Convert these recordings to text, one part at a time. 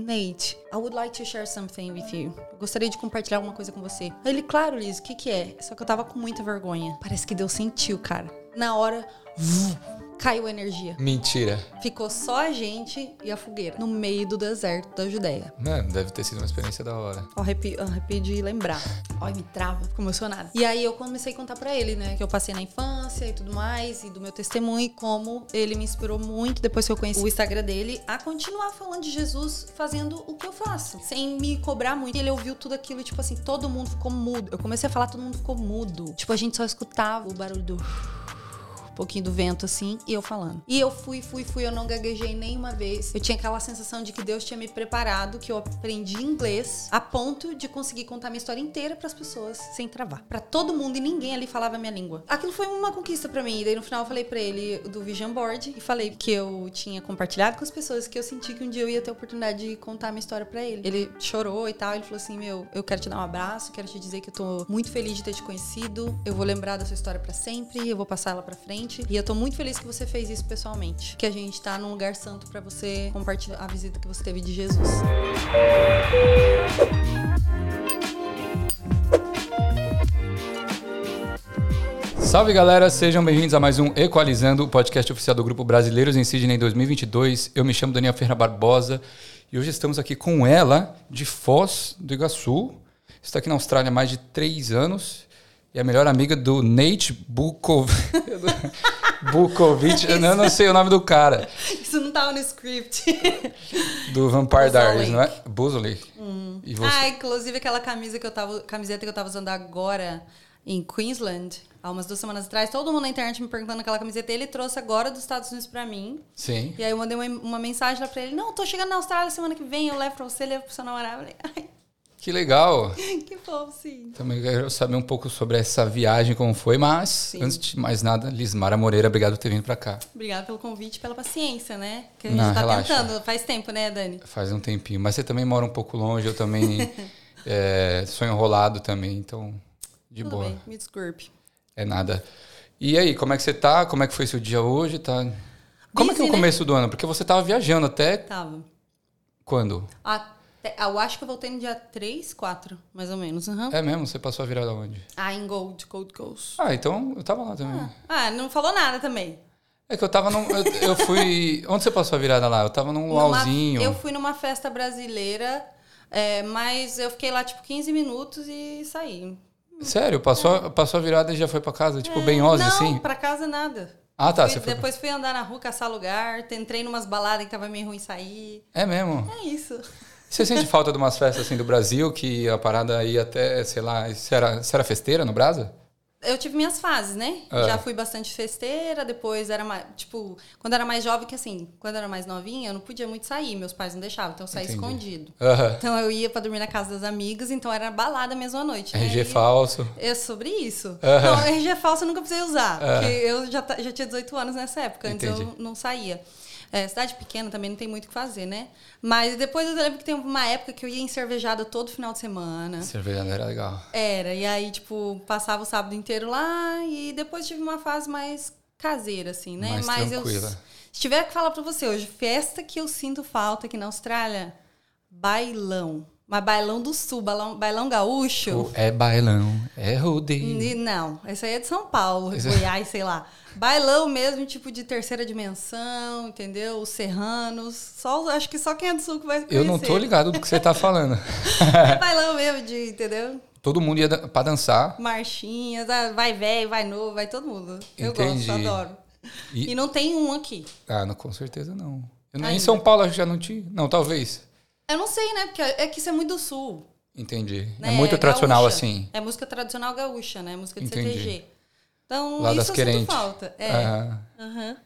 Nate, I would like to share something with you. Eu gostaria de compartilhar alguma coisa com você. Ele, claro, Liz, o que que é? Só que eu tava com muita vergonha. Parece que Deus sentiu, cara. Na hora, caiu a energia. Mentira. Ficou só a gente e a fogueira no meio do deserto da Judéia. Mano, deve ter sido uma experiência da hora. Ó, arrepio, arrepio de lembrar. Ó, me trava, fico emocionada. E aí eu comecei a contar pra ele, né, que eu passei na infância e tudo mais, e do meu testemunho, e como ele me inspirou muito, depois que eu conheci o Instagram dele, a continuar falando de Jesus, fazendo o que eu faço, sem me cobrar muito. E ele ouviu tudo aquilo, e, tipo assim, todo mundo ficou mudo. Eu comecei a falar, todo mundo ficou mudo. Tipo, a gente só escutava o barulho do um pouquinho do vento assim, e eu falando. E eu fui, fui, fui, eu não gaguejei nenhuma vez. Eu tinha aquela sensação de que Deus tinha me preparado, que eu aprendi inglês a ponto de conseguir contar minha história inteira pras pessoas sem travar. Pra todo mundo e ninguém ali falava minha língua. Aquilo foi uma conquista pra mim. E daí no final eu falei pra ele do Vision Board e falei que eu tinha compartilhado com as pessoas que eu senti que um dia eu ia ter a oportunidade de contar minha história pra ele. Ele chorou e tal, ele falou assim: "Meu, eu quero te dar um abraço, quero te dizer que eu tô muito feliz de ter te conhecido. Eu vou lembrar da sua história pra sempre, eu vou passar ela pra frente. E eu tô muito feliz que você fez isso pessoalmente. Que a gente tá num lugar santo pra você compartilhar a visita que você teve de Jesus. Salve galera, sejam bem-vindos a mais um Equalizando, o podcast oficial do Grupo Brasileiros em Sydney 2022. Eu me chamo Daniel Ferreira Barbosa e hoje estamos aqui com ela, de Foz do Iguaçu. Está aqui na Austrália há mais de três anos e a melhor amiga do Nate Bukov... Bukovic. Eu não, não sei o nome do cara. Isso não tava no script. Do Vampire Diaries, não é? E você? Ah, inclusive aquela camisa que eu tava, camiseta que eu tava usando agora em Queensland, há umas duas semanas atrás, todo mundo na internet me perguntando aquela camiseta, ele trouxe agora dos Estados Unidos pra mim. Sim. E aí eu mandei uma, uma mensagem lá pra ele, não, tô chegando na Austrália semana que vem, eu levo pra você, levo pro seu namorado. Eu falei, ai, Que legal. que fofo, sim. Também quero saber um pouco sobre essa viagem, como foi, mas Sim. antes de mais nada, Lismara Moreira, obrigado por ter vindo pra cá. Obrigada pelo convite e pela paciência, né? Que a gente Não, tá relaxa. tentando, faz tempo, né, Dani? Faz um tempinho. Mas você também mora um pouco longe, eu também é, sou enrolado também, então de Tudo boa. bem, me desculpe. É nada. E aí, como é que você tá? Como é que foi seu dia hoje? Tá... Como é que é o Busy, né? começo do ano? Porque você tava viajando até Tava. quando? Até, eu acho que eu voltei no dia 3, 4, mais ou menos. Uhum. É mesmo? Você passou a virada onde? Ah, em Gold, Gold Coast. Ah, então eu tava lá também. Ah, não falou nada também. É que eu tava num. Eu, eu fui. Onde você passou a virada lá? Eu tava num Numa- luauzinho. Eu fui numa festa brasileira, é, mas eu fiquei lá tipo 15 minutos e saí. Sério? Passou, passou a virada e já foi pra casa? Tipo, bem Ozzy, É. não, assim? pra casa nada. Ah, tá. Fui- Você foi... depois fui andar na rua, caçar lugar, entrei numas baladas que tava meio ruim sair. É mesmo? É isso. Você sente falta de umas festas assim do Brasil que a parada ia até, sei lá, você era, você era festeira no Brasa? Eu tive minhas fases, né? É. Já fui bastante festeira, depois era mais. Tipo, quando era mais jovem, que assim, quando era mais novinha, eu não podia muito sair, meus pais não deixavam, então eu saía Entendi. escondido. Então eu ia pra dormir na casa das amigas, então era balada mesmo à noite. né? RG E- falso. É sobre isso. Aham. Não, RG falso eu nunca precisei usar, Aham. porque eu já, já tinha 18 anos nessa época, antes eu Entendi. não saía. É, cidade pequena também não tem muito o que fazer, né? Mas depois eu lembro que tem uma época que eu ia em cervejada todo final de semana. Cerveja era legal. Era, e aí, tipo, passava o sábado inteiro lá e depois tive uma fase mais caseira, assim, né? Mais Mas eu. tranquila. Se tiver que falar pra você hoje, festa que eu sinto falta aqui na Austrália, bailão. Mas bailão do sul, bailão, bailão gaúcho. É bailão, é rodeio. Não, essa aí é de São Paulo, Esse- Goiás, sei lá. Bailão mesmo, tipo de terceira dimensão, entendeu? Os serranos. Só, acho que só quem é do sul que vai conhecer. Eu não tô ligado do que você tá falando. É bailão mesmo, de, entendeu? Todo mundo ia pra dançar. Marchinhas, ah, vai velho, vai novo, vai todo mundo. Eu Entendi. gosto, adoro. E- E... não tem um aqui. Ah, não, com certeza não. Eu em. São Paulo que já não tinha. Não, talvez. Eu não sei, né? Porque é que isso é muito do sul. Entendi. né? É muito tradicional gaúcha. assim. É música tradicional gaúcha, né? Música de Entendi. CTG. Então, Lá isso das eu sinto falta. É. Aham. Aham.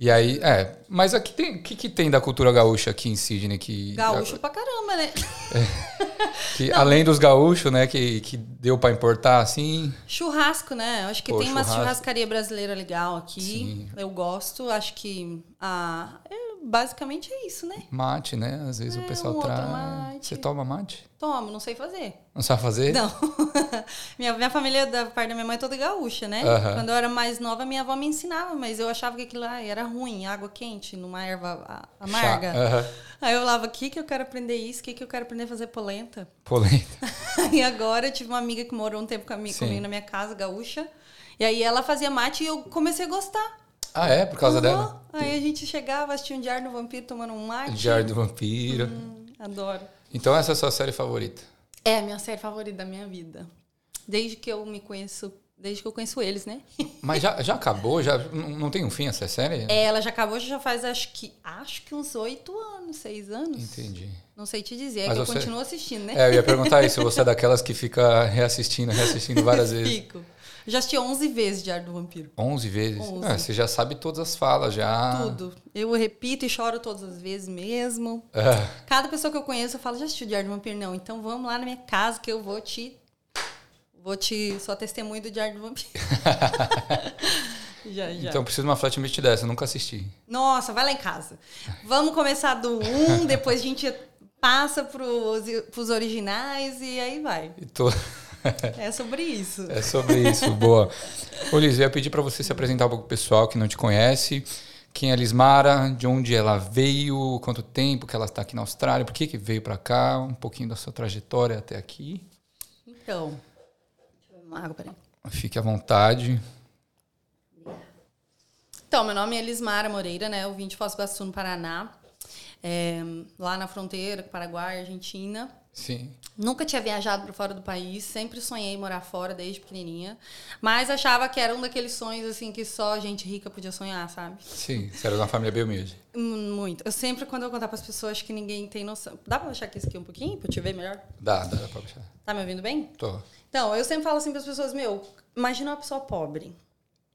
E aí, é. Mas aqui tem. O que, que tem da cultura gaúcha aqui em Sydney? Que, Gaúcho pra caramba, né? que, além dos gaúchos, né? Que, que deu pra importar, assim. Churrasco, né? Acho que Pô, tem uma churrasco. churrascaria brasileira legal aqui. Sim. Eu gosto. Acho que a. eu- basicamente é isso, né? Mate, né? Às vezes É, o pessoal um traz. Você toma mate? Tomo, não sei fazer. Não sabe fazer? Não. minha, minha família, da parte da minha mãe, é toda gaúcha, né? Quando eu era mais nova, minha avó me ensinava, mas eu achava que aquilo lá era ruim, água quente, numa erva amarga. Aí eu falava, o que, que eu quero aprender isso? O que, que eu quero aprender a fazer polenta? Polenta. E agora eu tive uma amiga que morou um tempo comigo, comigo na minha casa, gaúcha. E aí ela fazia mate e eu comecei a gostar. Ah, é? Por causa Aham. dela? Aí a gente chegava, assistia um Diário do Vampiro tomando um mate. Diário do Vampiro. Hum, adoro. Então essa é a sua série favorita. É a minha série favorita da minha vida. Desde que eu me conheço, desde que eu conheço eles, né? Mas já, já acabou? Já, não não tem um fim essa série? É, ela já acabou, já faz acho que acho que uns oito anos, seis anos. Entendi. Não sei te dizer, é Mas que eu você- continuo assistindo, né? É, eu ia perguntar isso. Você é daquelas que fica reassistindo, reassistindo várias vezes. Fico. Já assisti 11 vezes Diário do Vampiro. 11 vezes? Onze. Ah, você já sabe todas as falas, já. Tudo. Eu repito e choro todas as vezes mesmo. Ah, Cada pessoa que eu conheço, eu falo, já assistiu Diário do Vampiro? Não, então vamos lá na minha casa que eu vou te. Vou te. Sou a testemunha do Diário do Vampiro. já, já. então preciso de uma flatmate dessa, eu nunca assisti. Nossa, vai lá em casa. Vamos começar do 1, depois a gente passa pros, pros originais e aí vai. E tô- É sobre isso. É sobre isso, boa. Ô Liz, eu ia pedir para você se apresentar um pouco pro pessoal que não te conhece. Quem é Lismara, de onde ela veio, quanto tempo que ela está aqui na Austrália, por que, que veio para cá, um pouquinho da sua trajetória até aqui. Então. Deixa eu ver uma água, peraí. Fique à vontade. Então, meu nome é Elismara Moreira, né? Eu vim de Foz do Iguaçu, no Paraná. É, lá na fronteira com Paraguai, Argentina. Sim. Nunca tinha viajado para fora do país, sempre sonhei morar fora desde pequenininha, mas achava que era um daqueles sonhos assim que só gente rica podia sonhar, sabe? Sim, você era de uma família bem humilde. Hum, Muito. Eu sempre quando eu contar para as pessoas acho que ninguém tem noção. Dá para baixar aqui isso aqui um pouquinho para eu te ver melhor? Dá, dá, dá pra puxar. Tá me ouvindo bem? Tô. Então, eu sempre falo assim para as pessoas, meu, imagina uma pessoa pobre.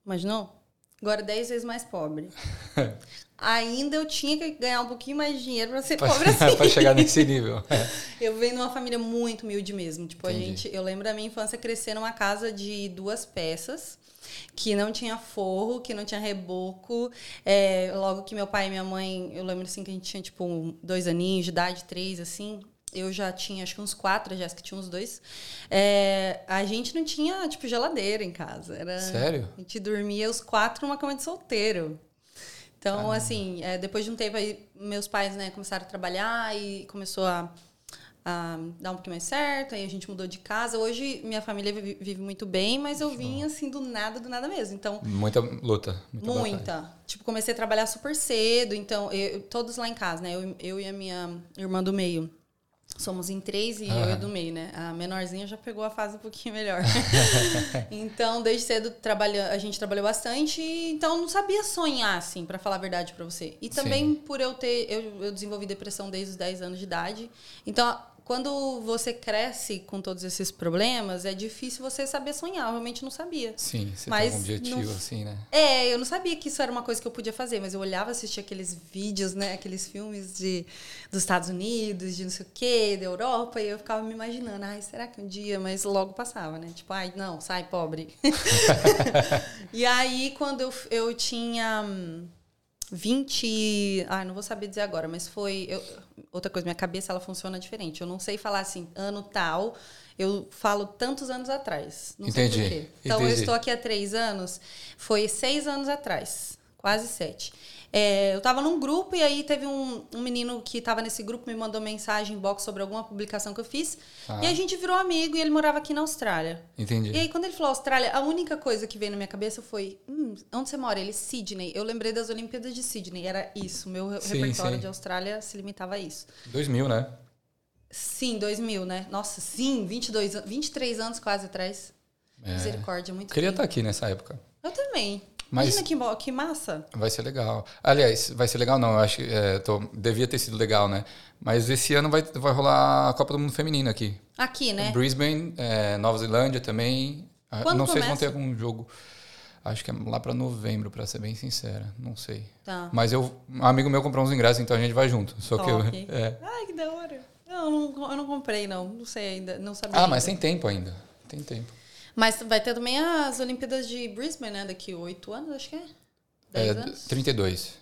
Imaginou? Agora 10 vezes mais pobre. Ainda eu tinha que ganhar um pouquinho mais de dinheiro para ser pobre assim. pra chegar nesse nível. Eu venho de uma família muito humilde mesmo. Tipo, Entendi. a gente. Eu lembro da minha infância crescer numa casa de duas peças, que não tinha forro, que não tinha reboco. É, logo que meu pai e minha mãe, eu lembro assim que a gente tinha, tipo, dois aninhos de idade, três, assim. Eu já tinha, acho que uns quatro, a Jéssica tinha uns dois. É, a gente não tinha, tipo, geladeira em casa. Era, Sério? A gente dormia os quatro numa cama de solteiro. Então, assim, é, depois de um tempo aí, meus pais, né, começaram a trabalhar e começou a, a dar um pouquinho mais certo, aí a gente mudou de casa. Hoje, minha família vive, vive muito bem, mas eu vim, assim, do nada, do nada mesmo. Então, Muita luta. Muita. muita. Tipo, comecei a trabalhar super cedo, então, eu- todos lá em casa, né, eu, eu e a minha irmã do meio. Somos em três e eu e do meio, né? A menorzinha já pegou a fase um pouquinho melhor. então, desde cedo trabalha, a gente trabalhou bastante, e então não sabia sonhar, assim, pra falar a verdade pra você. E também Sim. por eu ter. Eu, eu desenvolvi depressão desde os 10 anos de idade. Então, quando você cresce com todos esses problemas, é difícil você saber sonhar. Eu realmente não sabia. Sim, você Mas tem um objetivo não- assim, né? É, eu não sabia que isso era uma coisa que eu podia fazer, mas eu olhava, assistia aqueles vídeos, né? Aqueles filmes de, dos Estados Unidos, de não sei o quê, da Europa, e eu ficava me imaginando, ai, será que um dia? Mas logo passava, né? Tipo, ai, não, sai, pobre. e aí, quando eu, eu tinha hum, 20. Ai, não vou saber dizer agora, mas foi. eu- outra coisa, minha cabeça ela funciona diferente. Eu não sei falar assim, ano tal. Eu falo tantos anos atrás. Não Entendi, sei por quê. Então, eu entendi. estou aqui há três anos. Foi seis anos atrás. Quase sete. É, eu estava num grupo e aí teve um, um menino que estava nesse grupo me mandou mensagem inbox sobre alguma publicação que eu fiz. Ah. E a gente virou amigo e ele morava aqui na Austrália. Entendi. E aí, quando ele falou Austrália, a única coisa que veio na minha cabeça foi: hum, onde você mora? Ele, Sydney. Eu lembrei das Olimpíadas de Sydney. Era isso. Meu Sim, repertório sim. de Austrália se limitava a isso. 2000, né? Sim, 2000, né? Nossa, sim, 22, an- 23 anos quase atrás. É. Misericórdia, muito Queria tempo. estar aqui nessa época. Eu também. Mas- Imagina que, que massa. Vai ser legal. Aliás, vai ser legal não, eu acho que é, tô- devia ter sido legal, né? Mas esse ano vai, vai rolar a Copa do Mundo Feminino aqui. Aqui, né? Brisbane, é, Nova Zelândia também. Ah, Quando não sei se vão começa? ter algum jogo. Acho que é lá pra novembro, pra ser bem sincera. Não sei. Tá. Mas eu, um amigo meu comprou uns ingressos, então a gente vai junto. Só que eu, é. Ai, que da hora. Não, eu não, eu não comprei, não. Não sei ainda. Não sabia. Ah, mas ainda. tem tempo ainda. Tem tempo. Mas vai ter também as Olimpíadas de Brisbane, né? Daqui oito anos, acho que é. É, Dez anos? 32.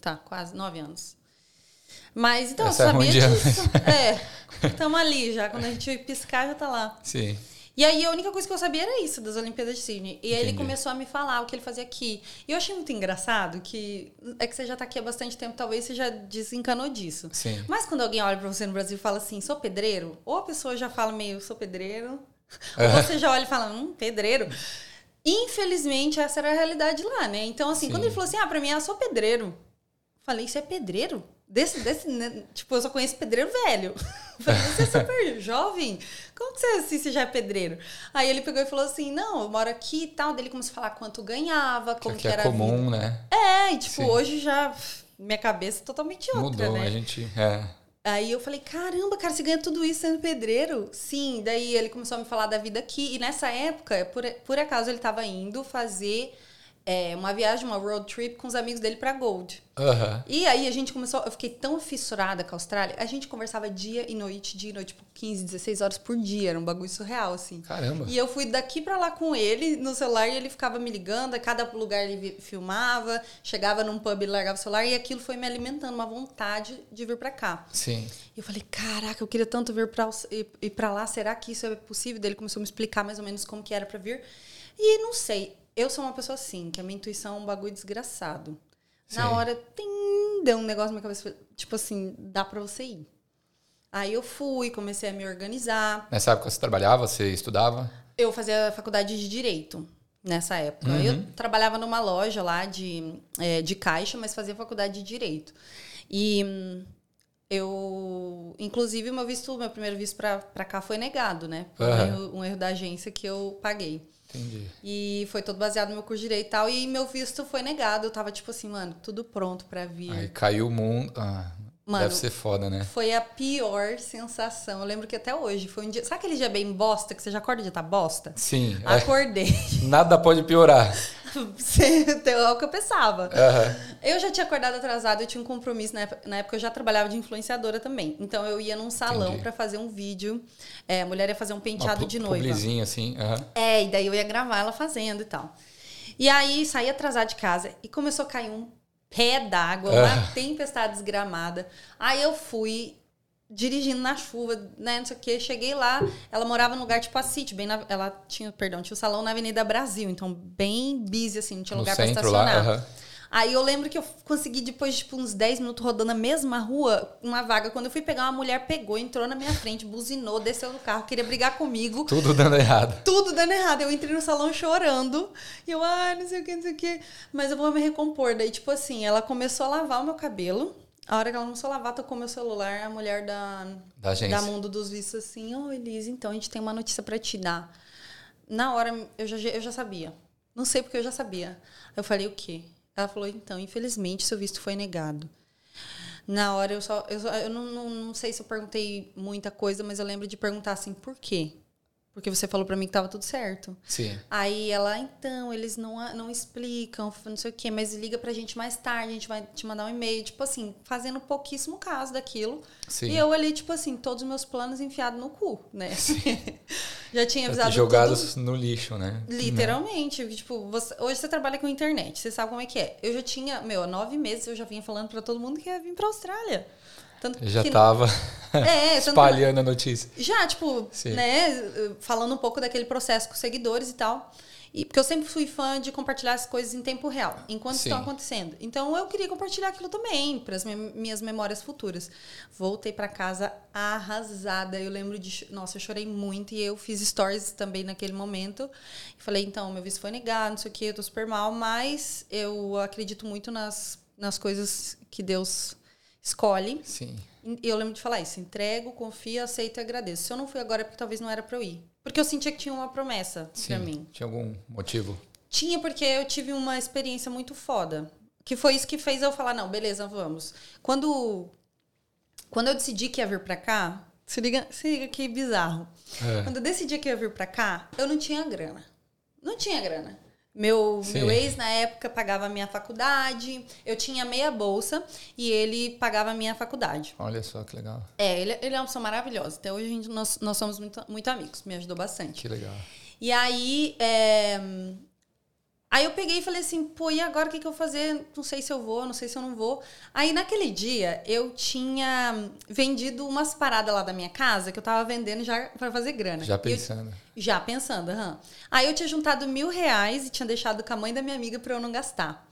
Tá, quase nove anos. Mas então, Essa eu é sabia de disso. É, estamos ali já. Quando a gente piscar, já tá lá. Sim. E aí a única coisa que eu sabia era isso, das Olimpíadas de Sydney. E aí ele Entendi. começou a me falar o que ele fazia aqui. E eu achei muito engraçado que. É que você já tá aqui há bastante tempo, talvez você já desencanou disso. Sim. Mas quando alguém olha pra você no Brasil e fala assim, sou pedreiro, ou a pessoa já fala meio, sou pedreiro, ou você já olha e fala, hum, pedreiro. Infelizmente, essa era a realidade lá, né? Então, assim, Sim. quando ele falou assim, ah, pra mim, eu sou pedreiro. Falei, isso é pedreiro? Desse, desse, né? Tipo, eu só conheço pedreiro velho. Falei, você é super jovem? Como que você, assim, você já é pedreiro? Aí ele pegou e falou assim, não, eu moro aqui e tal. Daí ele começou a falar quanto ganhava, Que como que era é a vida. comum, né? É, e tipo, Sim. hoje já... Minha cabeça é totalmente outra, Mudou, né? a gente. É. Aí eu falei, caramba, cara, você ganha tudo isso sendo pedreiro? Sim, daí ele começou a me falar da vida aqui. E nessa época, por, por acaso, ele tava indo fazer é, uma viagem, uma road trip com os amigos dele pra Gold. Aham. E aí a gente começou, eu fiquei tão fissurada com a Austrália, a gente conversava dia e noite, dia e noite, tipo 15, 16 horas por dia, era um bagulho surreal, assim. Caramba. E eu fui daqui pra lá com ele no celular e ele ficava me ligando, a cada lugar ele filmava, chegava num pub, ele largava o celular e aquilo foi me alimentando uma vontade de vir pra cá. Sim. E eu falei, caraca, eu queria tanto vir pra, ir, ir pra lá, será que isso é possível? Daí ele começou a me explicar mais ou menos como que era pra vir. E não sei, eu sou uma pessoa assim, que a minha intuição é um bagulho desgraçado. Na Sim. hora, tem, deu um negócio na minha cabeça, tipo assim, dá pra você ir. Aí eu fui, comecei a me organizar. Nessa época você trabalhava, você estudava? Eu fazia faculdade de Direito nessa época. Uhum. Eu trabalhava numa loja lá de, é, de caixa, mas fazia faculdade de Direito. E hum, eu... Inclusive, meu visto, meu primeiro visto pra, pra cá foi negado, né? Por um, erro, um erro da agência que eu paguei. Entendi. E foi todo baseado no meu curso de Direito e tal. E meu visto foi negado. Eu tava tipo assim, mano, tudo pronto pra vir. Aí caiu o mundo. Ah, Mano, deve ser foda, né? Foi a pior sensação. Eu lembro que até hoje foi um dia. Sabe aquele dia bem bosta, que você já acorda e já tá bosta? Sim. é. Acordei. Nada pode piorar. É o que eu pensava. Aham. Eu já tinha acordado atrasado, eu tinha um compromisso. Na época, na época eu já trabalhava de influenciadora também. Então eu ia num salão pra fazer um vídeo. É, a mulher ia fazer um Uma penteado pu- de noiva. publizinho assim. aham. É, e daí eu ia gravar ela fazendo e tal. E aí saí atrasada de casa e começou a cair um pé d'água, uma Ah. tempestade desgramada. Aí eu fui dirigindo na chuva, né, não sei o quê. Cheguei lá, ela morava num lugar tipo a City, bem na, ela tinha, perdão, tinha o salão na Avenida Brasil, então bem busy assim, não tinha No lugar pra centro lá. estacionar. aham. Aí eu lembro que eu consegui, depois de tipo, uns 10 minutos rodando a mesma rua, uma vaga. Quando eu fui pegar, uma mulher pegou, entrou na minha frente, buzinou, desceu do carro, queria brigar comigo. Tudo dando errado. Tudo dando errado. Eu entrei no salão chorando. E eu, ai, não sei o que, não sei o que. Mas eu vou me recompor. Daí, tipo assim, ela começou a lavar o meu cabelo. A hora que ela começou a lavar, tocou meu celular. A mulher da, Da agência. da Mundo dos Vistos assim, ô Elise, então a gente tem uma notícia pra te dar. Na hora eu já, eu já sabia. Não sei porque eu já sabia. Eu falei, o quê? Ela falou, então, infelizmente, seu visto foi negado. Na hora eu só. Eu, só- eu não, não, não sei se eu perguntei muita coisa, mas eu lembro de perguntar assim, por quê? Porque você falou pra mim que tava tudo certo. Sim. Aí ela, então, eles não, não explicam, não sei o quê, mas liga pra gente mais tarde, a gente vai te mandar um e-mail. Tipo assim, fazendo pouquíssimo caso daquilo. Sim. E eu ali, tipo assim, todos os meus planos enfiados no cu, né? Já tinha avisado tudo. Jogados no lixo, né? Literalmente. Tipo, você- hoje você trabalha com internet, você sabe como é que é. Eu já tinha, meu, há nove meses eu já vinha falando pra todo mundo que ia vir pra Austrália. Tanto Já que- tava É, que- espalhando a notícia. já, tipo, Sim. né, falando um pouco daquele processo com os seguidores e tal. E, porque eu sempre fui fã de compartilhar as coisas em tempo real, enquanto Sim. estão acontecendo. Então eu queria compartilhar aquilo também, para as minhas memórias futuras. Voltei para casa arrasada. Eu lembro de. Nossa, eu chorei muito e eu fiz stories também naquele momento. E falei, então, meu visto foi negado, não sei o quê, eu tô super mal, mas eu acredito muito nas, nas coisas que Deus escolhe. Sim. E eu lembro de falar isso: entrego, confio, aceito e agradeço. Se eu não fui agora é porque talvez não era pra eu ir. Porque eu sentia que tinha uma promessa Sim. pra mim. Tinha algum motivo? Tinha porque eu tive uma experiência muito foda. Que foi isso que fez eu falar: não, beleza, vamos. Quando, quando eu decidi que ia vir pra cá, se liga, se liga que bizarro. É. Quando eu decidi que ia vir pra cá, eu não tinha grana. Não tinha grana. Meu, Sim. meu ex, na época, pagava a minha faculdade. Eu tinha meia bolsa e ele pagava a minha faculdade. Olha só que legal. É, ele, ele é uma pessoa maravilhosa. Até hoje gente- nós, nós somos muito, muito amigos. Me ajudou bastante. Que legal. E aí, é, Aí eu peguei e falei assim, pô, e agora o que, que eu vou fazer? Não sei se eu vou, não sei se eu não vou. Aí naquele dia eu tinha vendido umas paradas lá da minha casa que eu tava vendendo já para fazer grana. Já pensando. Eu, já pensando, aham. Aí eu tinha juntado mil reais e tinha deixado com a mãe da minha amiga pra eu não gastar.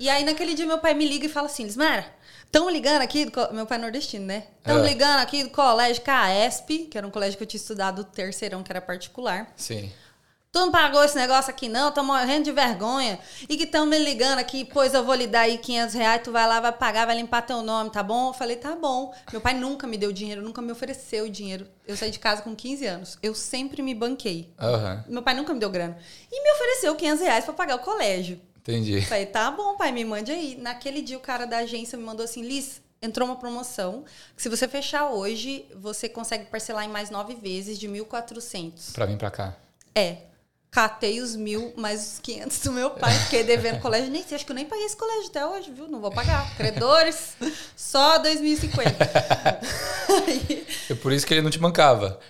E aí naquele dia meu pai me liga e fala assim, Lismara, estão ligando aqui, do, meu pai é nordestino, né? Estão É. ligando aqui do colégio CAESP, que era um colégio que eu tinha estudado terceirão, que era particular. Sim. Tu não pagou esse negócio aqui não, tô morrendo de vergonha. E que estão me ligando aqui, pois eu vou lhe dar aí 500 reais, tu vai lá, vai pagar, vai limpar teu nome, tá bom? Eu falei, tá bom. Meu pai nunca me deu dinheiro, nunca me ofereceu dinheiro. Eu saí de casa com 15 anos. Eu sempre me banquei. Aham. Meu pai nunca me deu grana. E me ofereceu 500 reais pra pagar o colégio. Entendi. Falei, tá bom, pai, me mande aí. Naquele dia o cara da agência me mandou assim, Liz, entrou uma promoção que se você fechar hoje, você consegue parcelar em mais nove vezes de 1.400. Pra vir pra cá. É. Catei os mil mais os 500 do meu pai, fiquei devendo colégio. Nem sei, acho que eu nem paguei esse colégio até hoje, viu? Não vou pagar. Credores, só 2050. Aí, É por isso que ele não te bancava.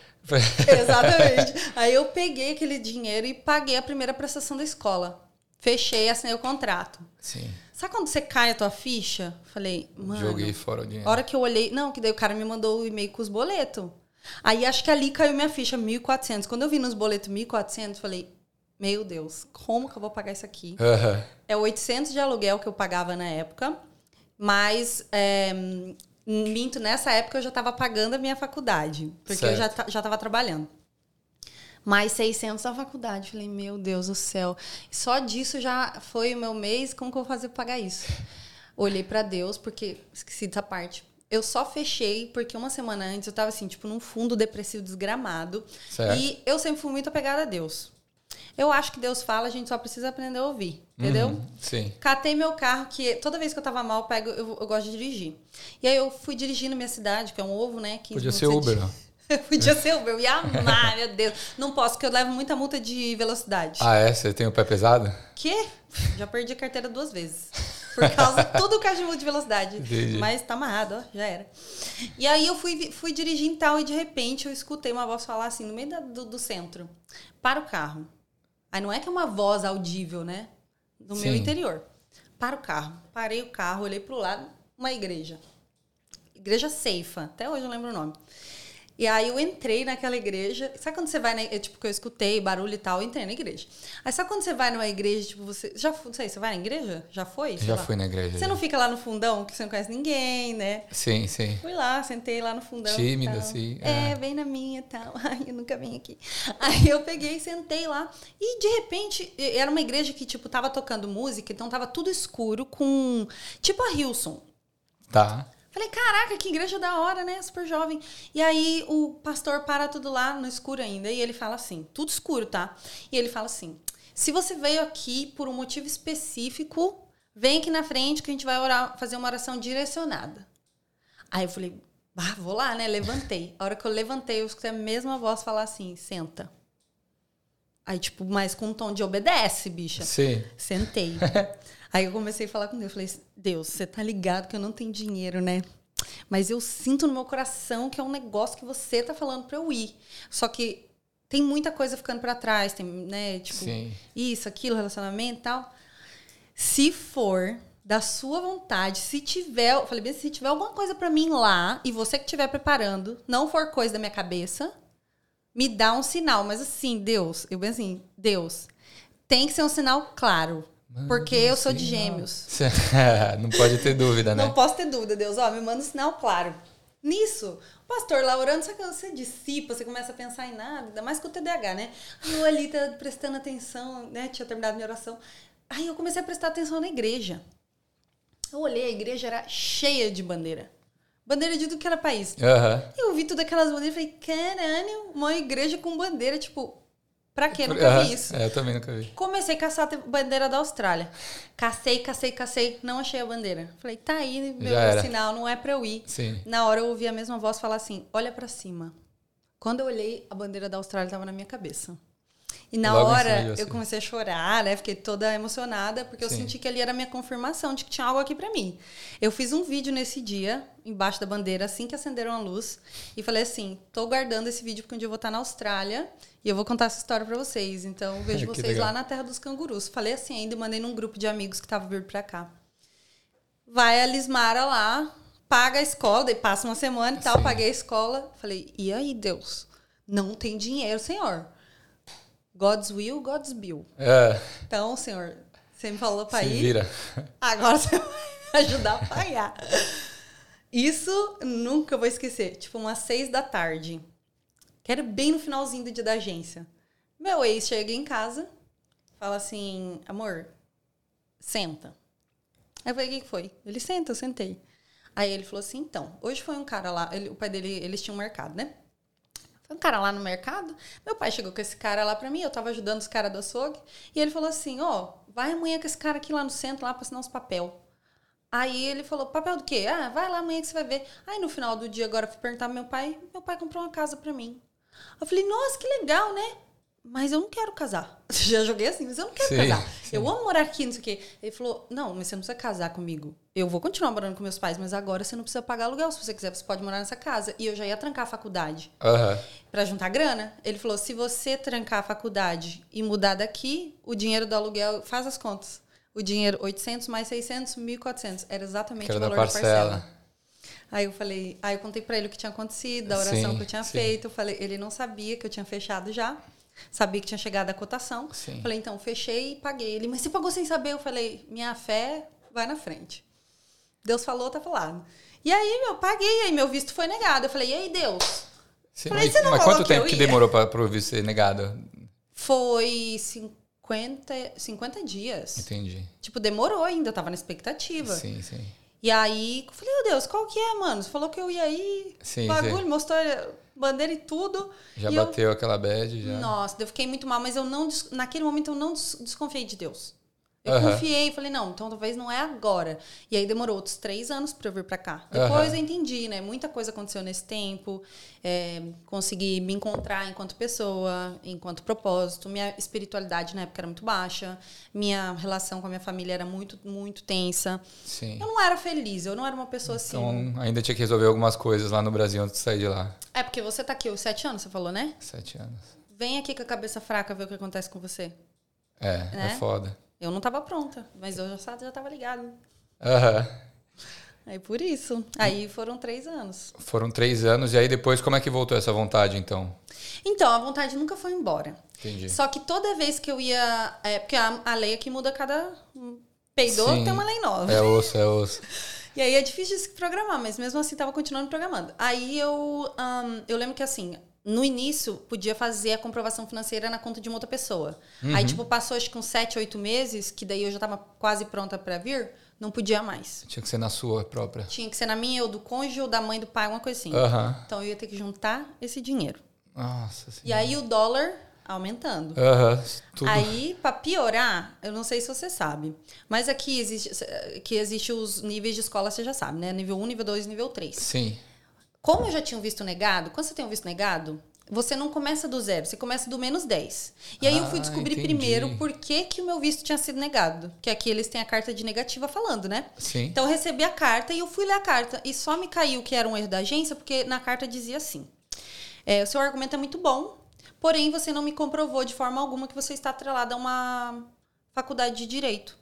exatamente. Aí eu peguei aquele dinheiro e paguei a primeira prestação da escola. Fechei, assinei o contrato. Sim. Sabe quando você cai a tua ficha? Falei, mano. Joguei fora o dinheiro. A hora que eu olhei. Não, que daí o cara me mandou o e-mail com os boletos. Aí acho que ali caiu minha ficha, 1.400. Quando eu vi nos boletos 1.400, falei, meu Deus, como que eu vou pagar isso aqui? Aham. É 800 de aluguel que eu pagava na época, mas é, minto, nessa época eu já estava pagando a minha faculdade, porque eu já, Certo. ta- já estava trabalhando. Mais 600 da faculdade. Falei, meu Deus do céu. Só disso já foi o meu mês, como que eu vou fazer para pagar isso? Olhei para Deus, porque esqueci dessa parte. Eu só fechei porque uma semana antes eu tava assim, tipo, num fundo depressivo desgramado. Certo. E eu sempre fui muito apegada a Deus. Eu acho que Deus fala, a gente só precisa aprender a ouvir, entendeu? Uhum. Sim. Catei meu carro, que toda vez que eu tava mal, eu, pego, eu, eu gosto de dirigir. E aí eu fui dirigindo minha cidade, que é um ovo, né? 15 Podia ser Uber, ó. Podia ser Uber, eu ia amar, meu Deus. Não posso, porque eu levo muita multa de velocidade. Ah, é? Você tem o pé pesado? Que? Já perdi a carteira duas vezes. Por causa tudo que de multa de velocidade. Entendi. Mas tá amarrado, ó, já era. E aí eu fui, fui dirigir e tal, e de repente eu escutei uma voz falar assim, no meio da- do, do centro: para o carro. Aí não é que é uma voz audível, né? Meu Sim. interior. Para o carro. Parei o carro, olhei pro lado, uma igreja. Igreja Ceifa, até hoje eu lembro o nome. E aí eu entrei naquela igreja. Sabe quando você vai na eu, tipo, que eu escutei barulho e tal, eu entrei na igreja. Aí sabe quando você vai numa igreja, tipo, você. Já não sei, você vai na igreja? Já foi? Sei Já lá. fui na igreja. Você não fica lá no fundão, que você não conhece ninguém, né? Sim, sim. Fui lá, sentei lá no fundão. Tímida, assim, É, é. bem na minha e tal. Ai, eu nunca vim aqui. Aí eu peguei, sentei lá. E de repente, era uma igreja que, tipo, tava tocando música, então tava tudo escuro com. Tipo a Hilson. Tá. Falei, caraca, que igreja da hora, né? Super jovem. E aí o pastor para tudo lá no escuro ainda. E ele fala assim, tudo escuro, tá? E ele fala assim: se você veio aqui por um motivo específico, vem aqui na frente que a gente vai orar, fazer uma oração direcionada. Aí eu falei, ah, vou lá, né? Levantei. A hora que eu levantei, eu escutei a mesma voz falar assim: senta. Aí, tipo, mas com um tom de obedece, bicha. Sim. Sentei. Aí eu comecei a falar com Deus. Falei, Deus, você tá ligado que eu não tenho dinheiro, né? Mas eu sinto no meu coração que é um negócio que você tá falando pra eu ir. Só que tem muita coisa ficando pra trás, tem, né? Tipo, Sim. isso, aquilo, relacionamento e tal. Se for da sua vontade, se tiver, eu falei bem, se tiver alguma coisa pra mim lá e você que estiver preparando, não for coisa da minha cabeça, me dá um sinal. Mas assim, Deus, eu bem assim, Deus, tem que ser um sinal claro. Porque eu sou de gêmeos. não pode ter dúvida, né? Não posso ter dúvida, Deus. Ó, me manda um sinal claro. Nisso, o pastor lá orando, sabe quando você dissipa, você começa a pensar em nada, ainda mais com o TDAH, né? Aí eu ali tá prestando atenção, né? Tinha terminado minha oração. Aí eu comecei a prestar atenção na igreja. Eu olhei, a igreja era cheia de bandeira. Bandeira de tudo que era país. Aham. Eu vi todas aquelas bandeiras e falei, caralho, uma igreja com bandeira, tipo, pra quê? Nunca vi isso. É, eu também nunca vi. Comecei a caçar a bandeira da Austrália. Cacei, cacei, cacei. Não achei a bandeira. Falei, tá aí, meu sinal, não é pra eu ir. Sim. Na hora eu ouvi a mesma voz falar assim: olha pra cima. Quando eu olhei, a bandeira da Austrália tava na minha cabeça. E na Logo cima hora de você. eu comecei a chorar, né? Fiquei toda emocionada, porque eu Sim. senti que ali era a minha confirmação de que tinha algo aqui pra mim. Eu fiz um vídeo nesse dia, embaixo da bandeira, assim que acenderam a luz, e falei assim: tô guardando esse vídeo porque um dia eu vou estar na Austrália e eu vou contar essa história pra vocês. Então eu vejo vocês legal. lá na Terra dos Cangurus. Falei assim ainda e mandei num grupo de amigos que estavam vindo pra cá. Vai a Lismara lá, paga a escola, daí passa uma semana e tal, paguei a escola. Falei, e aí, Deus? Não tem dinheiro, Senhor. God's will, God's bill. É, Então, Senhor, você me falou se ir, vira. agora você vai ajudar a pagar. Isso nunca vou esquecer. Tipo, umas seis da tarde. Que era bem no finalzinho do dia da agência. Meu ex chega em casa, fala assim, amor, senta. Aí eu falei, o que foi? Ele senta, eu sentei. Aí ele falou assim, então, hoje foi um cara lá, ele- o pai dele, eles tinham um mercado, né? Foi um cara lá no mercado. Meu pai chegou com esse cara lá pra mim, eu tava ajudando os caras do açougue. E ele falou assim, ó, vai amanhã com esse cara aqui lá no centro, lá pra assinar uns papel. Aí ele falou, papel do quê? Ah, vai lá amanhã que você vai ver. Aí no final do dia, agora eu fui perguntar pro meu pai, meu pai comprou uma casa pra mim. Eu falei, nossa, que legal, né? Mas eu não quero casar. Já joguei assim, mas eu não quero Sim, casar. sim. Eu amo morar aqui, não sei o quê. Ele falou, não, mas você não precisa casar comigo. Eu vou continuar morando com meus pais, mas agora você não precisa pagar aluguel. Se você quiser, você pode morar nessa casa. E eu já ia trancar a faculdade Aham. para juntar grana. Ele falou: se você trancar a faculdade e mudar daqui, o dinheiro do aluguel, faz as contas. O dinheiro, 800 mais 600, 1.400. Era exatamente o valor da parcela. parcela. Aí eu falei, aí eu contei pra ele o que tinha acontecido, da oração Sim, que eu tinha sim. feito. Eu falei, ele não sabia que eu tinha fechado já. Sabia que tinha chegado a cotação. Sim. Falei, então, fechei e paguei. Ele, mas você pagou sem saber? Eu falei, minha fé vai na frente. Deus falou, tá falado. E aí, eu paguei, aí meu visto foi negado. Eu falei, e aí, Deus? Sim, Falei, mas você não mas quanto que tempo que demorou pra, pro visto ser negado? Foi 50, 50 dias. Entendi. Tipo, demorou ainda, eu tava na expectativa. Sim, sim. E aí, eu falei, meu Deus, qual que é, mano? Você falou que eu ia aí, Sim, bagulho, sim. mostrou bandeira e tudo. Já e eu- bateu aquela bad, já. Nossa, eu fiquei muito mal, mas eu não, naquele momento eu não des- desconfiei de Deus. Eu Aham. confiei, falei, não, então talvez não é agora. E aí demorou outros três anos pra eu vir pra cá. Depois Aham. eu entendi, né? Muita coisa aconteceu nesse tempo. É, consegui me encontrar enquanto pessoa, enquanto propósito. Minha espiritualidade na época era muito baixa. Minha relação com a minha família era muito, muito tensa. Sim. Eu não era feliz, eu não era uma pessoa assim. Então, ainda tinha que resolver algumas coisas lá no Brasil antes de sair de lá. É porque você tá aqui, os sete anos, você falou, né? Sete anos. Vem aqui com a cabeça fraca ver o que acontece com você. É, Né? é foda. Eu não tava pronta, mas eu já, sa- já tava ligado. Aham. Aí por isso. Aí foram três anos. Foram três anos, e aí depois como é que voltou essa vontade, então? Então, a vontade nunca foi embora. Entendi. Só que toda vez que eu ia. É, porque a, a lei aqui muda cada. Peidou, Sim. tem uma lei nova. É osso, é osso. E aí é difícil de se programar, mas mesmo assim tava continuando programando. Aí eu, ahn, eu lembro que assim, no início podia fazer a comprovação financeira na conta de uma outra pessoa. Aí, tipo, passou acho que uns sete, oito meses, que daí eu já tava quase pronta pra vir, não podia mais. Tinha que ser na sua própria. Tinha que ser na minha, ou do cônjuge, ou da mãe, do pai, uma coisa assim. Aham. Então eu ia ter que juntar esse dinheiro. Nossa E aí o dólar aumentando. Tudo. Aí, pra piorar, eu não sei se você sabe, mas aqui existe, que existe os níveis de escola, você já sabe, né? Nível 1, nível 2, nível 3. Sim. Como eu já tinha um visto negado, quando você tem um visto negado, você não começa do zero, você começa do menos 10. E aí eu fui Ah, descobrir entendi. primeiro por que, que o meu visto tinha sido negado. Que aqui eles têm a carta de negativa falando, né? Sim. Então eu recebi a carta e eu fui ler a carta. E só me caiu que era um erro da agência, porque na carta dizia assim: é, o seu argumento é muito bom, porém você não me comprovou de forma alguma que você está atrelada a uma faculdade de direito.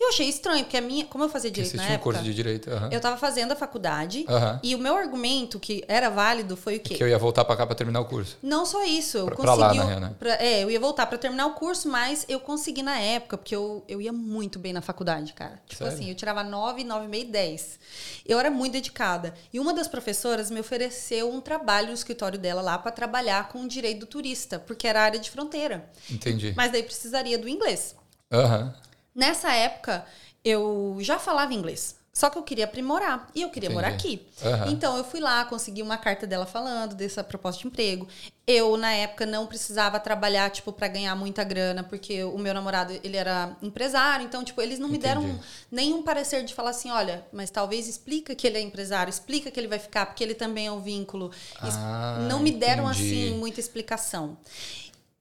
E eu achei estranho, porque a minha. Como eu fazia direito na existe um época, curso de direito. Aham. eu estava fazendo a faculdade. Aham. E o meu argumento, que era válido, foi o quê? Que eu ia voltar pra cá pra terminar o curso. Não só isso, eu Pra- pra consegui. lá, o- na real, né? pra- é, eu ia voltar pra terminar o curso, mas eu consegui na época, porque eu, eu ia muito bem na faculdade, cara. Tipo Sério? assim, eu tirava 9, 9, meio 10. Eu era muito dedicada. E uma das professoras me ofereceu um trabalho no escritório dela lá pra trabalhar com o direito do turista, porque era área de fronteira. Entendi. Mas daí precisaria do inglês. Aham. Nessa época, eu já falava inglês. Só que eu queria aprimorar. E eu queria Entendi. morar aqui. Aham. Então, eu fui lá, consegui uma carta dela falando dessa proposta de emprego. Eu, na época, não precisava trabalhar, tipo, para ganhar muita grana, porque o meu namorado, ele era empresário. Então, tipo, eles não me deram Entendi. nenhum parecer de falar assim, olha, mas talvez explica que ele é empresário, explica que ele vai ficar, porque ele também é um vínculo. Ah, não me deram, entendi. assim, muita explicação.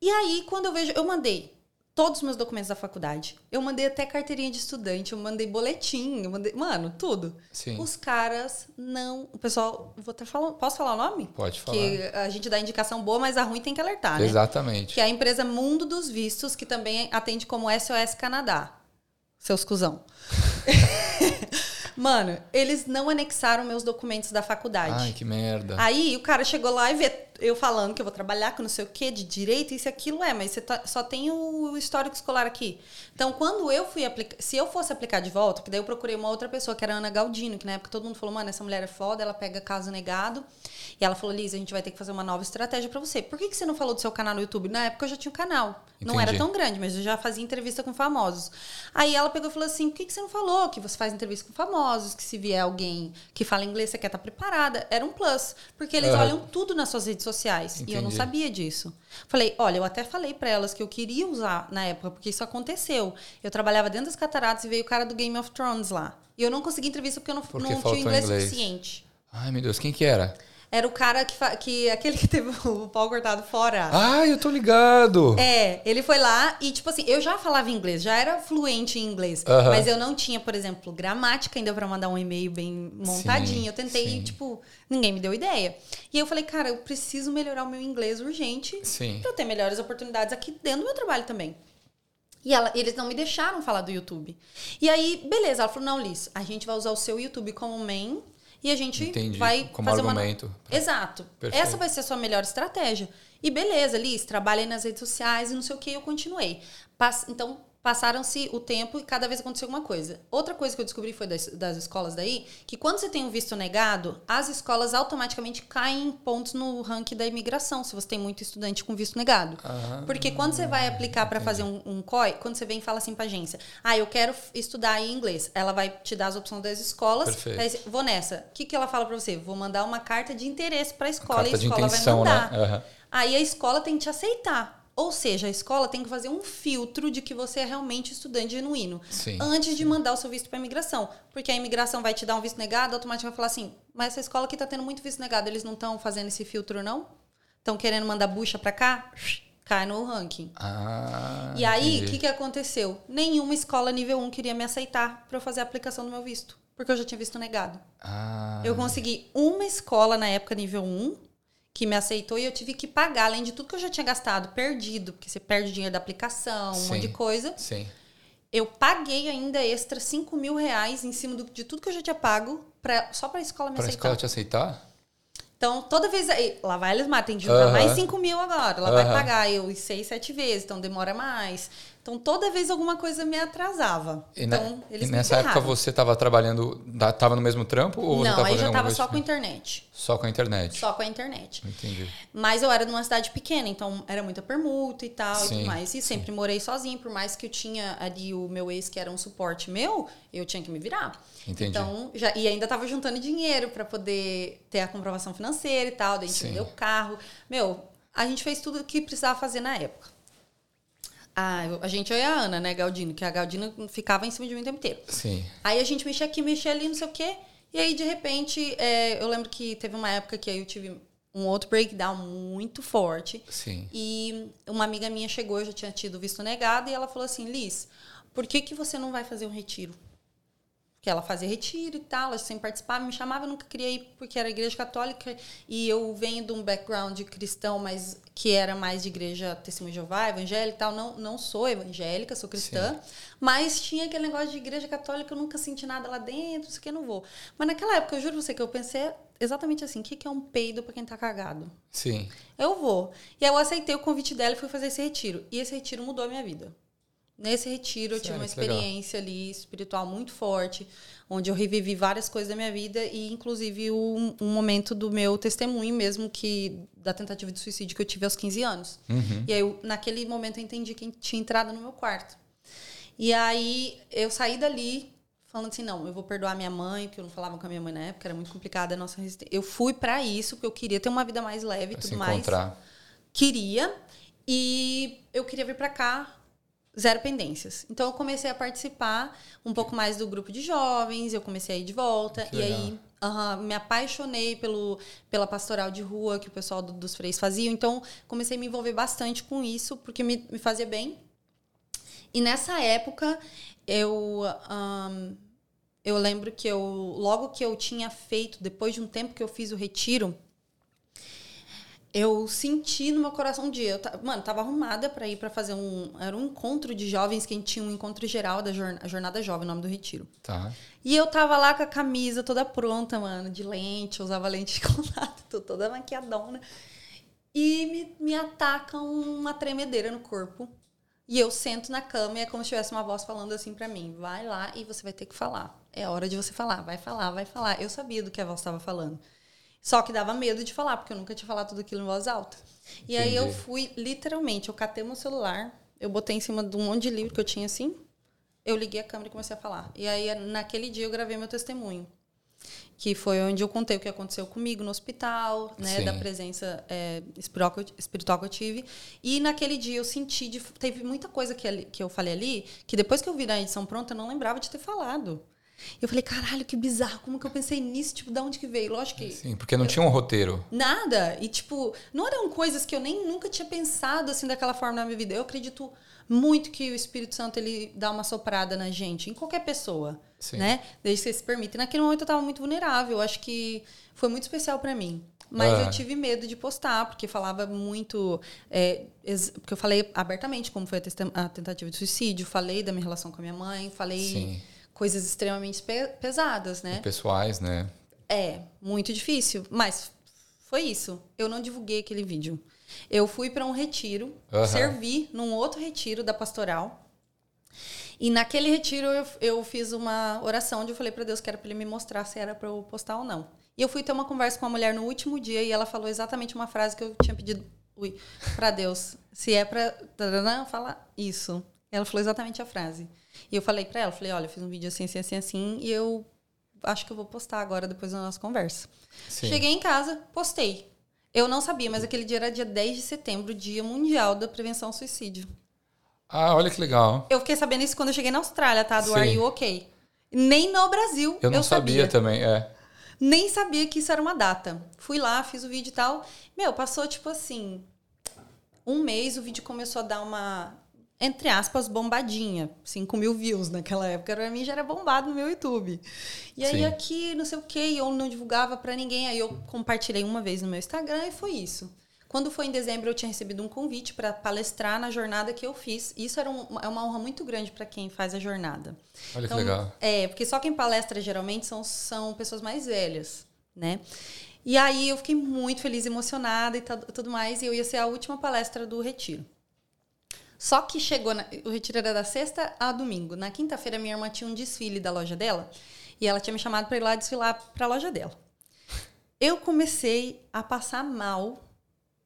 E aí, quando eu vejo, eu mandei todos os meus documentos da faculdade. Eu mandei até carteirinha de estudante, eu mandei boletim, eu mandei, mano, tudo. Sim. Os caras não, o pessoal, vou até falar, posso falar o nome? Pode falar. Que a gente dá indicação boa, mas a ruim tem que alertar, né? Exatamente. Que é a empresa Mundo dos Vistos, que também atende como SOS Canadá. Seus cuzão. Mano, eles não anexaram meus documentos da faculdade. Ai, que merda. Aí o cara chegou lá e vê eu falando que eu vou trabalhar com não sei o que de direito, isso e aquilo é, mas você tá, só tem o histórico escolar aqui. Então, quando eu fui aplicar, se eu fosse aplicar de volta, que daí eu procurei uma outra pessoa, que era a Ana Galdino, que na época todo mundo falou, mano, essa mulher é foda, ela pega caso negado. E ela falou, Liz, a gente vai ter que fazer uma nova estratégia para você. Por que, que você não falou do seu canal no YouTube? Na época eu já tinha um canal. Entendi. Não era tão grande, mas eu já fazia entrevista com famosos. Aí ela pegou e falou assim: por que, que você não falou que você faz entrevista com famosos, que se vier alguém que fala inglês, você quer estar tá preparada? Era um plus. Porque eles uhum. olham tudo nas suas redes sociais. Entendi. E eu não sabia disso. Falei, olha, eu até falei para elas que eu queria usar na época, porque isso aconteceu. Eu trabalhava dentro das cataratas e veio o cara do Game of Thrones lá. E eu não consegui entrevista porque eu não, porque não tinha inglês, inglês suficiente. Ai, meu Deus, quem que era? Era o cara que, que. Aquele que teve o pau cortado fora. Ah, eu tô ligado. É, ele foi lá e, tipo assim, eu já falava inglês, já era fluente em inglês. Uh -huh. Mas eu não tinha, por exemplo, gramática ainda para mandar um e-mail bem montadinho. Sim, eu tentei, sim. tipo, ninguém me deu ideia. E eu falei, cara, eu preciso melhorar o meu inglês urgente sim. pra eu ter melhores oportunidades aqui dentro do meu trabalho também. E ela, eles não me deixaram falar do YouTube. E aí, beleza, ela falou: não, Liz, a gente vai usar o seu YouTube como main e a gente Entendi. vai Como fazer argumento. uma Exato. Perfeito. Essa vai ser a sua melhor estratégia. E beleza, Liz, trabalhei nas redes sociais e não sei o que, eu continuei. Então, passaram-se o tempo e cada vez aconteceu alguma coisa. Outra coisa que eu descobri foi das, das, escolas daí, que quando você tem um visto negado, as escolas automaticamente caem em pontos no ranking da imigração, se você tem muito estudante com visto negado. Ah, Porque quando você vai aplicar para fazer um, um COI, quando você vem e fala assim para agência, ah, eu quero estudar em inglês, ela vai te dar as opções das escolas, aí, vou nessa. O que, que ela fala para você? Vou mandar uma carta de interesse para a escola e a escola vai mandar. Né? Uhum. Aí a escola tem que te aceitar. Ou seja, a escola tem que fazer um filtro de que você é realmente estudante genuíno sim, antes sim. de mandar o seu visto para a imigração. Porque a imigração vai te dar um visto negado, automaticamente vai falar assim: mas essa escola aqui está tendo muito visto negado, eles não estão fazendo esse filtro, não? Estão querendo mandar bucha para cá? Cai no ranking. Ah, e aí, o que, que aconteceu? Nenhuma escola nível 1 queria me aceitar para eu fazer a aplicação do meu visto. Porque eu já tinha visto negado. Ah. Eu consegui uma escola na época nível 1 que me aceitou e eu tive que pagar, além de tudo que eu já tinha gastado, perdido, porque você perde dinheiro da aplicação, sim, um monte de coisa. Sim. Eu paguei ainda extra 5 mil reais em cima do, de tudo que eu já tinha pago pra, só para a escola me pra aceitar. Para a escola te aceitar? Então, toda vez aí, lá vai eles matem de uh mais 5 mil agora. Ela uh -huh. vai pagar eu seis, sete vezes, então demora mais. Então, toda vez alguma coisa me atrasava. E, então, na, e nessa época você estava trabalhando, estava no mesmo trampo? Ou Não, aí já estava só com a internet. Só com a internet? Só com a internet. Entendi. Mas eu era numa cidade pequena, então era muita permuta e tal sim, e tudo mais. E sim. sempre morei sozinha, por mais que eu tinha ali o meu ex, que era um suporte meu, eu tinha que me virar. Entendi. Então, já, e ainda estava juntando dinheiro para poder ter a comprovação financeira e tal, daí a gente vendeu o carro. Meu, a gente fez tudo o que precisava fazer na época. Ah, a gente é a Ana, né, Galdino? Que a Galdino ficava em cima de mim o tempo inteiro. Sim. Aí a gente mexia aqui, mexia ali, não sei o quê. E aí, de repente, é, eu lembro que teve uma época que aí eu tive um outro breakdown muito forte. Sim. E uma amiga minha chegou, eu já tinha tido visto negado, e ela falou assim, Liz, por que, que você não vai fazer um retiro? Que ela fazia retiro e tal, ela sempre participava, me chamava, eu nunca queria ir porque era igreja católica e eu venho de um background cristão, mas que era mais de igreja testemunho de Jeová, evangélica e tal, não, não sou evangélica, sou cristã, Sim. mas tinha aquele negócio de igreja católica, eu nunca senti nada lá dentro, isso que eu não vou. Mas naquela época, eu juro você que eu pensei exatamente assim, o que é um peido para quem tá cagado? Sim. Eu vou. E aí eu aceitei o convite dela e fui fazer esse retiro. E esse retiro mudou a minha vida. Nesse retiro eu tive uma experiência ali espiritual muito forte, onde eu revivi várias coisas da minha vida e inclusive um, um, momento do meu testemunho mesmo que da tentativa de suicídio que eu tive aos 15 anos. Uhum. E aí eu, naquele momento eu entendi que tinha entrado no meu quarto. E aí eu saí dali falando assim, não, eu vou perdoar minha mãe, porque eu não falava com a minha mãe na época, era muito complicada a nossa resistência. Eu fui para isso, porque eu queria ter uma vida mais leve e tudo mais. Queria. E eu queria vir para cá zero pendências. Então eu comecei a participar um pouco mais do grupo de jovens, eu comecei a ir de volta. Que e legal. aí Uhum, me apaixonei pelo, pela pastoral de rua que o pessoal do, dos freios fazia. Então, comecei a me envolver bastante com isso, porque me, me fazia bem. E nessa época, eu, um, eu lembro que eu, logo que eu tinha feito, depois de um tempo que eu fiz o retiro, eu senti no meu coração um dia. Eu, mano, tava arrumada para ir para fazer um. Era um encontro de jovens que a gente tinha um encontro geral da jornada, jornada Jovem, o nome do retiro. Tá. E eu tava lá com a camisa toda pronta, mano, de lente, eu usava lente de contato, toda maquiadona. E me, me ataca uma tremedeira no corpo. E eu sento na cama e é como se tivesse uma voz falando assim para mim: vai lá e você vai ter que falar. É hora de você falar, vai falar, vai falar. Eu sabia do que a voz estava falando. Só que dava medo de falar, porque eu nunca tinha falado tudo aquilo em voz alta. E Entendi. aí eu fui, literalmente, eu catei meu celular, eu botei em cima de um monte de livro que eu tinha assim, eu liguei a câmera e comecei a falar. E aí, naquele dia, eu gravei meu testemunho. Que foi onde eu contei o que aconteceu comigo no hospital, né? Sim. Da presença é, espiritual que eu tive. E naquele dia eu senti. De, teve muita coisa que, que eu falei ali, que depois que eu vi na edição pronta, eu não lembrava de ter falado. Eu falei, caralho, que bizarro, como que eu pensei nisso? Tipo, da onde que veio? Lógico que. Sim, porque não eu, tinha um roteiro. Nada. E, tipo, não eram coisas que eu nem nunca tinha pensado assim daquela forma na minha vida. Eu acredito muito que o Espírito Santo ele dá uma soprada na gente, em qualquer pessoa. Sim. né? Desde que você se permite. Naquele momento eu estava muito vulnerável. Eu acho que foi muito especial para mim. Mas ah. eu tive medo de postar, porque falava muito. É, porque eu falei abertamente como foi a, tentativa de suicídio, falei da minha relação com a minha mãe, falei. Sim coisas extremamente pe pesadas, né? E pessoais, né? É, muito difícil. Mas foi isso. Eu não divulguei aquele vídeo. Eu fui para um retiro, uhum. servi num outro retiro da pastoral. E naquele retiro eu, eu fiz uma oração onde eu falei para Deus que era para ele me mostrar se era para eu postar ou não. E eu fui ter uma conversa com uma mulher no último dia e ela falou exatamente uma frase que eu tinha pedido para Deus. Se é para falar isso. Ela falou exatamente a frase. E eu falei para ela, falei, olha, eu fiz um vídeo assim, assim, assim, assim, e eu acho que eu vou postar agora depois da nossa conversa. Sim. Cheguei em casa, postei. Eu não sabia, mas aquele dia era dia 10 de setembro, Dia Mundial da Prevenção ao Suicídio. Ah, olha que legal. Eu fiquei sabendo isso quando eu cheguei na Austrália, tá? Do Sim. Are You OK? Nem no Brasil. Eu não eu sabia. sabia também, é. Nem sabia que isso era uma data. Fui lá, fiz o vídeo e tal. Meu, passou tipo assim. Um mês, o vídeo começou a dar uma entre aspas, bombadinha. 5 mil views naquela época. Pra mim já era bombado no meu YouTube. E aí Sim. aqui, não sei o que, eu não divulgava para ninguém. Aí eu compartilhei uma vez no meu Instagram e foi isso. Quando foi em dezembro, eu tinha recebido um convite para palestrar na jornada que eu fiz. Isso era um, é uma honra muito grande para quem faz a jornada. Olha então, que legal. É, porque só quem palestra geralmente são, são pessoas mais velhas, né? E aí eu fiquei muito feliz, emocionada e tudo mais. E eu ia ser a última palestra do retiro. Só que chegou, na, o retiro era da sexta a domingo. Na quinta-feira, minha irmã tinha um desfile da loja dela e ela tinha me chamado para ir lá desfilar para a loja dela. Eu comecei a passar mal.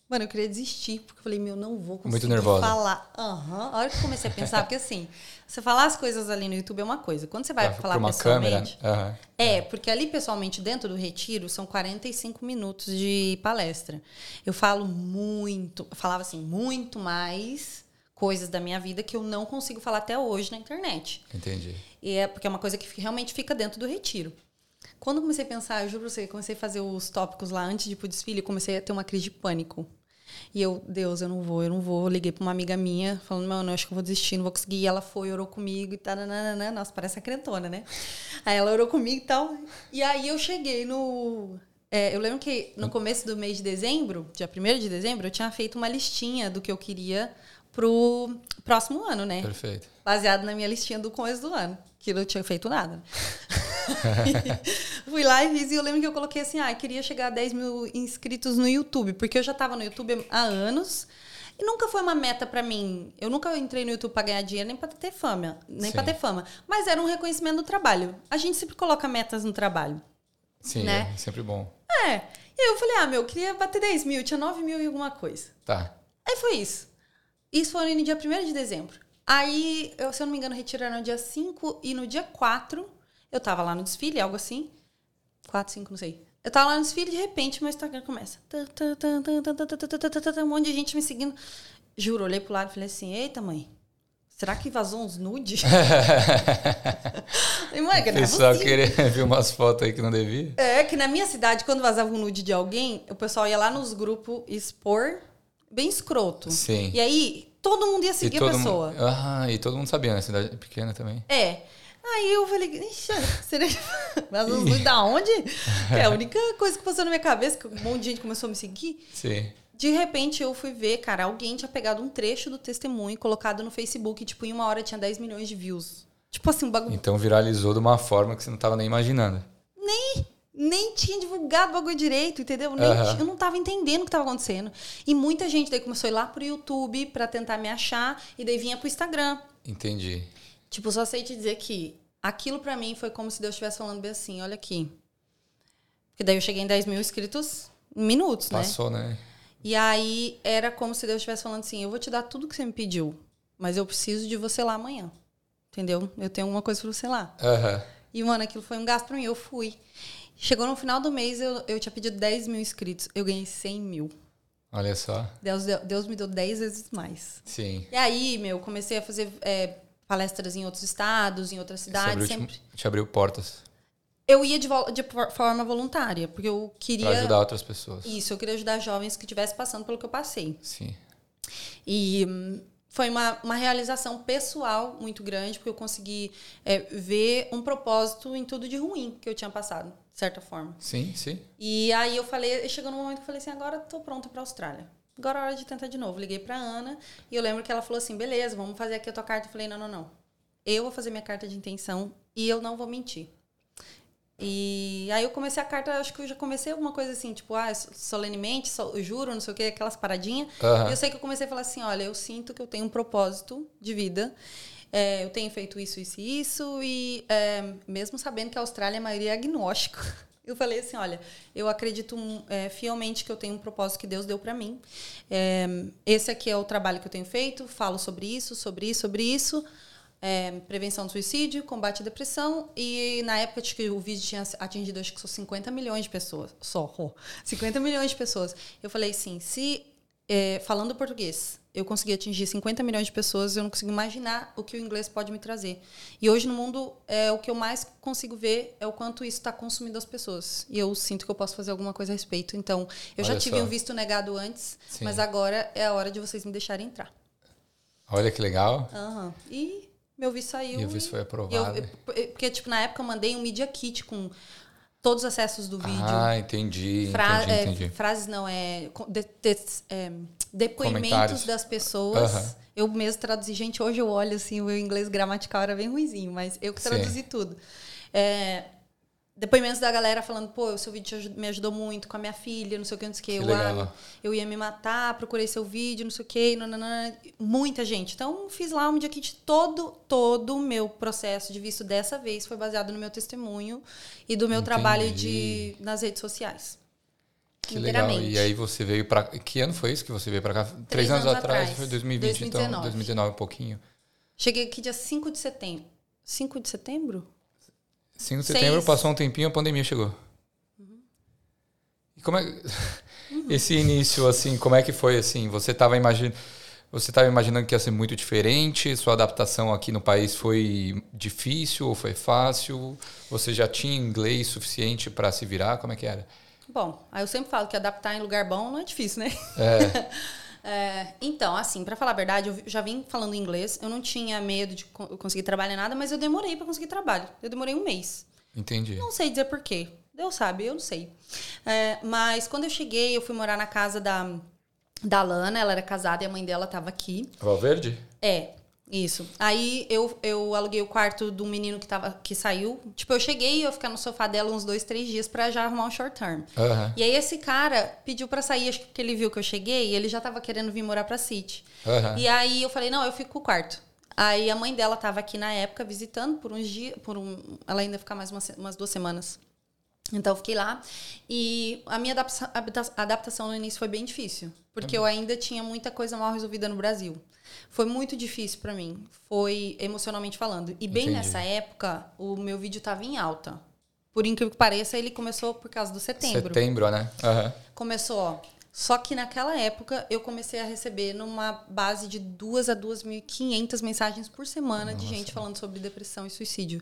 Mano, eu queria desistir, porque eu falei, meu, não vou conseguir Muito nervosa. falar. Aham. Uhum. A hora que eu comecei a pensar, porque assim, você falar as coisas ali no YouTube é uma coisa. Quando você vai pra, falar uma pessoalmente. Câmera. Uhum. É, porque ali pessoalmente, dentro do retiro, são 45 minutos de palestra. Eu falo muito, eu falava assim, muito mais coisas da minha vida que eu não consigo falar até hoje na internet. Entendi. E é porque é uma coisa que realmente fica dentro do retiro. Quando eu comecei a pensar, eu juro pra você, comecei a fazer os tópicos lá antes de ir pro desfile, eu comecei a ter uma crise de pânico. E eu, Deus, eu não vou, eu não vou. Eu liguei pra uma amiga minha, falando, mano, eu acho que eu vou desistir, não vou conseguir. E ela foi, orou comigo e tal. Nossa, parece a crentona, né? Aí ela orou comigo e tal. E aí eu cheguei no. É, eu lembro que no começo do mês de dezembro, dia 1 de dezembro, eu tinha feito uma listinha do que eu queria pro próximo ano, né? Perfeito. Baseado na minha listinha do começo do ano, que eu não tinha feito nada. Fui lá e fiz, e eu lembro que eu coloquei assim, ah, queria chegar a 10 mil inscritos no YouTube, porque eu já estava no YouTube há anos, e nunca foi uma meta para mim. Eu nunca entrei no YouTube para ganhar dinheiro, nem para ter fama, nem para ter fama. Mas era um reconhecimento do trabalho. A gente sempre coloca metas no trabalho. Sim, né? é sempre bom. É. E eu falei, ah, meu, eu queria bater 10 mil, tinha 9 mil e alguma coisa. Tá. Aí foi isso. Isso foi no dia 1 de dezembro. Aí, eu, se eu não me engano, retiraram no dia 5 e no dia 4 eu tava lá no desfile, algo assim. 4, 5, não sei. Eu tava lá no desfile e de repente meu Instagram começa. Um monte de gente me seguindo. Juro, olhei pro lado e falei assim: Eita, mãe, será que vazou uns nude? Mãe, não é assim. querer ver umas fotos aí que não devia. É, que na minha cidade, quando vazava um nude de alguém, o pessoal ia lá nos grupos expor bem escroto. Sim. E aí, todo mundo ia seguir a pessoa. Mundo, ah, e todo mundo sabia, na cidade pequena também. É. Aí eu falei, ixi, será que vazou uns nude da onde? é a única coisa que passou na minha cabeça, que um monte de gente começou a me seguir. Sim. De repente eu fui ver, cara, alguém tinha pegado um trecho do testemunho colocado no Facebook, tipo, em uma hora tinha 10 milhões de views. Tipo assim, um bagulho. Então viralizou de uma forma que você não tava nem imaginando. Nem, nem tinha divulgado o bagulho direito, entendeu? Uhum. Eu não tava entendendo o que tava acontecendo. E muita gente daí começou a ir lá pro YouTube para tentar me achar e daí vinha pro Instagram. Entendi. Tipo, só sei te dizer que aquilo para mim foi como se Deus estivesse falando bem assim, olha aqui. Porque daí eu cheguei em 10 mil inscritos em minutos, Passou, né? Passou, né? E aí era como se Deus estivesse falando assim: eu vou te dar tudo que você me pediu, mas eu preciso de você lá amanhã. Entendeu? Eu tenho alguma coisa pra você lá. Uhum. E, mano, aquilo foi um gasto pra mim. Eu fui. Chegou no final do mês, eu, eu tinha pedido 10 mil inscritos. Eu ganhei 100 mil. Olha só. Deus, Deus me deu 10 vezes mais. Sim. E aí, meu, comecei a fazer é, palestras em outros estados, em outras cidades. Abriu, sempre. Te, te abriu portas. Eu ia de, de, forma voluntária, porque eu queria. Pra ajudar outras pessoas. Isso, eu queria ajudar jovens que estivessem passando pelo que eu passei. Sim. E hum, foi uma, uma realização pessoal muito grande, porque eu consegui é, ver um propósito em tudo de ruim que eu tinha passado, de certa forma. Sim, sim. E aí eu falei, chegou num momento que eu falei assim: agora tô pronta pra Austrália. Agora é hora de tentar de novo. Liguei pra Ana e eu lembro que ela falou assim: beleza, vamos fazer aqui a tua carta. Eu falei: não, não, não. Eu vou fazer minha carta de intenção e eu não vou mentir. E aí eu comecei a carta, acho que eu já comecei alguma coisa assim, tipo, ah, solenemente, juro, não sei o que, aquelas paradinhas. Uhum. E eu sei que eu comecei a falar assim, olha, eu sinto que eu tenho um propósito de vida. É, eu tenho feito isso, isso e isso. E é, mesmo sabendo que a Austrália, a maioria é agnóstico. Eu falei assim, olha, eu acredito é, fielmente que eu tenho um propósito que Deus deu para mim. Esse aqui é o trabalho que eu tenho feito, falo sobre isso, sobre isso, sobre isso é, prevenção do suicídio, combate à depressão. E na época que o vídeo tinha atingido acho que só 50 milhões de pessoas. Só, oh, 50 milhões de pessoas. Eu falei assim, se é, falando português eu consegui atingir 50 milhões de pessoas, eu não consigo imaginar o que o inglês pode me trazer. E hoje no mundo, é, o que eu mais consigo ver é o quanto isso está consumindo as pessoas. E eu sinto que eu posso fazer alguma coisa a respeito. Então, eu Olha já tive só. um visto negado antes, Sim. mas agora é a hora de vocês me deixarem entrar. Olha que legal. Uhum. E meu visto saiu. E o visto foi aprovado. Eu, porque, tipo, na época eu mandei um Media Kit com todos os acessos do vídeo. Ah, entendi. Fra entendi, entendi. É, frases não, é, de, de, é depoimentos das pessoas. Uhum. Eu mesmo traduzi. Gente, hoje eu olho assim, o meu inglês gramatical era bem ruizinho, mas eu que traduzi Sim. tudo. É, depoimentos da galera falando, pô, o seu vídeo me ajudou muito com a minha filha, não sei o que, não sei o que. que eu, ah, eu ia me matar, procurei seu vídeo, não sei o que, nananana. muita gente. Então, fiz lá um dia kit todo, todo o meu processo de visto dessa vez foi baseado no meu testemunho e do meu Entendi. trabalho de, nas redes sociais. Que legal. E aí você veio para Que ano foi isso que você veio para cá? Três, Três anos, anos, atrás, foi 2020, 2019. então. 2019, um pouquinho. Cheguei aqui dia 5 de setembro. 5 de setembro? 5 de setembro, Seis. passou um tempinho, a pandemia chegou. Uhum. E como é uhum. esse início assim, como é que foi assim? Você estava imaginando você estava imaginando que ia ser muito diferente? Sua adaptação aqui no país foi difícil ou foi fácil? Você já tinha inglês suficiente para se virar? Como é que era? Bom, aí eu sempre falo que adaptar em lugar bom não é difícil, né? É. é então, assim, para falar a verdade, eu já vim falando inglês. Eu não tinha medo de conseguir trabalhar em nada, mas eu demorei para conseguir trabalho. Eu demorei um mês. Entendi. Não sei dizer por quê. Deus sabe, eu não sei. É, mas quando eu cheguei, eu fui morar na casa da, da Lana. Ela era casada e a mãe dela estava aqui. Valverde? É. Isso. Aí eu, eu aluguei o quarto do menino que, tava, que saiu. Tipo, eu cheguei e eu ficar no sofá dela uns dois, três dias para já arrumar um short term. Uhum. E aí esse cara pediu para sair, acho que ele viu que eu cheguei e ele já tava querendo vir morar pra City. Uhum. E aí eu falei, não, eu fico com o quarto. Aí a mãe dela tava aqui na época visitando por uns dias, por um. Ela ainda ficar mais umas, umas duas semanas. Então eu fiquei lá e a minha adaptação no início foi bem difícil, porque eu ainda tinha muita coisa mal resolvida no Brasil. Foi muito difícil para mim, foi emocionalmente falando. E bem Entendi. nessa época, o meu vídeo estava em alta. Por incrível que pareça, ele começou por causa do setembro. Setembro, né? Uhum. Começou, ó, Só que naquela época eu comecei a receber numa base de duas a 2.500 mensagens por semana Nossa. de gente falando sobre depressão e suicídio.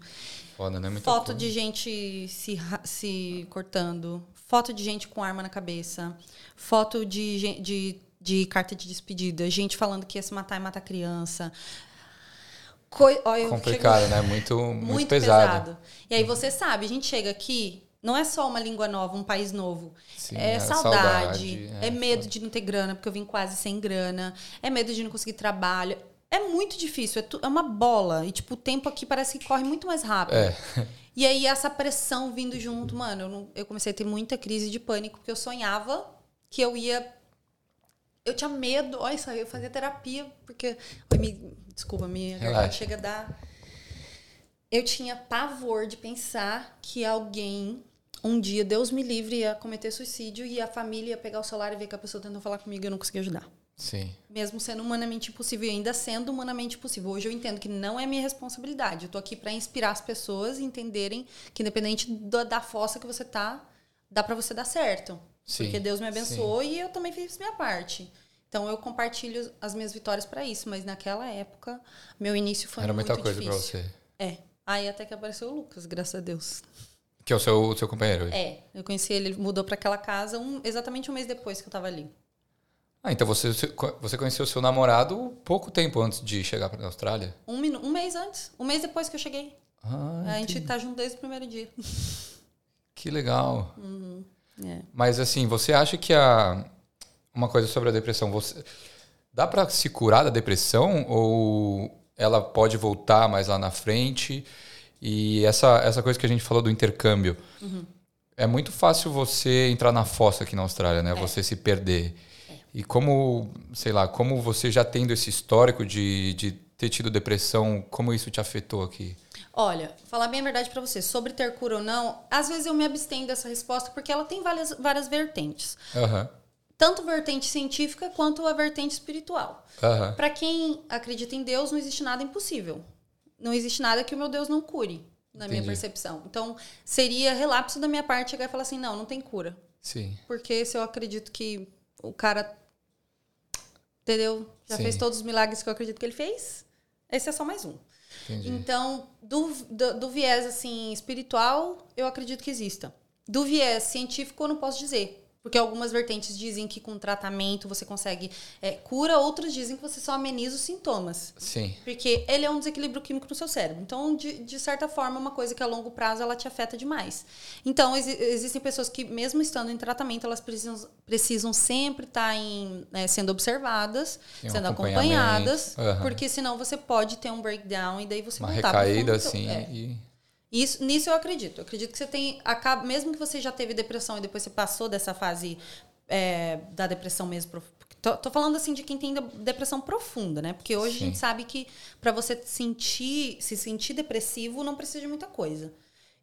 Foda, né? Muita Foto coisa. de gente se, se cortando, foto de gente com arma na cabeça, foto de, de, de carta de despedida, gente falando que ia se matar e matar criança. Coi Complicado, né? Muito, muito, muito pesado. pesado. E aí você sabe, a gente chega aqui, não é só uma língua nova, um país novo. Sim, é, é saudade, saudade, é, é medo de não ter grana, porque eu vim quase sem grana, é medo de não conseguir trabalho. É muito difícil, é, tu, é uma bola. E, tipo, o tempo aqui parece que corre muito mais rápido. É. E aí, essa pressão vindo junto, mano, eu, não, eu comecei a ter muita crise de pânico, porque eu sonhava que eu ia. Eu tinha medo, olha isso, eu fazia terapia, porque. Me, desculpa, minha garganta chega a dar. Eu tinha pavor de pensar que alguém um dia, Deus me livre, ia cometer suicídio e a família ia pegar o celular e ver que a pessoa tentou falar comigo e eu não conseguia ajudar. Sim. Mesmo sendo humanamente impossível e ainda sendo humanamente possível. Hoje eu entendo que não é minha responsabilidade. Eu tô aqui para inspirar as pessoas e entenderem que independente da, da fossa que você tá, dá para você dar certo. Sim. Porque Deus me abençoou Sim. e eu também fiz minha parte. Então eu compartilho as minhas vitórias para isso, mas naquela época meu início foi Era muito muita coisa para você. É. Aí até que apareceu o Lucas, graças a Deus. Que é o seu, o seu companheiro? É, eu conheci ele, mudou para aquela casa um, exatamente um mês depois que eu tava ali. Ah, então você, você conheceu seu namorado pouco tempo antes de chegar para a Austrália? Um, um mês antes. Um mês depois que eu cheguei. Ah, a gente tá junto desde o primeiro dia. Que legal. Uhum, é. Mas assim, você acha que a uma coisa sobre a depressão, você dá para se curar da depressão ou ela pode voltar mais lá na frente? E essa, essa coisa que a gente falou do intercâmbio. Uhum. É muito fácil você entrar na fossa aqui na Austrália, né? É. Você se perder. E como, sei lá, como você já tendo esse histórico de, de ter tido depressão, como isso te afetou aqui? Olha, falar bem a verdade para você, sobre ter cura ou não, às vezes eu me abstenho dessa resposta porque ela tem várias, várias vertentes. Uhum. Tanto vertente científica quanto a vertente espiritual. Uhum. Para quem acredita em Deus, não existe nada impossível não existe nada que o meu Deus não cure, na Entendi. minha percepção. Então, seria relapso da minha parte chegar e falar assim: não, não tem cura. Sim. Porque se eu acredito que o cara. Entendeu? Já Sim. fez todos os milagres que eu acredito que ele fez, esse é só mais um. Entendi. Então, do, do, do viés assim espiritual, eu acredito que exista. Do viés científico, eu não posso dizer. Porque algumas vertentes dizem que com tratamento você consegue é, cura, outras dizem que você só ameniza os sintomas. Sim. Porque ele é um desequilíbrio químico no seu cérebro. Então, de, de certa forma, é uma coisa que a longo prazo ela te afeta demais. Então, ex existem pessoas que, mesmo estando em tratamento, elas precisam, precisam sempre estar tá em, né, sendo observadas, um sendo acompanhadas, uhum. porque senão você pode ter um breakdown e daí você uma recaída, assim. É. E isso, nisso eu acredito. Eu acredito que você tem. Acaba, mesmo que você já teve depressão e depois você passou dessa fase é, da depressão mesmo. Tô, tô, falando assim de quem tem depressão profunda, né? Porque hoje Sim. a gente sabe que para você sentir, se sentir depressivo, não precisa de muita coisa.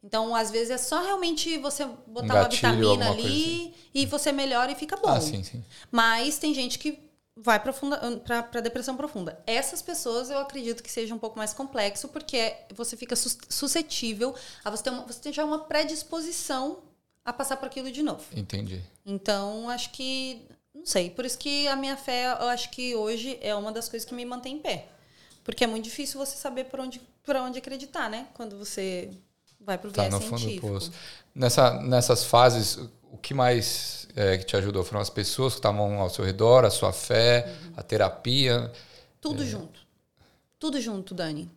Então, às vezes, é só realmente você botar um uma vitamina ali assim. e você melhora e fica bom. Ah, sim, sim. Mas tem gente que vai para depressão profunda. Essas pessoas eu acredito que seja um pouco mais complexo, porque você fica suscetível a você ter, uma, você ter já uma predisposição a passar por aquilo de novo. Entendi. Então, acho que. Não sei. Por isso que a minha fé, eu acho que hoje é uma das coisas que me mantém em pé. Porque é muito difícil você saber por onde, por onde acreditar, né? Quando você vai para o tá viés no científico. Fundo do poço. Nessa, nessas fases, o que mais é, que te ajudou? Foram as pessoas que estavam ao seu redor, a sua fé, uhum. a terapia? Tudo é... junto. Tudo junto, Dani.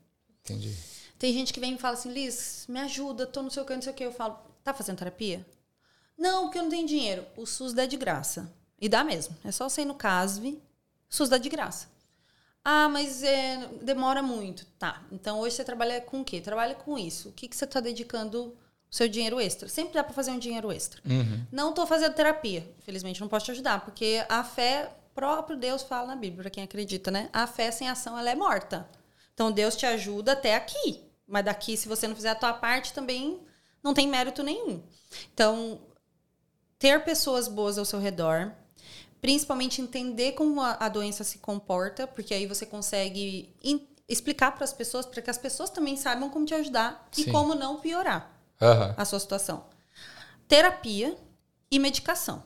Entendi. Tem gente que vem e fala assim, Liz, me ajuda, tô no seu canto, não sei o que. Eu falo, tá fazendo terapia? Não, porque eu não tenho dinheiro. O SUS dá de graça. E dá mesmo. É só você ir no CASV, o SUS dá de graça. Ah, mas é, demora muito. Tá. Então hoje você trabalha com o quê? Trabalha com isso. O que, que você está dedicando o seu dinheiro extra. Sempre dá para fazer um dinheiro extra. Uhum. Não estou fazendo terapia. Infelizmente, não posso te ajudar, porque a fé, próprio Deus fala na Bíblia, para quem acredita, né? A fé sem ação, ela é morta. Então, Deus te ajuda até aqui. Mas daqui, se você não fizer a tua parte, também não tem mérito nenhum. Então, ter pessoas boas ao seu redor, principalmente entender como a, a doença se comporta, porque aí você consegue explicar para as pessoas, para que as pessoas também saibam como te ajudar Sim. e como não piorar uhum. a sua situação. Terapia e medicação.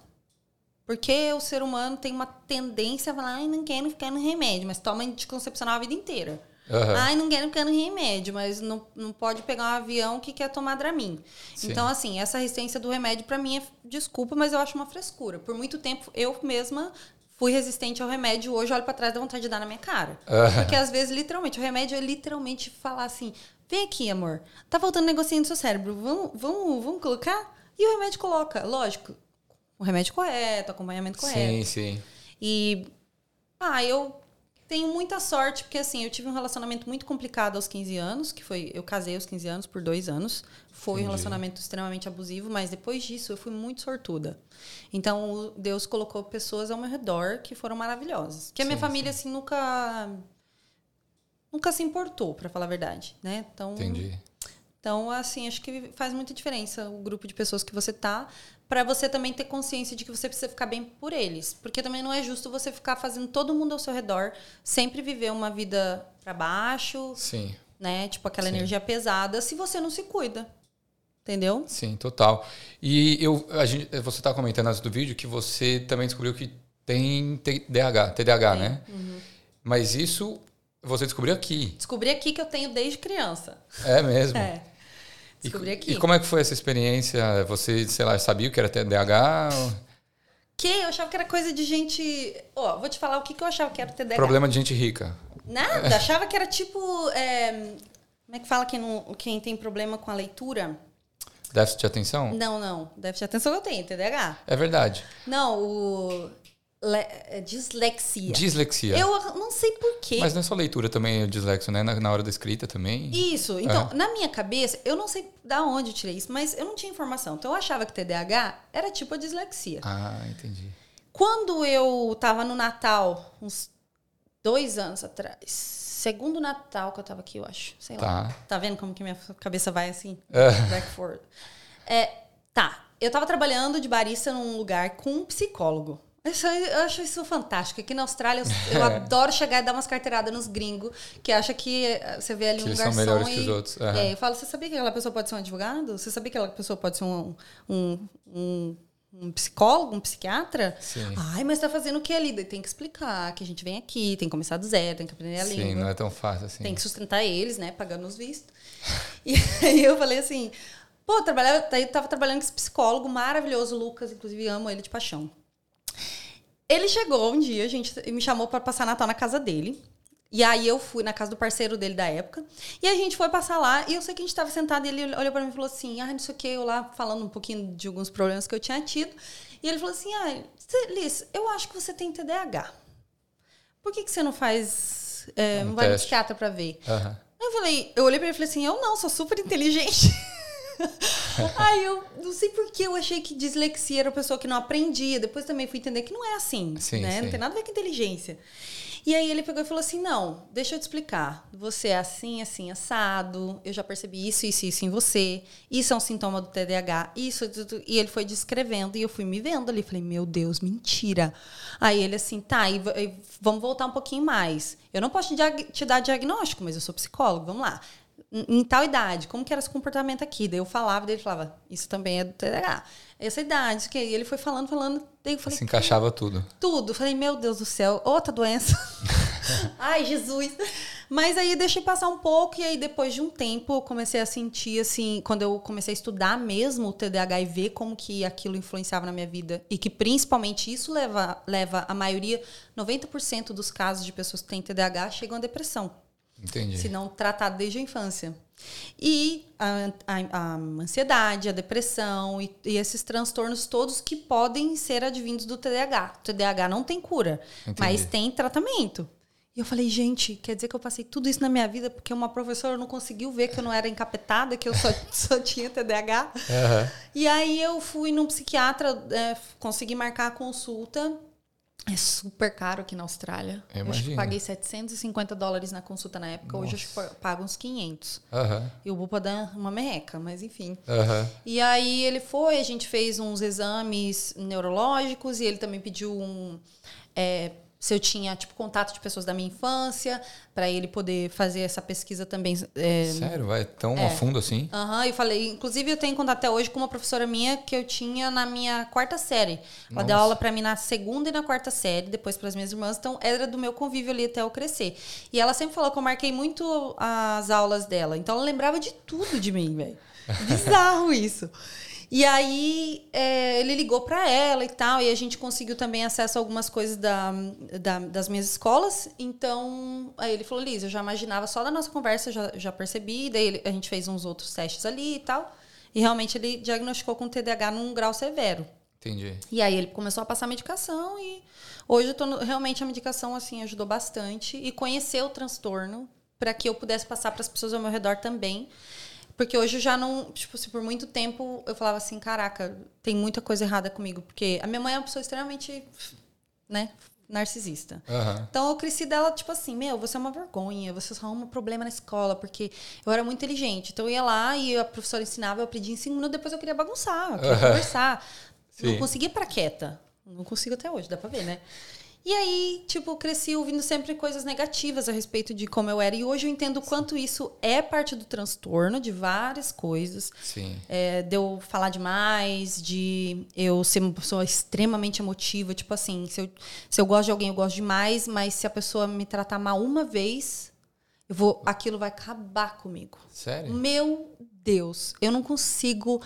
Porque o ser humano tem uma tendência a falar, ai, não quero ficar no remédio, mas toma anticoncepcional a vida inteira. Aham. Ai, não quero ficar no remédio, mas não, não pode pegar um avião que quer tomar Dramin. Sim. Então, assim, essa resistência do remédio, pra mim, é desculpa, mas eu acho uma frescura. Por muito tempo, eu mesma fui resistente ao remédio. Hoje, olho pra trás da vontade de dar na minha cara. Aham. Porque, às vezes, literalmente, o remédio é literalmente falar assim: vem aqui, amor, tá faltando um negocinho no seu cérebro, vamos, vamos, vamos colocar? E o remédio coloca, lógico, o remédio correto, acompanhamento correto. Sim, sim. E ah, eu tenho muita sorte, porque assim, eu tive um relacionamento muito complicado aos 15 anos, que foi. Eu casei aos 15 anos por dois anos. Foi Entendi. um relacionamento extremamente abusivo, mas depois disso eu fui muito sortuda. Então, Deus colocou pessoas ao meu redor que foram maravilhosas. Que a minha Sim, família, assim, nunca. Nunca se importou, pra falar a verdade, né? Então, Entendi. então, assim, acho que faz muita diferença o grupo de pessoas que você tá, para você também ter consciência de que você precisa ficar bem por eles, porque também não é justo você ficar fazendo todo mundo ao seu redor sempre viver uma vida para baixo, Sim, né? Tipo aquela Sim. energia pesada, se você não se cuida. Entendeu? sim, total. E eu, a gente, você estava comentando antes do vídeo que você também descobriu que tem TDAH, TDAH, né? Uhum. Mas isso você descobriu aqui. Descobri aqui que eu tenho desde criança. É mesmo? É. E, Descobri aqui. e como é que foi essa experiência? Você, sei lá, sabia que era TDAH? Que eu achava que era coisa de gente. Ó, vou te falar o que, que eu achava que era TDAH. Problema de gente rica. Nada, achava que era tipo. é, Como é que fala quem, não, quem tem problema com a leitura? Déficit de atenção? Não, não. Deve ter atenção eu tenho, TDAH. É verdade. Não, o. le- é dislexia. Dislexia. Eu não sei porquê. Mas não é só leitura também, é dislexo, né? Na, na hora da escrita também. Isso. Então, É. na minha cabeça, eu não sei da onde eu tirei isso, mas eu não tinha informação. Então, eu achava que TDAH era tipo a dislexia. Ah, entendi. Quando eu tava no Natal, uns dois anos atrás, segundo Natal que eu tava aqui, eu acho. Sei lá. Tá. Tá vendo como que minha cabeça vai assim? É. Back forward. É, tá. Eu tava trabalhando de barista num lugar com um psicólogo. Isso eu acho isso fantástico. Aqui na Austrália, eu, eu adoro chegar e dar umas carteiradas nos gringos que acha que eh, você vê ali Que um eles são garçom melhores e, que os outros. Aham. É, eu falo, você sabia que aquela pessoa pode ser um advogado? Você sabia que aquela pessoa pode ser um, um, um, um psicólogo, um psiquiatra? Sim. Ai, mas tá fazendo o que ali? Tem que explicar que a gente vem aqui, tem que começar do zero, tem que aprender a Sim, língua não é tão fácil assim. tem que sustentar eles, né? Pagando os vistos. E aí eu falei assim, pô, trabalhava, daí eu tava trabalhando com esse psicólogo maravilhoso, Lucas, inclusive amo ele de paixão. Ele chegou um dia, a gente e me chamou para passar Natal na casa dele. E aí eu fui na casa do parceiro dele da época. E a gente foi passar lá. E eu sei que a gente tava sentado e ele olhou para mim e falou assim: Ah, não sei o que, eu lá falando um pouquinho de alguns problemas que eu tinha tido. E ele falou assim: Ah, Liz, eu acho que você tem TDAH. Por que, que você não faz. é, Um não vai no psiquiatra pra ver? Aham. Eu falei, eu olhei pra ele e falei assim, eu não, sou super inteligente. Aí eu não sei por que eu achei que dislexia era uma pessoa que não aprendia. Depois também fui entender que não é assim, Sim, né? sim. Não tem nada a ver com inteligência. E aí ele pegou e falou assim: não, deixa eu te explicar. Você é assim, assim, assado. Eu já percebi isso, isso, isso em você. Isso é um sintoma do TDAH. Isso, tudo. E ele foi descrevendo e eu fui me vendo ali. Falei, meu Deus, mentira. Aí ele assim, tá, e, e vamos voltar um pouquinho mais. Eu não posso te, te dar diagnóstico, mas eu sou psicólogo, vamos lá. Em, em tal idade, como que era esse comportamento aqui? Daí eu falava, daí ele falava, isso também é do TDAH. Essa idade, isso que E ele foi falando, falando. Daí eu falei, Se encaixava tudo. tudo. Falei, meu Deus do céu, outra doença. Ai, Jesus. Mas aí eu deixei passar um pouco, e aí depois de um tempo eu comecei a sentir, assim, quando eu comecei a estudar mesmo o TDAH e ver como que aquilo influenciava na minha vida, e que principalmente isso leva, leva a maioria, 90% dos casos de pessoas que têm TDAH chegam à depressão Entendi. se não tratado desde a infância. E a, a- a ansiedade, a depressão e, e esses transtornos todos que podem ser advindos do TDAH. O TDAH não tem cura, Entendi. mas tem tratamento. E eu falei, gente, quer dizer que eu passei tudo isso na minha vida porque uma professora não conseguiu ver que eu não era encapetada, que eu só, só tinha TDAH. Aham. E aí eu fui num psiquiatra, é, consegui marcar a consulta. É super caro aqui na Austrália. Eu Eu acho que paguei 750 dólares na consulta na época. Hoje eu acho que eu pago uns 500. Aham. E o Bupa dá uma merreca, mas enfim. Aham. E aí ele foi, a gente fez uns exames neurológicos e ele também pediu um é, se eu tinha tipo contato de pessoas da minha infância, para ele poder fazer essa pesquisa também. É, Sério, vai tão é. a fundo assim? Aham, uhum, eu falei, inclusive eu tenho contato até hoje com uma professora minha que eu tinha na minha quarta série. Ela Nossa. deu aula para mim na segunda e na quarta série, depois para as minhas irmãs, então era do meu convívio ali até eu crescer. E ela sempre falou que eu marquei muito as aulas dela, então ela lembrava de tudo de mim, velho. Bizarro isso. E aí é, ele ligou para ela e tal, e a gente conseguiu também acesso a algumas coisas da, da, das minhas escolas. Então, aí ele falou, Liz, eu já imaginava só da nossa conversa, já, já percebi, daí ele, a gente fez uns outros testes ali e tal. E realmente ele diagnosticou com TDAH num grau severo. Entendi. E aí ele começou a passar medicação e hoje eu tô no, realmente a medicação assim ajudou bastante e conhecer o transtorno para que eu pudesse passar para as pessoas ao meu redor também. Porque hoje eu já não. Tipo, assim, por muito tempo eu falava assim: caraca, tem muita coisa errada comigo. Porque a minha mãe é uma pessoa extremamente. né? Narcisista. Uhum. Então eu cresci dela, tipo assim: meu, você é uma vergonha, você só arruma um problema na escola. Porque eu era muito inteligente. Então eu ia lá e a professora ensinava, eu aprendi em cinco minutos, depois eu queria bagunçar, eu queria uhum. conversar. Sim. Não conseguia para quieta. Não consigo até hoje, dá pra ver, né? E aí, tipo, cresci ouvindo sempre coisas negativas a respeito de como eu era. E hoje eu entendo o quanto isso é parte do transtorno de várias coisas. Sim. É, de eu falar demais, de eu ser uma pessoa extremamente emotiva. Tipo assim, se eu, se eu gosto de alguém, eu gosto demais, mas se a pessoa me tratar mal uma vez, eu vou, aquilo vai acabar comigo. Sério? Meu Deus, eu não consigo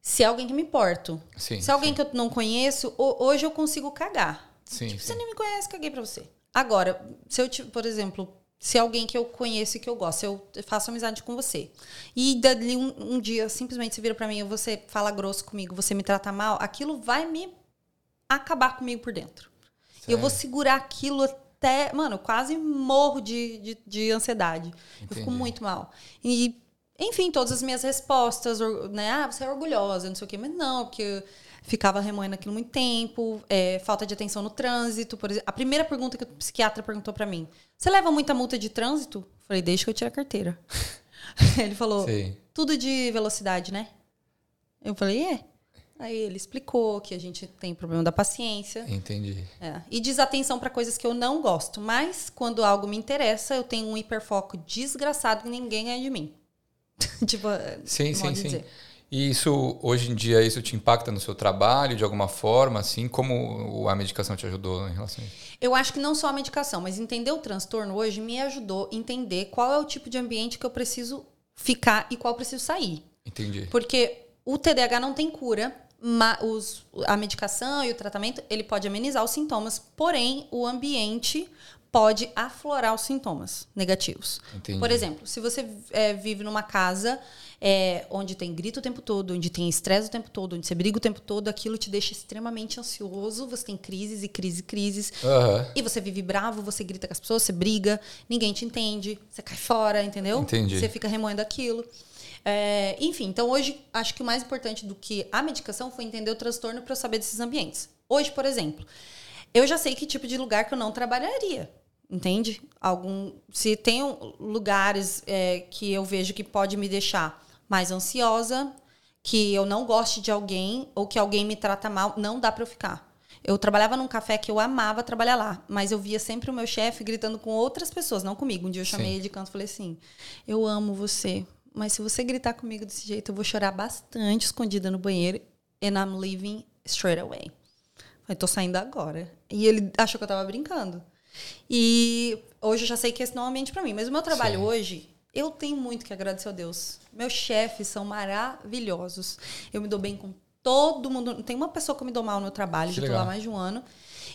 se é alguém que me importo. Sim, se é alguém sim. que eu não conheço, hoje eu consigo cagar. Sim, tipo, sim. você nem me conhece, caguei pra você. Agora, se eu, por exemplo, se alguém que eu conheço e que eu gosto, eu faço amizade com você. E dali um, um dia, simplesmente você vira para mim, você fala grosso comigo, você me trata mal, aquilo vai me acabar comigo por dentro. E eu vou segurar aquilo até. Mano, eu quase morro de, de, de ansiedade. Entendi. Eu fico muito mal. E, enfim, todas as minhas respostas, né? Ah, você é orgulhosa, não sei o quê. Mas não, porque ficava remoendo aquilo muito tempo, é, falta de atenção no trânsito, por exemplo. A primeira pergunta que o psiquiatra perguntou para mim: Você leva muita multa de trânsito? Eu falei, deixa que eu tire a carteira. ele falou, Sim. tudo de velocidade, né? Eu falei, é. Aí ele explicou que a gente tem problema da paciência. Entendi. É. E desatenção para coisas que eu não gosto. Mas quando algo me interessa, eu tenho um hiperfoco desgraçado que ninguém ganha de mim. tipo, sim, sim, sim. Dizer. E isso, hoje em dia, isso te impacta no seu trabalho de alguma forma, assim? Como a medicação te ajudou em relação a isso? Eu acho que não só a medicação, mas entender o transtorno hoje me ajudou a entender qual é o tipo de ambiente que eu preciso ficar e qual eu preciso sair. Entendi. Porque o TDAH não tem cura, mas os, a medicação e o tratamento, ele pode amenizar os sintomas, porém, o ambiente pode aflorar os sintomas negativos. Entendi. Por exemplo, se você é, vive numa casa é, onde tem grito o tempo todo, onde tem estresse o tempo todo, onde você briga o tempo todo, aquilo te deixa extremamente ansioso, você tem crises e crises e crises. Uhum. E você vive bravo, você grita com as pessoas, você briga, ninguém te entende, você cai fora, entendeu? Entendi. Você fica remoendo aquilo. É, enfim, então hoje acho que o mais importante do que a medicação foi entender o transtorno para eu saber desses ambientes. Hoje, por exemplo, eu já sei que tipo de lugar que eu não trabalharia entende? Algum, se tem lugares é, que eu vejo que pode me deixar mais ansiosa, que eu não goste de alguém ou que alguém me trata mal, não dá para eu ficar. Eu trabalhava num café que eu amava trabalhar lá, mas eu via sempre o meu chefe gritando com outras pessoas, não comigo. Um dia eu chamei Sim. ele de canto e falei assim: Eu amo você, mas se você gritar comigo desse jeito, eu vou chorar bastante escondida no banheiro and I'm leaving straight away. Eu tô saindo agora. E ele achou que eu tava brincando. E hoje eu já sei que esse não é um ambiente para mim. Mas o meu trabalho Sim. hoje, eu tenho muito que agradecer a Deus. Meus chefes são maravilhosos. Eu me dou bem com todo mundo. Tem uma pessoa que eu me dou mal no trabalho, que já tô lá mais de um ano.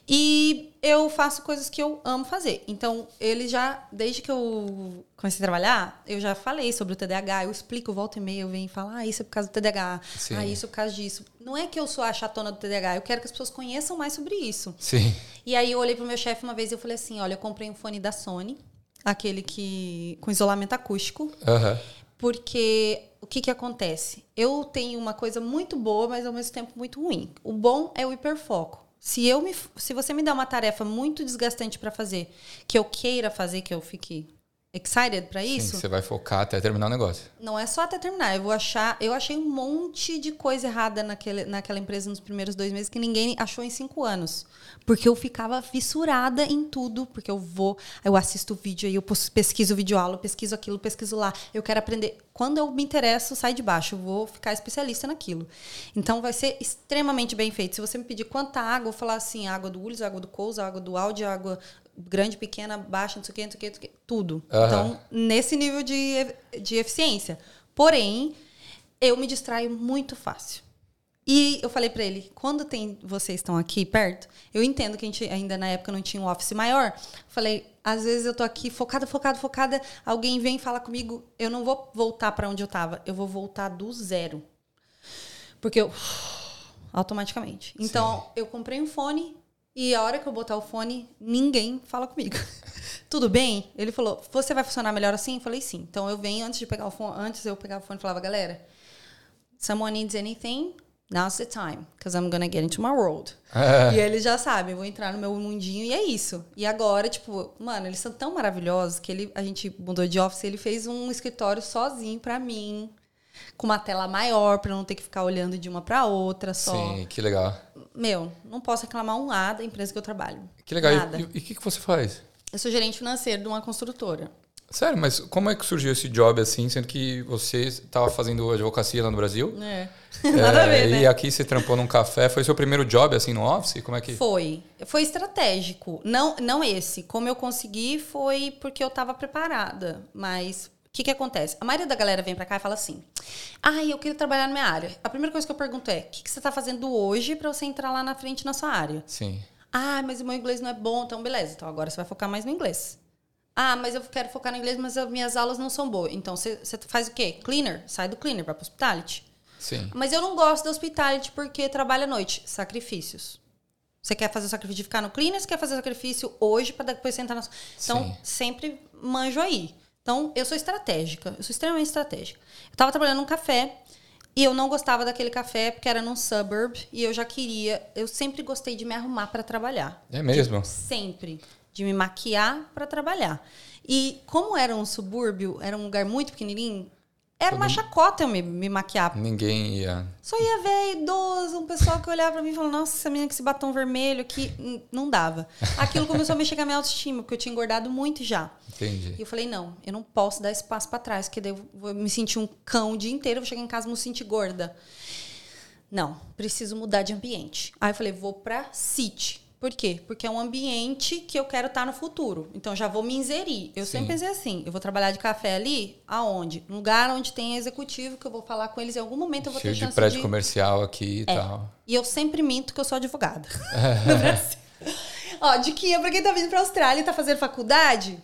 E eu faço coisas que eu amo fazer. Então, ele já, desde que eu comecei a trabalhar, eu já falei sobre o TDAH, eu explico, volta e meia, eu venho e falo, ah, isso é por causa do TDAH, Sim. ah, isso é por causa disso. Não é que eu sou a chatona do TDAH, eu quero que as pessoas conheçam mais sobre isso. Sim. E aí eu olhei pro meu chefe uma vez e eu falei assim, olha, eu comprei um fone da Sony, aquele que com isolamento acústico. Uhum. Porque o que, que acontece? Eu tenho uma coisa muito boa, mas ao mesmo tempo muito ruim. O bom é o hiperfoco. Se eu me, se você me dá uma tarefa muito desgastante para fazer, que eu queira fazer, que eu fique excited para isso. Sim, você vai focar até terminar o negócio. Não é só até terminar. Eu vou achar. Eu achei um monte de coisa errada naquele, naquela empresa nos primeiros dois meses que ninguém achou em cinco anos. Porque eu ficava fissurada em tudo. Porque eu vou, eu assisto vídeo, aí eu pesquiso vídeo aula, pesquiso aquilo, pesquiso lá. Eu quero aprender. Quando eu me interesso, sai de baixo. Eu vou ficar especialista naquilo. Então vai ser extremamente bem feito. Se você me pedir quanta água, eu falar assim: água do Ulis, água do Cousa, água do áudio, água grande, pequena, baixa, não sei o que, não sei o que, não sei o que tudo. Uhum. Então, nesse nível de, de eficiência. Porém, eu me distraio muito fácil. E eu falei para ele, quando tem vocês estão aqui perto, eu entendo que a gente ainda na época não tinha um office maior. Falei, às vezes eu tô aqui focada, focada, focada, alguém vem falar comigo, eu não vou voltar para onde eu tava, eu vou voltar do zero. Porque eu automaticamente. Então, Sim. eu comprei um fone, e a hora que eu botar o fone, ninguém fala comigo. Tudo bem? Ele falou: "Você vai funcionar melhor assim?" Eu falei: "Sim". Então eu venho antes de pegar o fone, antes eu pegava o fone e falava: "Galera, someone needs anything, now's the time, because I'm gonna get into my world". É. E eles já sabem, eu vou entrar no meu mundinho e é isso. E agora, tipo, mano, eles são tão maravilhosos que ele, a gente mudou de office, ele fez um escritório sozinho para mim, com uma tela maior para não ter que ficar olhando de uma para outra só. Sim, que legal meu, não posso reclamar um A da empresa que eu trabalho. Que legal. Nada. E o que, que você faz? Eu sou gerente financeiro de uma construtora. Sério, mas como é que surgiu esse job assim, sendo que você estava fazendo advocacia lá no Brasil? É. Nada é, a ver, né? E aqui você trampou num café, foi seu primeiro job assim no office? Como é que Foi. Foi estratégico. Não, não esse. Como eu consegui foi porque eu estava preparada, mas o que, que acontece? A maioria da galera vem pra cá e fala assim: Ah, eu queria trabalhar na minha área. A primeira coisa que eu pergunto é: o que, que você tá fazendo hoje para você entrar lá na frente na sua área? Sim. Ah, mas o meu inglês não é bom, então beleza. Então agora você vai focar mais no inglês. Ah, mas eu quero focar no inglês, mas as minhas aulas não são boas. Então você, você faz o quê? Cleaner? Sai do cleaner, vai pro hospitality. Sim. Mas eu não gosto da hospitality porque trabalha à noite. Sacrifícios. Você quer fazer o sacrifício de ficar no cleaner, você quer fazer o sacrifício hoje para depois você entrar na. Então, Sim. sempre manjo aí. Então, eu sou estratégica, eu sou extremamente estratégica. Eu estava trabalhando num café e eu não gostava daquele café porque era num suburb e eu já queria, eu sempre gostei de me arrumar para trabalhar. É mesmo? De, sempre, de me maquiar para trabalhar. E como era um subúrbio, era um lugar muito pequenininho, era uma chacota eu me, me maquiar. Ninguém ia. Só ia ver idoso, um pessoal que olhava pra mim e falava, nossa, essa menina com esse batom vermelho aqui, não dava. Aquilo começou a mexer com a minha autoestima, porque eu tinha engordado muito já. Entendi. E eu falei, não, eu não posso dar espaço para trás, porque eu vou me sentir um cão o dia inteiro, eu vou chegar em casa e me sentir gorda. Não, preciso mudar de ambiente. Aí eu falei, vou pra City. Por quê? Porque é um ambiente que eu quero estar no futuro. Então já vou me inserir. Eu Sim. sempre pensei assim: eu vou trabalhar de café ali, aonde? Um lugar onde tem executivo, que eu vou falar com eles em algum momento, eu vou Cheio ter chance de prédio de... comercial aqui e é. tal. E eu sempre minto que eu sou advogada no Brasil. Ó, diquinha pra quem tá vindo pra Austrália e tá fazendo faculdade.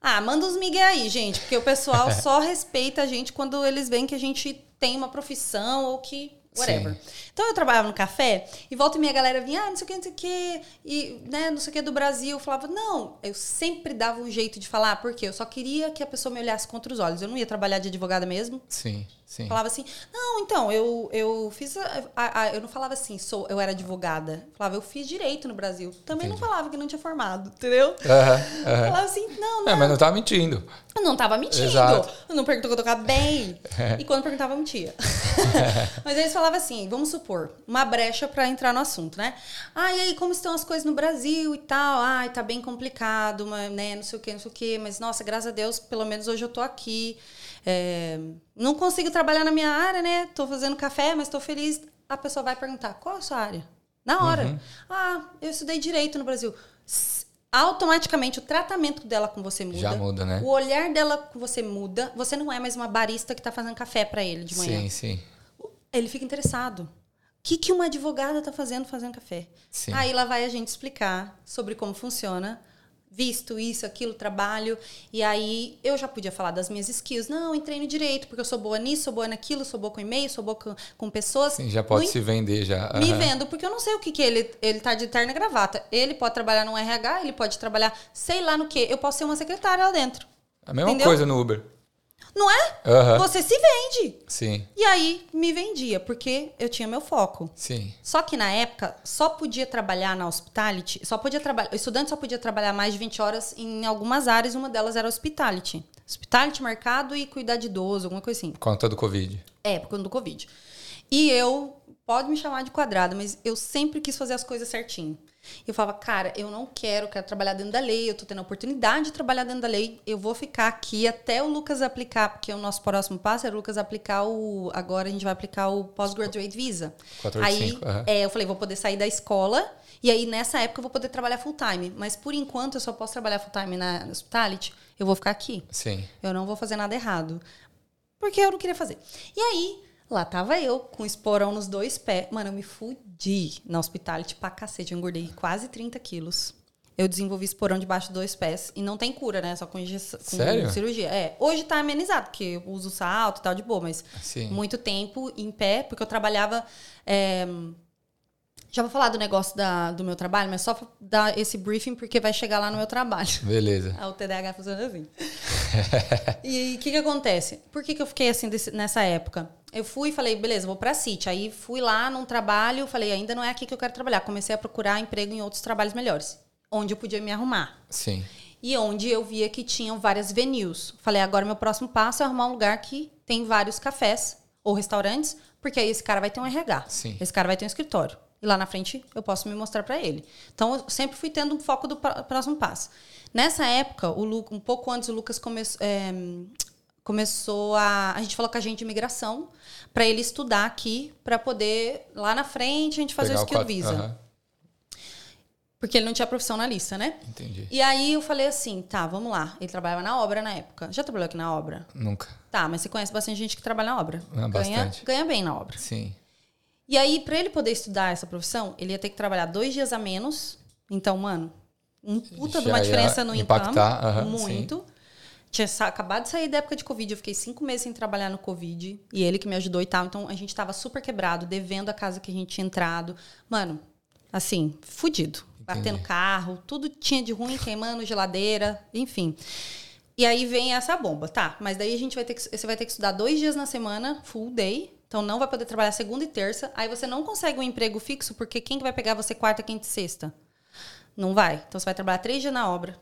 Ah, manda os migué aí, gente, porque o pessoal só respeita a gente quando eles veem que a gente tem uma profissão ou que whatever. Sim. Então eu trabalhava no café e volta e meia galera vinha, ah, não sei o que, não sei o que, e né, não sei o que do Brasil. Eu falava, não, eu sempre dava um jeito de falar, porque eu só queria que a pessoa me olhasse contra os olhos. Eu não ia trabalhar de advogada mesmo. Sim, sim. Falava assim, não, então, eu, eu fiz. A, a, a, eu não falava assim, sou, eu era advogada. Falava, eu fiz direito no Brasil. Também Entendi. não falava que não tinha formado, entendeu? Uh -huh, uh -huh. Falava assim, não, não. É, mas não tava mentindo. Eu não tava mentindo. Exato. Eu não perguntou que eu tocava bem. e quando perguntava, eu mentia. mas eles falavam assim, vamos supor, uma brecha para entrar no assunto, né? Ah, e aí, como estão as coisas no Brasil e tal? Ai, tá bem complicado, mas, né? Não sei o que, não sei o que. Mas, nossa, graças a Deus, pelo menos hoje eu tô aqui. É, não consigo trabalhar na minha área, né? Tô fazendo café, mas tô feliz. A pessoa vai perguntar, qual é a sua área? Na hora. Uhum. Ah, eu estudei Direito no Brasil automaticamente o tratamento dela com você muda. Já muda, né? O olhar dela com você muda. Você não é mais uma barista que está fazendo café para ele de manhã. Sim, sim. Ele fica interessado. O que, que uma advogada está fazendo fazendo café? Sim. Aí lá vai a gente explicar sobre como funciona visto isso, aquilo, trabalho. E aí eu já podia falar das minhas skills. Não, entrei no direito, porque eu sou boa nisso, sou boa naquilo, sou boa com e-mail, sou boa com, com pessoas. Sim, já pode se vender já. Uhum. Me vendo, porque eu não sei o que, que ele. Ele tá de terno e gravata. Ele pode trabalhar no RH, ele pode trabalhar, sei lá no que. Eu posso ser uma secretária lá dentro. A mesma Entendeu? coisa no Uber. Não é? Você se vende. Sim, E aí me vendia, porque eu tinha meu foco. sim. Só que na época só podia trabalhar na hospitality, só podia trabalhar, o estudante só podia trabalhar mais de 20 horas em algumas áreas, uma delas era hospitality. Hospitality, mercado e cuidar de idoso, alguma coisa assim. Por conta do Covid. É, por conta do Covid. E eu, pode me chamar de quadrada, mas eu sempre quis fazer as coisas certinho. Eu falava, cara, eu não quero, quero trabalhar dentro da lei, eu tô tendo a oportunidade de trabalhar dentro da lei, eu vou ficar aqui até o Lucas aplicar, porque o nosso próximo passo é o Lucas aplicar o. Agora a gente vai aplicar o Postgraduate Visa. 485, Aí, é, eu falei, vou poder sair da escola. E aí, nessa época, eu vou poder trabalhar full time. Mas por enquanto, eu só posso trabalhar full time na hospitality. Eu vou ficar aqui. Sim. Eu não vou fazer nada errado. Porque eu não queria fazer. E aí, lá tava eu, com esporão nos dois pés. Mano, eu me fudi na hospitality pra cacete. Eu engordei quase 30 quilos. Eu desenvolvi esporão debaixo dos dois pés. E não tem cura, né? Só com, injeção, com Sério? cirurgia. É. Hoje tá amenizado, porque eu uso salto e tal, de boa. Mas Sim. muito tempo em pé, porque eu trabalhava. é, Já vou falar do negócio da, do meu trabalho, mas só dar esse briefing, porque vai chegar lá no meu trabalho. Beleza. O TDAH funciona assim. e o que que acontece? Por que, que eu fiquei assim desse- nessa época? Eu fui e falei, beleza, vou pra City. Aí fui lá num trabalho, falei, ainda não é aqui que eu quero trabalhar. Comecei a procurar emprego em outros trabalhos melhores, onde eu podia me arrumar. Sim. E onde eu via que tinham várias venues. Falei, agora meu próximo passo é arrumar um lugar que tem vários cafés ou restaurantes, porque aí esse cara vai ter um RH. Sim. Esse cara vai ter um escritório. E lá na frente eu posso me mostrar para ele. Então eu sempre fui tendo um foco do pró- próximo passo. Nessa época, o Lu, um pouco antes, o Lucas come, é, começou a. A gente falou com a gente de imigração para ele estudar aqui, para poder lá na frente a gente fazer Pegar o skill quatro- visa. Porque ele não tinha profissão na lista, né? Entendi. E aí eu falei assim, tá, vamos lá. Ele trabalhava na obra na época. Já trabalhou aqui na obra? Nunca. Tá, mas você conhece bastante gente que trabalha na obra. Ah, ganha, bastante. ganha bem na obra. Sim. E aí, pra ele poder estudar essa profissão, ele ia ter que trabalhar dois dias a menos. Então, mano, um puta de Já uma ia diferença no impactar, income. aham, muito. Tinha sa- acabado de sair da época de Covid, eu fiquei cinco meses sem trabalhar no Covid. E ele que me ajudou e tal. Então, a gente tava super quebrado, devendo a casa que a gente tinha entrado. Mano, assim, fudido. Batendo carro, tudo tinha de ruim, queimando geladeira, enfim. E aí vem essa bomba, tá? Mas daí a gente vai ter que, você vai ter que estudar dois dias na semana, full day. Então não vai poder trabalhar segunda e terça. Aí você não consegue um emprego fixo, porque quem que vai pegar você quarta, quinta e sexta? Não vai. Então você vai trabalhar três dias na obra,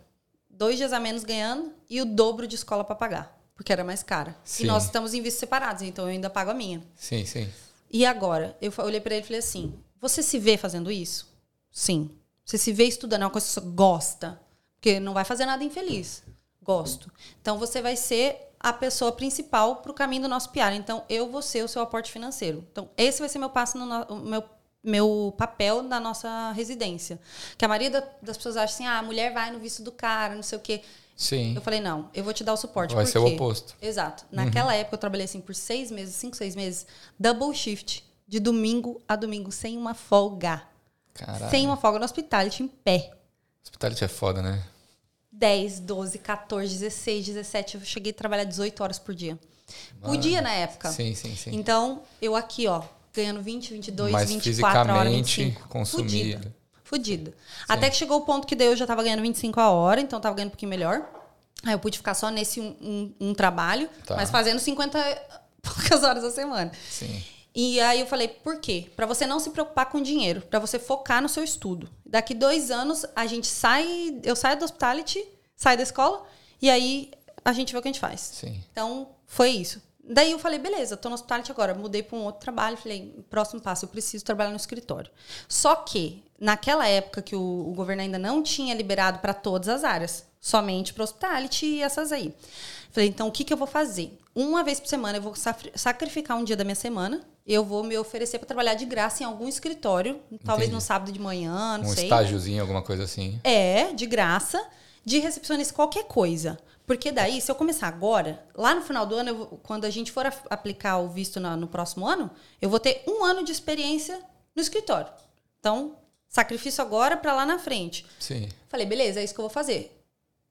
dois dias a menos ganhando e o dobro de escola para pagar, porque era mais cara. Sim. E nós estamos em vistos separados, então eu ainda pago a minha. Sim, sim. E agora? Eu olhei pra ele e falei assim: Você se vê fazendo isso? Sim. Você se vê estudando, é uma coisa que você gosta. Porque não vai fazer nada infeliz. Gosto. Então você vai ser a pessoa principal pro caminho do nosso PR. Então eu vou ser o seu aporte financeiro. Então esse vai ser meu passo no no- o meu meu papel na nossa residência. Que a maioria da- das pessoas acha assim: "Ah, a mulher vai no visto do cara, não sei o quê". Sim. Eu falei, não, eu vou te dar o suporte. Vai ser o oposto. Exato. Naquela época eu trabalhei assim por seis meses, cinco, seis meses, double shift, de domingo a domingo, sem uma folga. Caralho. Sem uma folga no hospitality, em pé. Hospitality é foda, né? 10, 12, 14, 16, 17. Eu cheguei a trabalhar 18 horas por dia. Podia na época. Sim, sim, sim. Então, eu aqui, ó, ganhando 20, 22, Mas 24 horas, fisicamente 25. consumido. Fudida. Fudida. Até que chegou o ponto que daí eu já tava ganhando 25 a hora, então eu tava ganhando um pouquinho melhor. Aí eu pude ficar só nesse um, um- um trabalho, Tá. mas fazendo 50 poucas horas a semana. Sim. E aí eu falei, por quê? Pra você não se preocupar com dinheiro, pra você focar no seu estudo. Daqui dois anos, a gente sai, eu saio do hospitality, saio da escola, e aí a gente vê o que a gente faz. Sim. Então, foi isso. Daí eu falei, beleza, tô no hospitality agora. Mudei para um outro trabalho. Falei, próximo passo, eu preciso trabalhar no escritório. Só que, naquela época que o, o governo ainda não tinha liberado para todas as áreas, somente para hospitality e essas aí. Falei, então o que, que eu vou fazer? Uma vez por semana eu vou sacrificar um dia da minha semana. Eu vou me oferecer para trabalhar de graça em algum escritório, talvez Entendi. no sábado de manhã, não Um sei. estágiozinho, alguma coisa assim. É, de graça, de recepcionista, qualquer coisa. Porque daí, se eu começar agora, lá no final do ano, eu quando a gente for aplicar o visto na- no próximo ano, eu vou ter um ano de experiência no escritório. Então, sacrifício agora para lá na frente. Sim. Falei, beleza, é isso que eu vou fazer.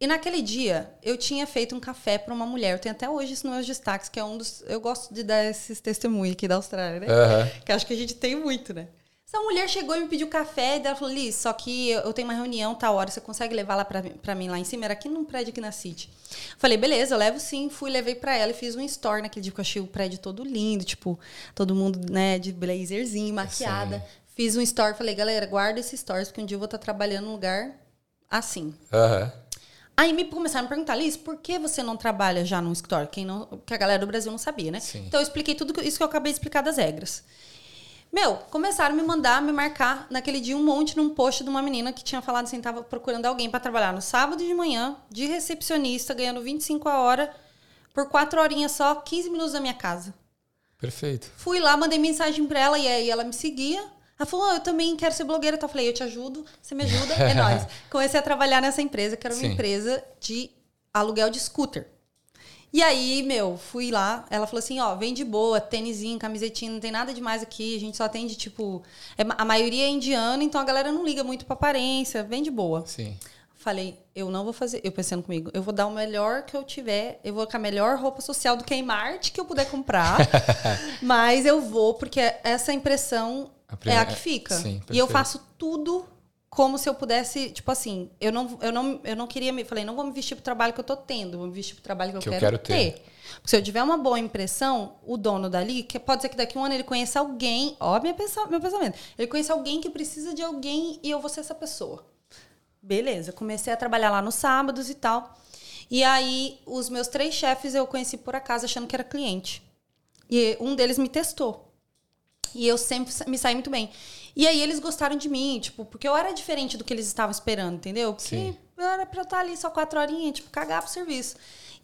E naquele dia, eu tinha feito um café para uma mulher. Eu tenho até hoje isso nos meus destaques, que é um dos. Eu gosto de dar esses testemunhos aqui da Austrália, né? Aham. Que acho que a gente tem muito, né? Essa mulher chegou e me pediu café e ela falou, Liz, só que eu tenho uma reunião tal hora, você consegue levar lá pra, pra mim lá em cima? Era aqui num prédio aqui na City. Falei, beleza, eu levo sim. Fui, levei pra ela e fiz um store naquele dia que eu achei o prédio todo lindo, tipo, todo mundo, né, de blazerzinho, maquiada. Sim. Fiz um store, falei, galera, guarda esse stories, porque um dia eu vou estar tá trabalhando num lugar assim. Aham. Uhum. Aí me começaram a me perguntar, Liz, por que você não trabalha já no store? Quem não, que a galera do Brasil não sabia, né? Sim. Então eu expliquei tudo isso que eu acabei de explicar das regras. Meu, começaram a me mandar, me marcar naquele dia um monte num post de uma menina que tinha falado assim, tava procurando alguém para trabalhar no sábado de manhã, de recepcionista, ganhando 25 a hora, por quatro horinhas só, 15 minutos da minha casa. Perfeito. Fui lá, mandei mensagem para ela e aí ela me seguia. Ela falou, oh, eu também quero ser blogueira. Então eu falei, eu te ajudo, você me ajuda, é nóis. Comecei a trabalhar nessa empresa, que era uma Sim. empresa de aluguel de scooter. E aí, meu, fui lá, ela falou assim, ó, vem de boa, tênisinho, camisetinha, não tem nada demais aqui, a gente só atende, tipo... É, a maioria é indiana, então a galera não liga muito pra aparência, vem de boa. Sim. Falei, eu não vou fazer, eu pensando comigo, eu vou dar o melhor que eu tiver, eu vou com a melhor roupa social do Kmart que eu puder comprar, mas eu vou, porque essa impressão é a que fica. Sim, e eu faço tudo como se eu pudesse, tipo assim, eu não, eu não, eu não queria me. Falei, não vou me vestir pro trabalho que eu tô tendo, vou me vestir pro trabalho que eu, que quero, eu quero ter. ter. Se eu tiver uma boa impressão, o dono dali, que pode ser que daqui a um ano ele conheça alguém, ó, meu pensamento, ele conheça alguém que precisa de alguém e eu vou ser essa pessoa. Beleza, comecei a trabalhar lá nos sábados e tal. E aí, os meus três chefes eu conheci por acaso achando que era cliente. E um deles me testou. E eu sempre me saí muito bem. E aí eles gostaram de mim, tipo, porque eu era diferente do que eles estavam esperando, entendeu? Porque Sim. era pra eu estar ali só quatro horinhas, tipo, cagar pro serviço.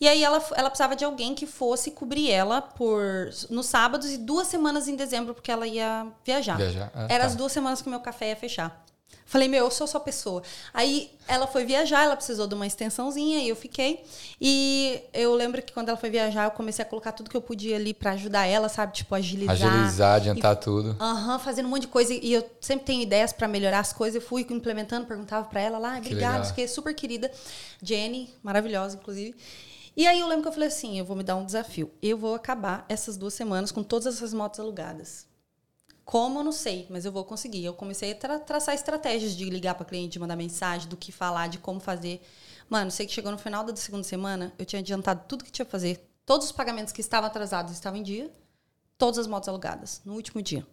E aí ela, ela precisava de alguém que fosse cobrir ela por nos sábados e duas semanas em dezembro, porque ela ia viajar. viajar. Ah, era tá. as duas semanas que meu café ia fechar. Falei, meu, eu sou sua pessoa. Aí ela foi viajar, ela precisou de uma extensãozinha e eu fiquei. E eu lembro que quando ela foi viajar, eu comecei a colocar tudo que eu podia ali para ajudar ela, sabe? Tipo, agilizar. Agilizar, adiantar e, tudo. Aham, uhum, fazendo um monte de coisa. E eu sempre tenho ideias para melhorar as coisas. Eu fui implementando, perguntava para ela lá, obrigada, porque é super querida. Jenny, maravilhosa, inclusive. E aí eu lembro que eu falei assim: eu vou me dar um desafio. Eu vou acabar essas duas semanas com todas essas motos alugadas. Como eu não sei, mas eu vou conseguir. Eu comecei a tra traçar estratégias de ligar para cliente, de mandar mensagem, do que falar, de como fazer. Mano, sei que chegou no final da segunda semana, eu tinha adiantado tudo que tinha que fazer. Todos os pagamentos que estavam atrasados estavam em dia. Todas as motos alugadas, no último dia.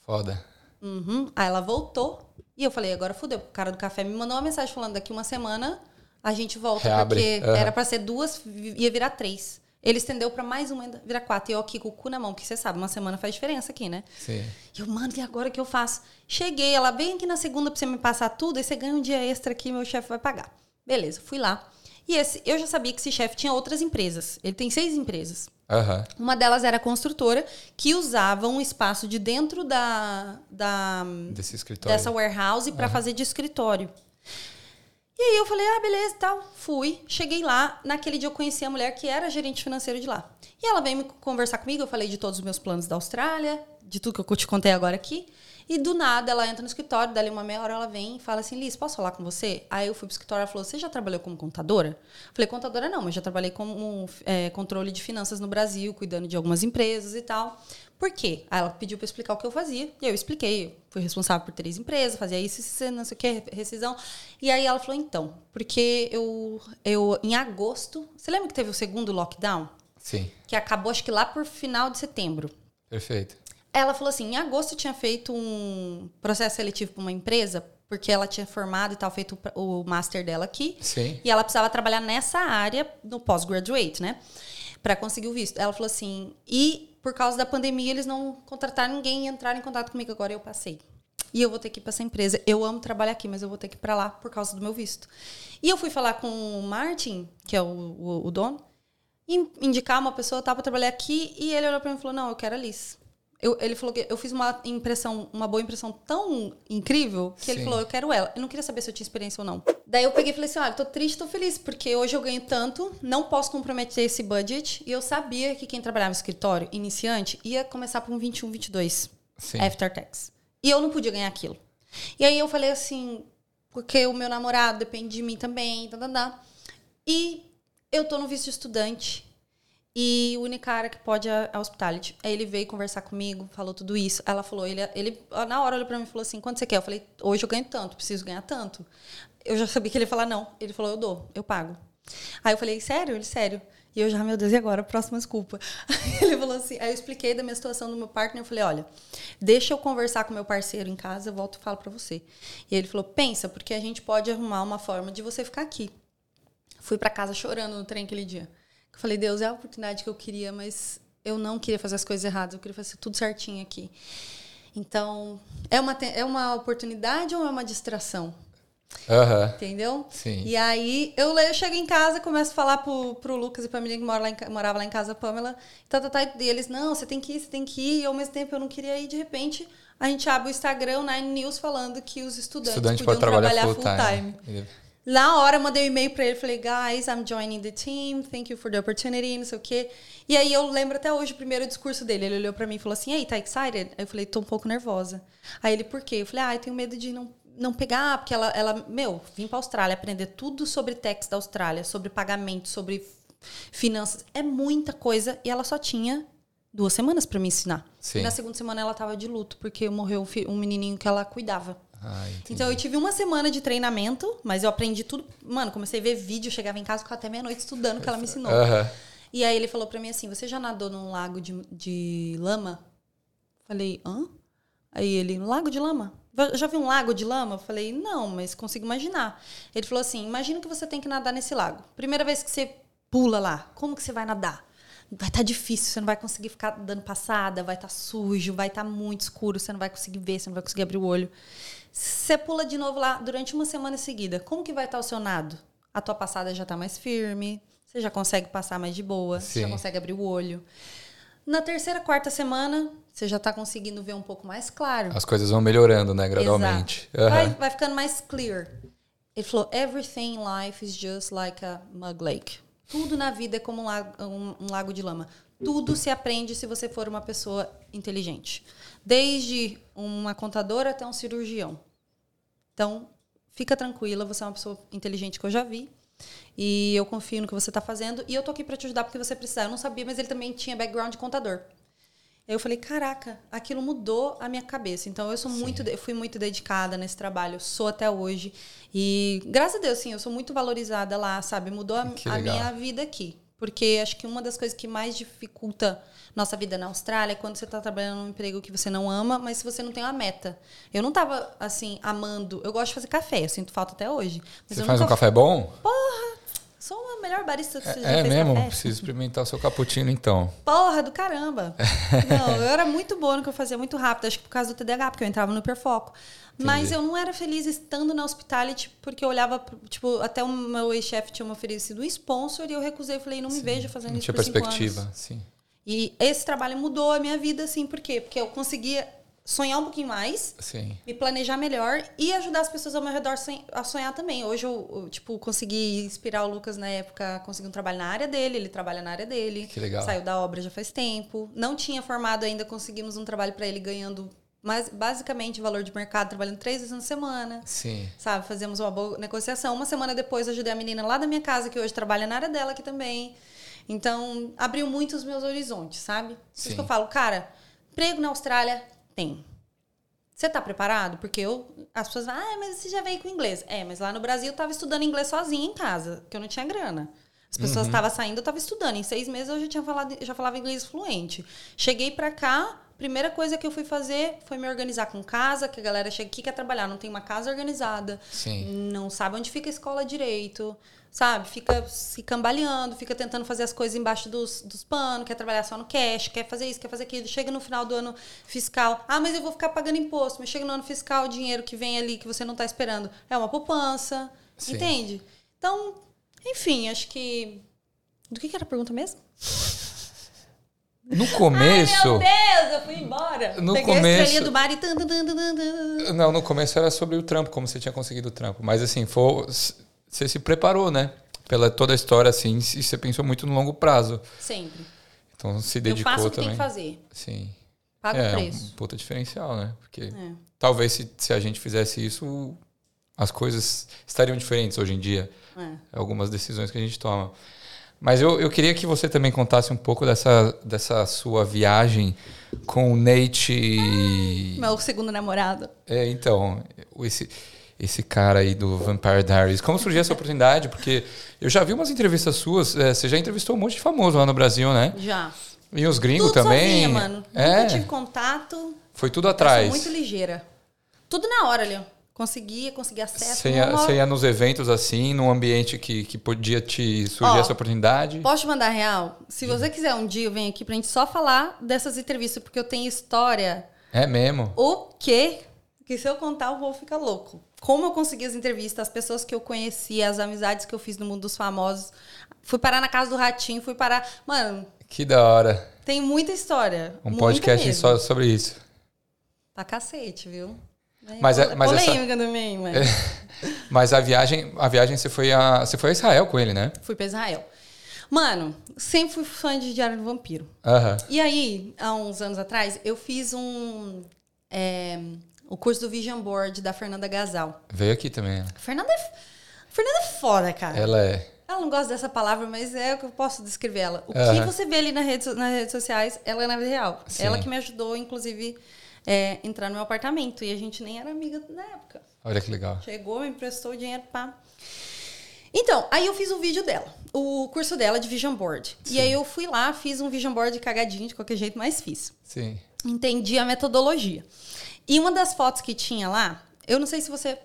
Foda. Uhum. Aí ela voltou e eu falei, agora fudeu. O cara do café me mandou uma mensagem falando daqui uma semana a gente volta, Reabre. porque uhum. era para ser duas, ia virar três. Ele estendeu para mais uma, virar quatro. E eu aqui com o cu na mão, porque você sabe, uma semana faz diferença aqui, né? Sim. E eu, mano, e agora o que eu faço? Cheguei, ela vem aqui na segunda pra você me passar tudo, aí você ganha um dia extra aqui, meu chefe vai pagar. Beleza, fui lá. E esse, eu já sabia que esse chefe tinha outras empresas. Ele tem seis empresas. Uhum. Uma delas era a construtora, que usava um espaço de dentro da, da Desse escritório. dessa warehouse para uhum. fazer de escritório. E aí eu falei, ah, beleza, tal. Fui, cheguei lá. Naquele dia eu conheci a mulher que era gerente financeiro de lá. E ela veio conversar comigo, eu falei de todos os meus planos da Austrália, de tudo que eu te contei agora aqui. E do nada ela entra no escritório, dali uma meia hora ela vem e fala assim: Liz, posso falar com você? Aí eu fui pro escritório ela falou: Você já trabalhou como contadora? Falei: Contadora não, mas já trabalhei como é, controle de finanças no Brasil, cuidando de algumas empresas e tal. Por quê? Aí ela pediu para explicar o que eu fazia. E eu expliquei. Fui responsável por três empresas, fazia isso, isso, não sei o que, rescisão. E aí ela falou, então, porque eu, eu em agosto. Você lembra que teve o segundo lockdown? Sim. Que acabou, acho que lá por final de setembro. Perfeito. Ela falou assim: em agosto eu tinha feito um processo seletivo para uma empresa, porque ela tinha formado e tal, feito o master dela aqui. Sim. E ela precisava trabalhar nessa área no pós-graduate, né? Para conseguir o visto. Ela falou assim: e por causa da pandemia, eles não contrataram ninguém e entraram em contato comigo. Agora eu passei. E eu vou ter que ir para essa empresa. Eu amo trabalhar aqui, mas eu vou ter que ir para lá por causa do meu visto. E eu fui falar com o Martin, que é o, o, o dono, indicar uma pessoa tá, para trabalhar aqui. E ele olhou para mim e falou: Não, eu quero a Liz. Eu, ele falou que eu fiz uma impressão, uma boa impressão tão incrível que Sim. ele falou, eu quero ela. Eu não queria saber se eu tinha experiência ou não. Daí eu peguei e falei assim, olha, tô triste, tô feliz, porque hoje eu ganho tanto, não posso comprometer esse budget. E eu sabia que quem trabalhava no escritório, iniciante, ia começar por um 21, 22 Sim. after tax. E eu não podia ganhar aquilo. E aí eu falei assim, porque o meu namorado depende de mim também, tá, tá, tá. E eu tô no visto de estudante. E o único cara que pode é a hospitality. Aí ele veio conversar comigo, falou tudo isso. Ela falou, ele, ele na hora olhou pra mim e falou assim: quanto você quer? Eu falei, hoje eu ganho tanto, preciso ganhar tanto. Eu já sabia que ele ia falar não. Ele falou, eu dou, eu pago. Aí eu falei, sério? Ele, sério. E eu já, meu Deus, e agora? Próxima desculpa. Ele falou assim, aí eu expliquei da minha situação do meu partner, eu falei, olha, deixa eu conversar com meu parceiro em casa, eu volto e falo pra você. E ele falou, pensa, porque a gente pode arrumar uma forma de você ficar aqui. Fui para casa chorando no trem aquele dia. Eu falei, Deus, é a oportunidade que eu queria, mas eu não queria fazer as coisas erradas, eu queria fazer tudo certinho aqui. Então, é uma, é uma oportunidade ou é uma distração? Uhum. Entendeu? Sim. E aí eu, eu chego em casa, começo a falar pro, pro Lucas e pra menina que mora lá em, morava lá em casa, a Pamela, tá, tá, tá, e eles, não, você tem que ir, você tem que ir, e ao mesmo tempo eu não queria ir, de repente a gente abre o Instagram, o Nine News, falando que os estudantes Estudante podiam trabalhar, trabalhar full time. time. Na hora eu mandei um e-mail pra ele, falei, guys, I'm joining the team, thank you for the opportunity, não sei o quê. E aí eu lembro até hoje o primeiro discurso dele. Ele olhou pra mim e falou assim, ei, tá excited? Aí eu falei, tô um pouco nervosa. Aí ele, por quê? Eu falei, ah, eu tenho medo de não, não pegar, porque ela, ela, meu, vim pra Austrália aprender tudo sobre tax da Austrália, sobre pagamento, sobre finanças. É muita coisa e ela só tinha duas semanas para me ensinar. Sim. E na segunda semana ela tava de luto, porque morreu um, um menininho que ela cuidava. Ah. Então eu tive uma semana de treinamento, mas eu aprendi tudo. Mano, comecei a ver vídeo, chegava em casa ficava até meia-noite estudando o que ela me ensinou. Aham. E aí ele falou pra mim assim: Você já nadou num lago de, de lama? Falei, hã? Aí ele, no lago de lama? "Va- Já viu um lago de lama? Eu falei, não, mas consigo imaginar. Ele falou assim: imagina que você tem que nadar nesse lago. Primeira vez que você pula lá, como que você vai nadar? Vai estar difícil, você não vai conseguir ficar dando passada, vai estar sujo, vai estar muito escuro, você não vai conseguir ver, você não vai conseguir abrir o olho. Você pula de novo lá durante uma semana seguida, como que vai estar o seu nado? A tua passada já está mais firme, você já consegue passar mais de boa, você já Sim. consegue abrir o olho. Na terceira, quarta semana, você já está conseguindo ver um pouco mais claro. As coisas vão melhorando, né, gradualmente. Exato. Vai, vai ficando mais clear. Ele falou: Everything in life is just like a mug lake. Tudo na vida é como um lago, um- um lago de lama. Tudo se aprende se você for uma pessoa inteligente. Desde uma contadora até um cirurgião. Então, fica tranquila, você é uma pessoa inteligente que eu já vi. E eu confio no que você está fazendo. E eu tô aqui para te ajudar porque você precisar. Eu não sabia, mas ele também tinha background de contador. Aí eu falei, caraca, aquilo mudou a minha cabeça. Então eu sou muito, eu fui muito dedicada nesse trabalho, sou até hoje. E graças a Deus, sim, eu sou muito valorizada lá, sabe? Mudou a, a minha vida aqui. Porque acho que uma das coisas que mais dificulta nossa vida na Austrália é quando você está trabalhando num emprego que você não ama, mas se você não tem uma meta. Eu não tava, assim, amando. Eu gosto de fazer café, eu sinto falta até hoje. Mas Você eu faz um nunca café bom? Sou a melhor barista que você já É, é fez mesmo? café. Preciso experimentar o seu cappuccino, então. Porra do caramba. Não, eu era muito boa no que eu fazia, muito rápido. Acho que por causa do TDAH, porque eu entrava no hiperfoco. Mas Entendi. eu não era feliz estando na hospitality, porque eu olhava, tipo, até o meu ex-chefe tinha me oferecido um sponsor e eu recusei. Eu falei, não me vejo fazendo Não isso tinha perspectiva, sim. E esse trabalho mudou a minha vida, assim, por quê? Porque eu conseguia sonhar um pouquinho mais, Sim. me planejar melhor e ajudar as pessoas ao meu redor a sonhar também. Hoje eu, eu, tipo, consegui inspirar o Lucas na época, consegui um trabalho na área dele, ele trabalha na área dele. Que legal. Saiu da obra já faz tempo. Não tinha formado ainda, conseguimos um trabalho para ele ganhando mais, basicamente valor de mercado, trabalhando três vezes na semana. Sim. Sabe, fazemos uma boa negociação. Uma semana depois, ajudei a menina lá da minha casa, que hoje trabalha na área dela aqui também. Então, abriu muito os meus horizontes, sabe? Por isso que eu falo, cara, emprego na Austrália tem. Você tá preparado? Porque eu, as pessoas falam, ah, mas você já veio com inglês. É, mas lá no Brasil eu tava estudando inglês sozinha em casa, porque eu não tinha grana. As pessoas estavam saindo, eu tava estudando. Em seis meses eu já tinha falado, já falava inglês fluente. Cheguei pra cá, primeira coisa que eu fui fazer foi me organizar com casa, que a galera chega aqui quer trabalhar, não tem uma casa organizada, Sim. não sabe onde fica a escola direito, sabe? Fica se cambaleando, fica tentando fazer as coisas embaixo dos, dos panos, quer trabalhar só no cash, quer fazer isso, quer fazer aquilo. Chega no final do ano fiscal, ah, mas eu vou ficar pagando imposto. Mas chega no ano fiscal, o dinheiro que vem ali que você não está esperando é uma poupança, Sim. entende? Então, enfim, acho que. Do que, que era a pergunta mesmo? No começo. Meu Deus, eu fui embora. No Peguei a começo- estrelinha do mar e. tan, tan, tan, tan, tan, tan. Não, no começo era sobre o trampo, como você tinha conseguido o trampo. Mas assim, foi, você se preparou, né? Pela toda a história, assim, e você pensou muito no longo prazo. Sempre. Então se Eu dedicou faço o que também. tem que fazer. Sim. Pago é o preço. um puta diferencial, né? Porque É. talvez se, se a gente fizesse isso, as coisas estariam diferentes hoje em dia. É. Algumas decisões que a gente toma. Mas eu, eu queria que você também contasse um pouco dessa, dessa sua viagem com o Nate. Meu segundo namorado. É, então, esse, esse cara aí do Vampire Diaries. Como surgiu essa oportunidade? Porque eu já vi umas entrevistas suas. É, você já entrevistou um monte de famoso lá no Brasil, né? Já. E os gringos tudo também. Sozinha, mano. É. Nunca tive contato. Foi tudo atrás. Eu sou muito ligeira. Tudo na hora, Leon. Conseguia, conseguia acesso. Você ia, ia nos eventos assim, num ambiente que, que podia te surgir essa oportunidade? Posso te mandar real? Se você quiser um dia, eu venho aqui pra gente só falar dessas entrevistas, porque eu tenho história. É mesmo? O quê? Que se eu contar, o vou ficar louco. Como eu consegui as entrevistas, as pessoas que eu conheci, as amizades que eu fiz no mundo dos famosos. Fui parar na casa do Ratinho, fui parar. Mano, Que da hora. tem muita história. Um muita podcast mesmo. só sobre isso. Pra cacete, viu? Mas é- pol- mas essa- polêmica também, mas... Mas a viagem, a viagem você foi a, você foi a Israel com ele, né? Fui pra Israel. Mano, sempre fui fã de Diário do Vampiro. Aham. E aí, há uns anos atrás, eu fiz um. é, o curso do Vision Board da Fernanda Gasal. Veio aqui também. né? Fernanda é, Fernanda é foda, cara. Ela é. Ela não gosta dessa palavra, mas é o que eu posso descrever ela. O que Aham. você vê ali na rede, nas redes sociais, ela é na vida real. Sim. Ela que me ajudou, inclusive, é, entrar no meu apartamento. E a gente nem era amiga na época. Olha que legal. Chegou, me emprestou o dinheiro, pá. Então, aí eu fiz o vídeo dela, o curso dela de Vision Board. E aí eu fui lá, fiz um Vision Board cagadinho, de qualquer jeito, mas fiz. Sim. Entendi a metodologia. E uma das fotos que tinha lá, eu não sei se você.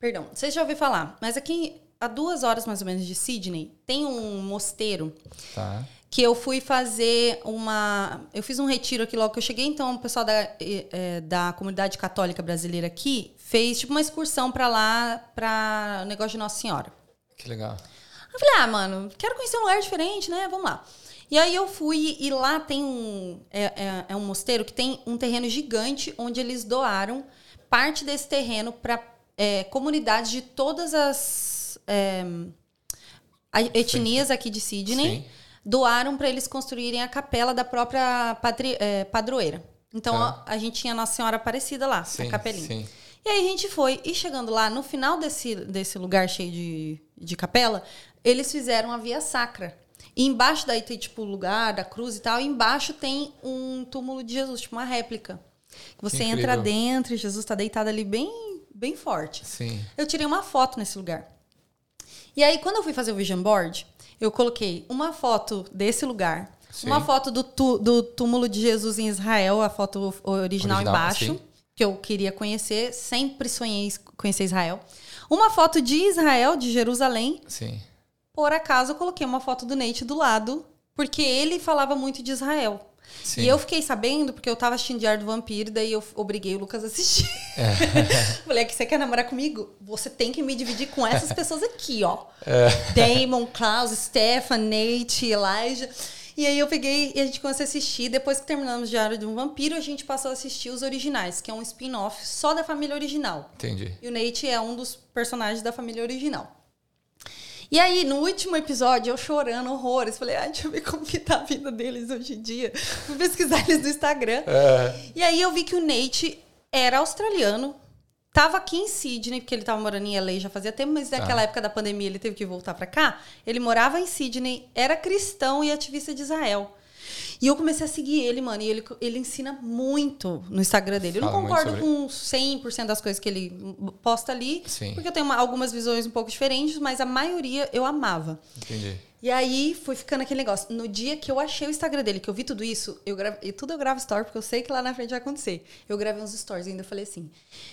Perdão, se já ouviu falar, mas aqui, a duas horas mais ou menos de Sydney, tem um mosteiro Tá. Que eu fui fazer uma. Eu fiz um retiro aqui logo que eu cheguei, então o pessoal da, eh, da comunidade católica brasileira aqui fez tipo uma excursão pra lá, pra negócio de Nossa Senhora. Que legal. Eu falei, ah, mano, quero conhecer um lugar diferente, né? Vamos lá. E aí eu fui e lá tem um. É, é, é um mosteiro que tem um terreno gigante onde eles doaram parte desse terreno para comunidades de todas as é, etnias aqui de Sydney. Sim. Doaram para eles construírem a capela da própria é, padroeira. Então Tá. a, a gente tinha Nossa Senhora Aparecida lá, Sim. a capelinha. Sim. E aí a gente foi, e chegando lá, no final desse, desse lugar cheio de, de capela, eles fizeram a via sacra. E embaixo daí tem, tipo, o lugar da cruz e tal, e embaixo tem um túmulo de Jesus, tipo uma réplica. Você incrível. entra dentro e Jesus está deitado ali bem, bem forte. Sim. Eu tirei uma foto nesse lugar. E aí, quando eu fui fazer o Vision Board, eu coloquei uma foto desse lugar, Sim. uma foto do, tu- do túmulo de Jesus em Israel, a foto original, Original, embaixo, sim. que eu queria conhecer, sempre sonhei conhecer Israel. Uma foto de Israel, de Jerusalém. Sim. Por acaso, eu coloquei uma foto do Nate do lado, porque ele falava muito de Israel. Sim. E eu fiquei sabendo, porque eu tava assistindo Diário do Vampiro, daí eu obriguei o Lucas a assistir. É. Falei, aqui você quer namorar comigo? Você tem que me dividir com essas pessoas aqui, ó. É. Damon, Klaus, Stefan, Nate, Elijah. E aí eu peguei e a gente começou a assistir. Depois que terminamos Diário de um Vampiro, a gente passou a assistir os originais, que é um spin-off só da família original. Entendi. E o Nate é um dos personagens da família original. E aí, no último episódio, eu chorando horrores. Falei, ah, deixa eu ver como que tá a vida deles hoje em dia. Fui pesquisar eles no Instagram. É. E aí eu vi que o Nate era australiano. Tava aqui em Sydney, porque ele tava morando em LA já fazia tempo, mas Tá. naquela época da pandemia ele teve que voltar pra cá. Ele morava em Sydney, era cristão e ativista de Israel. E eu comecei a seguir ele, mano, e ele, ele ensina muito no Instagram dele. Eu não Fala concordo com 100% das coisas que ele posta ali, Sim. porque eu tenho uma- algumas visões um pouco diferentes, mas a maioria eu amava. Entendi. E aí foi ficando aquele negócio. No dia que eu achei o Instagram dele, que eu vi tudo isso, eu gravo, e tudo eu gravo story, porque eu sei que lá na frente vai acontecer. Eu gravei uns stories e ainda falei assim: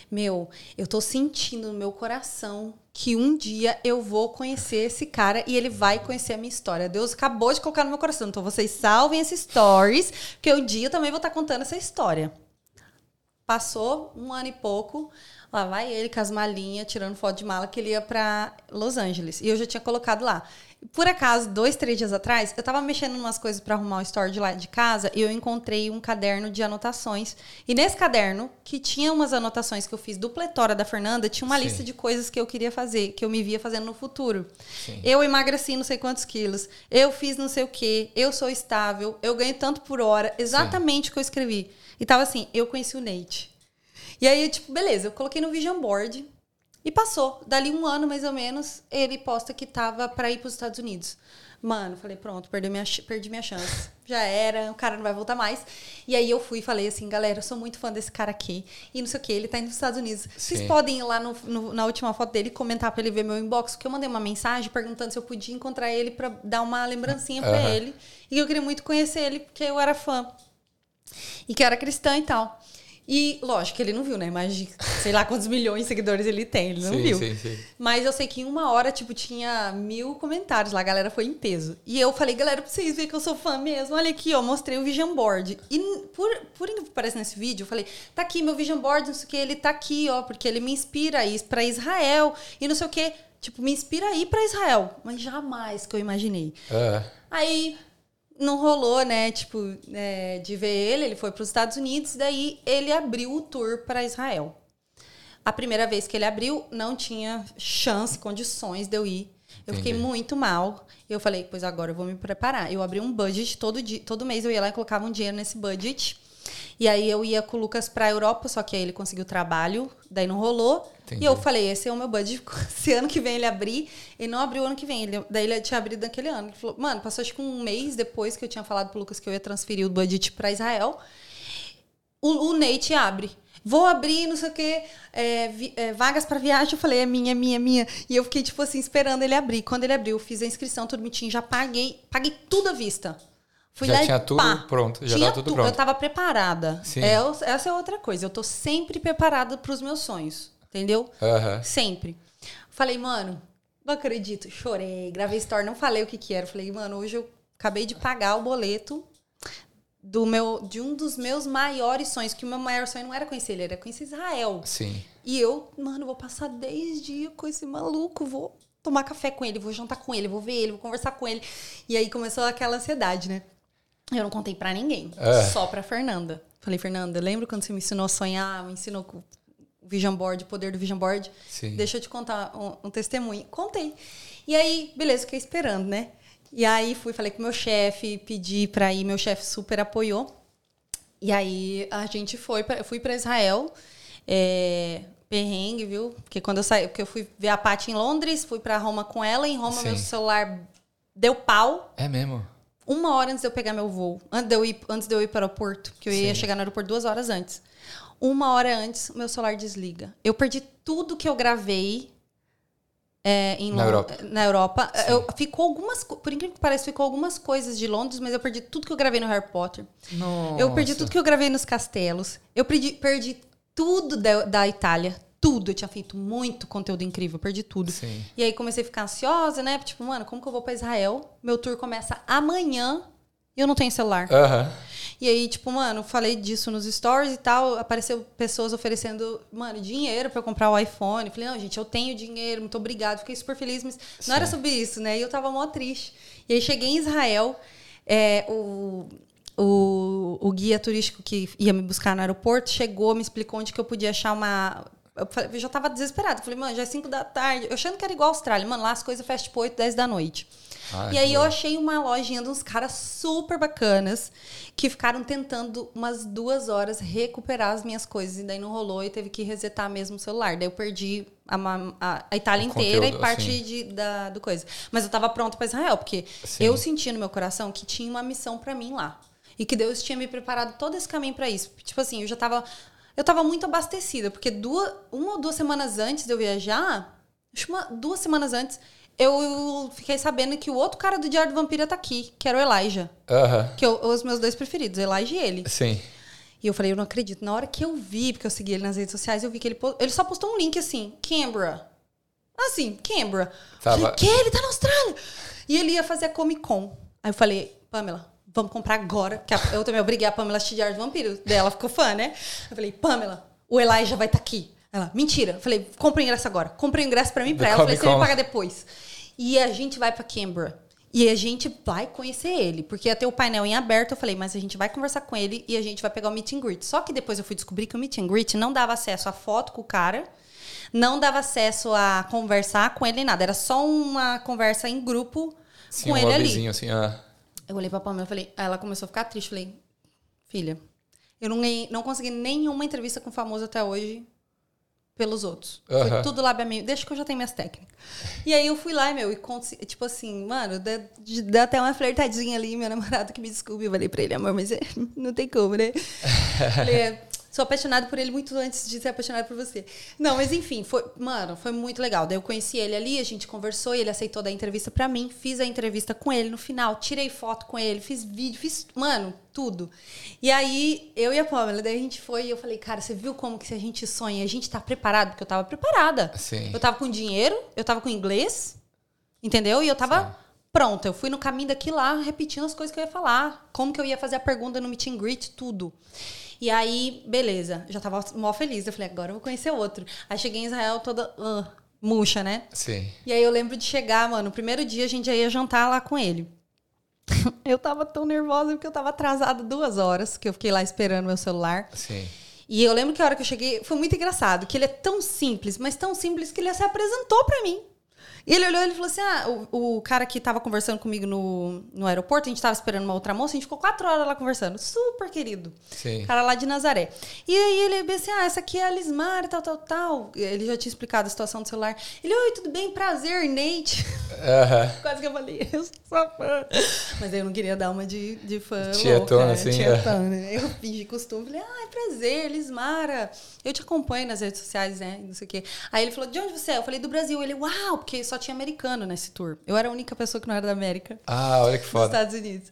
Meu, eu tô sentindo no meu coração que um dia eu vou conhecer esse cara e ele vai conhecer a minha história. Deus acabou de colocar no meu coração. Então vocês salvem esses stories, porque um dia eu também vou estar contando essa história. Passou um ano e pouco, lá vai ele com as malinhas, tirando foto de mala, que ele ia pra Los Angeles. E eu já tinha colocado lá. Por acaso, dois, três dias atrás, eu tava mexendo em umas coisas para arrumar o store de lá de casa e eu encontrei um caderno de anotações. E nesse caderno, que tinha umas anotações que eu fiz do Pletora da Fernanda, tinha uma Sim. lista de coisas que eu queria fazer, que eu me via fazendo no futuro. Sim. Eu emagreci não sei quantos quilos, eu fiz não sei o quê, eu sou estável, eu ganho tanto por hora. Exatamente o que eu escrevi. E tava assim, eu conheci o Nate. E aí, tipo, beleza, eu coloquei no Vision Board. E passou. Dali um ano, mais ou menos, ele posta que tava pra ir pros Estados Unidos. Mano, falei, pronto, perdi minha, perdi minha chance. Já era, o cara não vai voltar mais. E aí eu fui e falei assim, galera, eu sou muito fã desse cara aqui. E não sei o que, ele tá indo pros Estados Unidos. Vocês Sim. podem ir lá no, no- na última foto dele e comentar pra ele ver meu inbox, porque eu mandei uma mensagem perguntando se eu podia encontrar ele pra dar uma lembrancinha pra Aham. ele. E eu queria muito conhecer ele, porque eu era fã. E que eu era cristã e tal. E, lógico, ele não viu, né? Mais de sei lá quantos milhões de seguidores ele tem, ele não sim, viu. sim, sim. Mas eu sei que em uma hora, tipo, tinha mil comentários lá, a galera foi em peso. E eu falei, galera, pra vocês verem que eu sou fã mesmo, olha aqui, ó, mostrei o Vision Board. E por, por que pareça nesse vídeo, eu falei, tá aqui meu Vision Board, não sei o que, ele tá aqui, ó, porque ele me inspira a ir pra Israel e não sei o que. Tipo, me inspira a ir pra Israel. Mas jamais que eu imaginei. Ah, Aí não rolou, né? Tipo, é, de ver ele, ele foi para os Estados Unidos, daí ele abriu o tour para Israel. A primeira vez que ele abriu, não tinha chance, condições de eu ir. Eu fiquei Entendi. muito mal. Eu falei, pois agora eu vou me preparar. Eu abri um budget todo dia, todo mês eu ia lá e colocava um dinheiro nesse budget. E aí eu ia com o Lucas pra Europa, só que aí ele conseguiu trabalho, daí não rolou. Entendi. E eu falei, esse é o meu budget. Se ano que vem ele abrir, ele não abriu ano que vem. Ele, daí ele tinha abrido naquele ano. Ele falou, mano, passou acho que um mês depois que eu tinha falado pro Lucas que eu ia transferir o budget pra Israel. O, o Nate abre. Vou abrir, não sei o quê, é, vi- é, vagas pra viagem. Eu falei, é minha, é minha, é minha. E eu fiquei, tipo assim, esperando ele abrir. Quando ele abriu, eu fiz a inscrição, tudo bonitinho, já paguei, paguei tudo à vista. Fui Já lá e tinha tudo pá. pronto, já Tinha tava tudo tu- pronto. Eu tava preparada. Sim. É, essa é outra coisa. Eu tô sempre preparada pros meus sonhos. Entendeu? aham. Sempre. Falei, mano, não acredito. Chorei, gravei story, não falei o que que era. Falei, mano, hoje eu acabei de pagar o boleto do meu, de um dos meus maiores sonhos, que o meu maior sonho não era conhecer ele, era conhecer Israel. Sim. E eu, mano, vou passar 10 dias com esse maluco, vou tomar café com ele, vou jantar com ele, vou ver ele, vou conversar com ele. E aí começou aquela ansiedade, né? Eu não contei pra ninguém, É. só pra Fernanda. Falei, Fernanda, lembra quando você me ensinou a sonhar, me ensinou o Vision Board, o poder do Vision Board? Sim. Deixa eu te contar um, um testemunho. Contei. E aí, beleza, fiquei esperando, né? E aí fui, falei com meu chefe, pedi pra ir, meu chefe super apoiou. E aí a gente foi, pra, eu fui pra Israel, é, perrengue, viu? Porque quando eu saí, porque eu fui ver a Paty em Londres, fui pra Roma com ela, em Roma Sim. meu celular deu pau. É mesmo? Uma hora antes de eu pegar meu voo, antes de eu ir, antes de eu ir para o aeroporto, que eu ia Sim. chegar no aeroporto duas horas antes. Uma hora antes, o meu celular desliga. Eu perdi tudo que eu gravei é, em Na Europa. Na Europa. Sim. Eu, ficou algumas, por incrível que pareça, ficou algumas coisas de Londres, mas eu perdi tudo que eu gravei no Harry Potter. Nossa. Eu perdi tudo que eu gravei nos castelos. Eu perdi, perdi tudo da, da Itália. Tudo. Eu tinha feito muito conteúdo incrível. Perdi tudo. Sim. E aí comecei a ficar ansiosa, né? Tipo, mano, como que eu vou pra Israel? Meu tour começa amanhã e eu não tenho celular. E aí, tipo, mano, falei disso nos stories e tal. Apareceu pessoas oferecendo, mano, dinheiro pra eu comprar o iPhone. Falei, não, gente, eu tenho dinheiro, muito obrigado. Fiquei super feliz, mas não era Sim. sobre isso, né? E eu tava mó triste. E aí cheguei em Israel, é, o, o, o guia turístico que ia me buscar no aeroporto chegou, me explicou onde que eu podia achar uma. Eu, já tava desesperada. Falei, mano, já é 5 da tarde. Eu achando que era igual a Austrália. Mano, lá as coisas fecham tipo 8, 10 da noite. Ah, E aí eu bom. achei uma lojinha de uns caras super bacanas que ficaram tentando umas duas horas recuperar as minhas coisas. E daí não rolou e teve que resetar mesmo o celular. Daí eu perdi a, a- a Itália O inteira e conteúdo, parte assim. de, da, do coisa. Mas eu tava pronta pra Israel, porque Sim. eu sentia no meu coração que tinha uma missão pra mim lá. E que Deus tinha me preparado todo esse caminho pra isso. Tipo assim, eu já tava. Eu tava muito abastecida, porque duas, uma ou duas semanas antes de eu viajar, acho uma, duas semanas antes, eu fiquei sabendo que o outro cara do Diário do Vampiro tá aqui, que era o Elijah. Aham. Que eu, os meus dois preferidos, Elijah e ele. Sim. E eu falei, eu não acredito. Na hora que eu vi, porque eu segui ele nas redes sociais, eu vi que ele, ele só postou um link assim, Canberra. Assim, Canberra. Tava- Falei, que? Ele tá na Austrália. E ele ia fazer a Comic Con. Aí eu falei, Pamela, vamos comprar agora. A- eu também obriguei a Pamela a assistir do Vampiro. Daí ela ficou fã, né? Eu falei, Pamela, o Elijah vai estar aqui. Ela, mentira. Eu falei, compra o ingresso agora. Compra o ingresso pra mim e pra ela. Eu falei, você me paga depois. E a gente vai pra Canberra. E a gente vai conhecer ele, porque ia ter o painel em aberto. Eu falei, mas a gente vai conversar com ele e a gente vai pegar o meet and greet. Só que depois eu fui descobrir que o meet and greet não dava acesso a foto com o cara, não dava acesso a conversar com ele nada. Era só uma conversa em grupo Sim, com um ele ali. assim, ah. Eu olhei pra Pamela e falei, aí ela começou a ficar triste. Falei, filha, eu não, ganhei, não consegui nenhuma entrevista com famoso até hoje pelos outros. Foi tudo lábio a meio. Deixa que eu já tenho minhas técnicas. E aí eu fui lá, meu, e tipo assim, mano, dá, dá até uma flertadinha ali, meu namorado que me desculpe. Eu falei pra ele, amor, mas é, não tem como, né? falei, é, sou apaixonado por ele muito antes de ser apaixonado por você. Não, mas enfim, foi, mano, foi muito legal. Daí eu conheci ele ali, a gente conversou, e ele aceitou dar entrevista pra mim, fiz a entrevista com ele no final, tirei foto com ele, fiz vídeo, fiz, mano, tudo. E aí, eu e a Pamela, daí a gente foi e eu falei, cara, você viu como que se a gente sonha, a gente tá preparado? Porque eu tava preparada. Sim. Eu tava com dinheiro, eu tava com inglês, entendeu? E eu tava pronta. Eu fui no caminho daqui lá, repetindo as coisas que eu ia falar. Como que eu ia fazer a pergunta no meet and greet, tudo. E aí, beleza. Já tava mó feliz. Eu falei, agora eu vou conhecer outro. Aí cheguei em Israel toda ah, murcha, né? Sim. E aí eu lembro de chegar, mano, no primeiro dia a gente já ia jantar lá com ele. Eu tava tão nervosa porque eu tava atrasada duas horas, que eu fiquei lá esperando meu celular. Sim. E eu lembro que a hora que eu cheguei, foi muito engraçado, que ele é tão simples, mas tão simples que ele se apresentou pra mim. E ele olhou e ele falou assim: Ah, o, o cara que tava conversando comigo no, no aeroporto, a gente tava esperando uma outra moça, a gente ficou quatro horas lá conversando. Super querido. Sim. Cara lá de Nazaré. E aí ele disse assim: Ah, essa aqui é a Lismar, tal, tal, tal. Ele já tinha explicado a situação do celular. Ele, oi, tudo bem? Prazer, Nate. Aham. Quase que eu falei, eu sou fã. Mas aí eu não queria dar uma de, de fã. Tietona, louca, assim, Tietona, né? Eu fingi costume. Falei, ah, é prazer, Lismara. Eu te acompanho nas redes sociais, né? Não sei o quê. Aí ele falou, de onde você é? Eu falei, do Brasil. Ele, uau, porque só tinha americano nesse tour. Eu era a única pessoa que não era da América. Ah, olha que foda. Estados Unidos.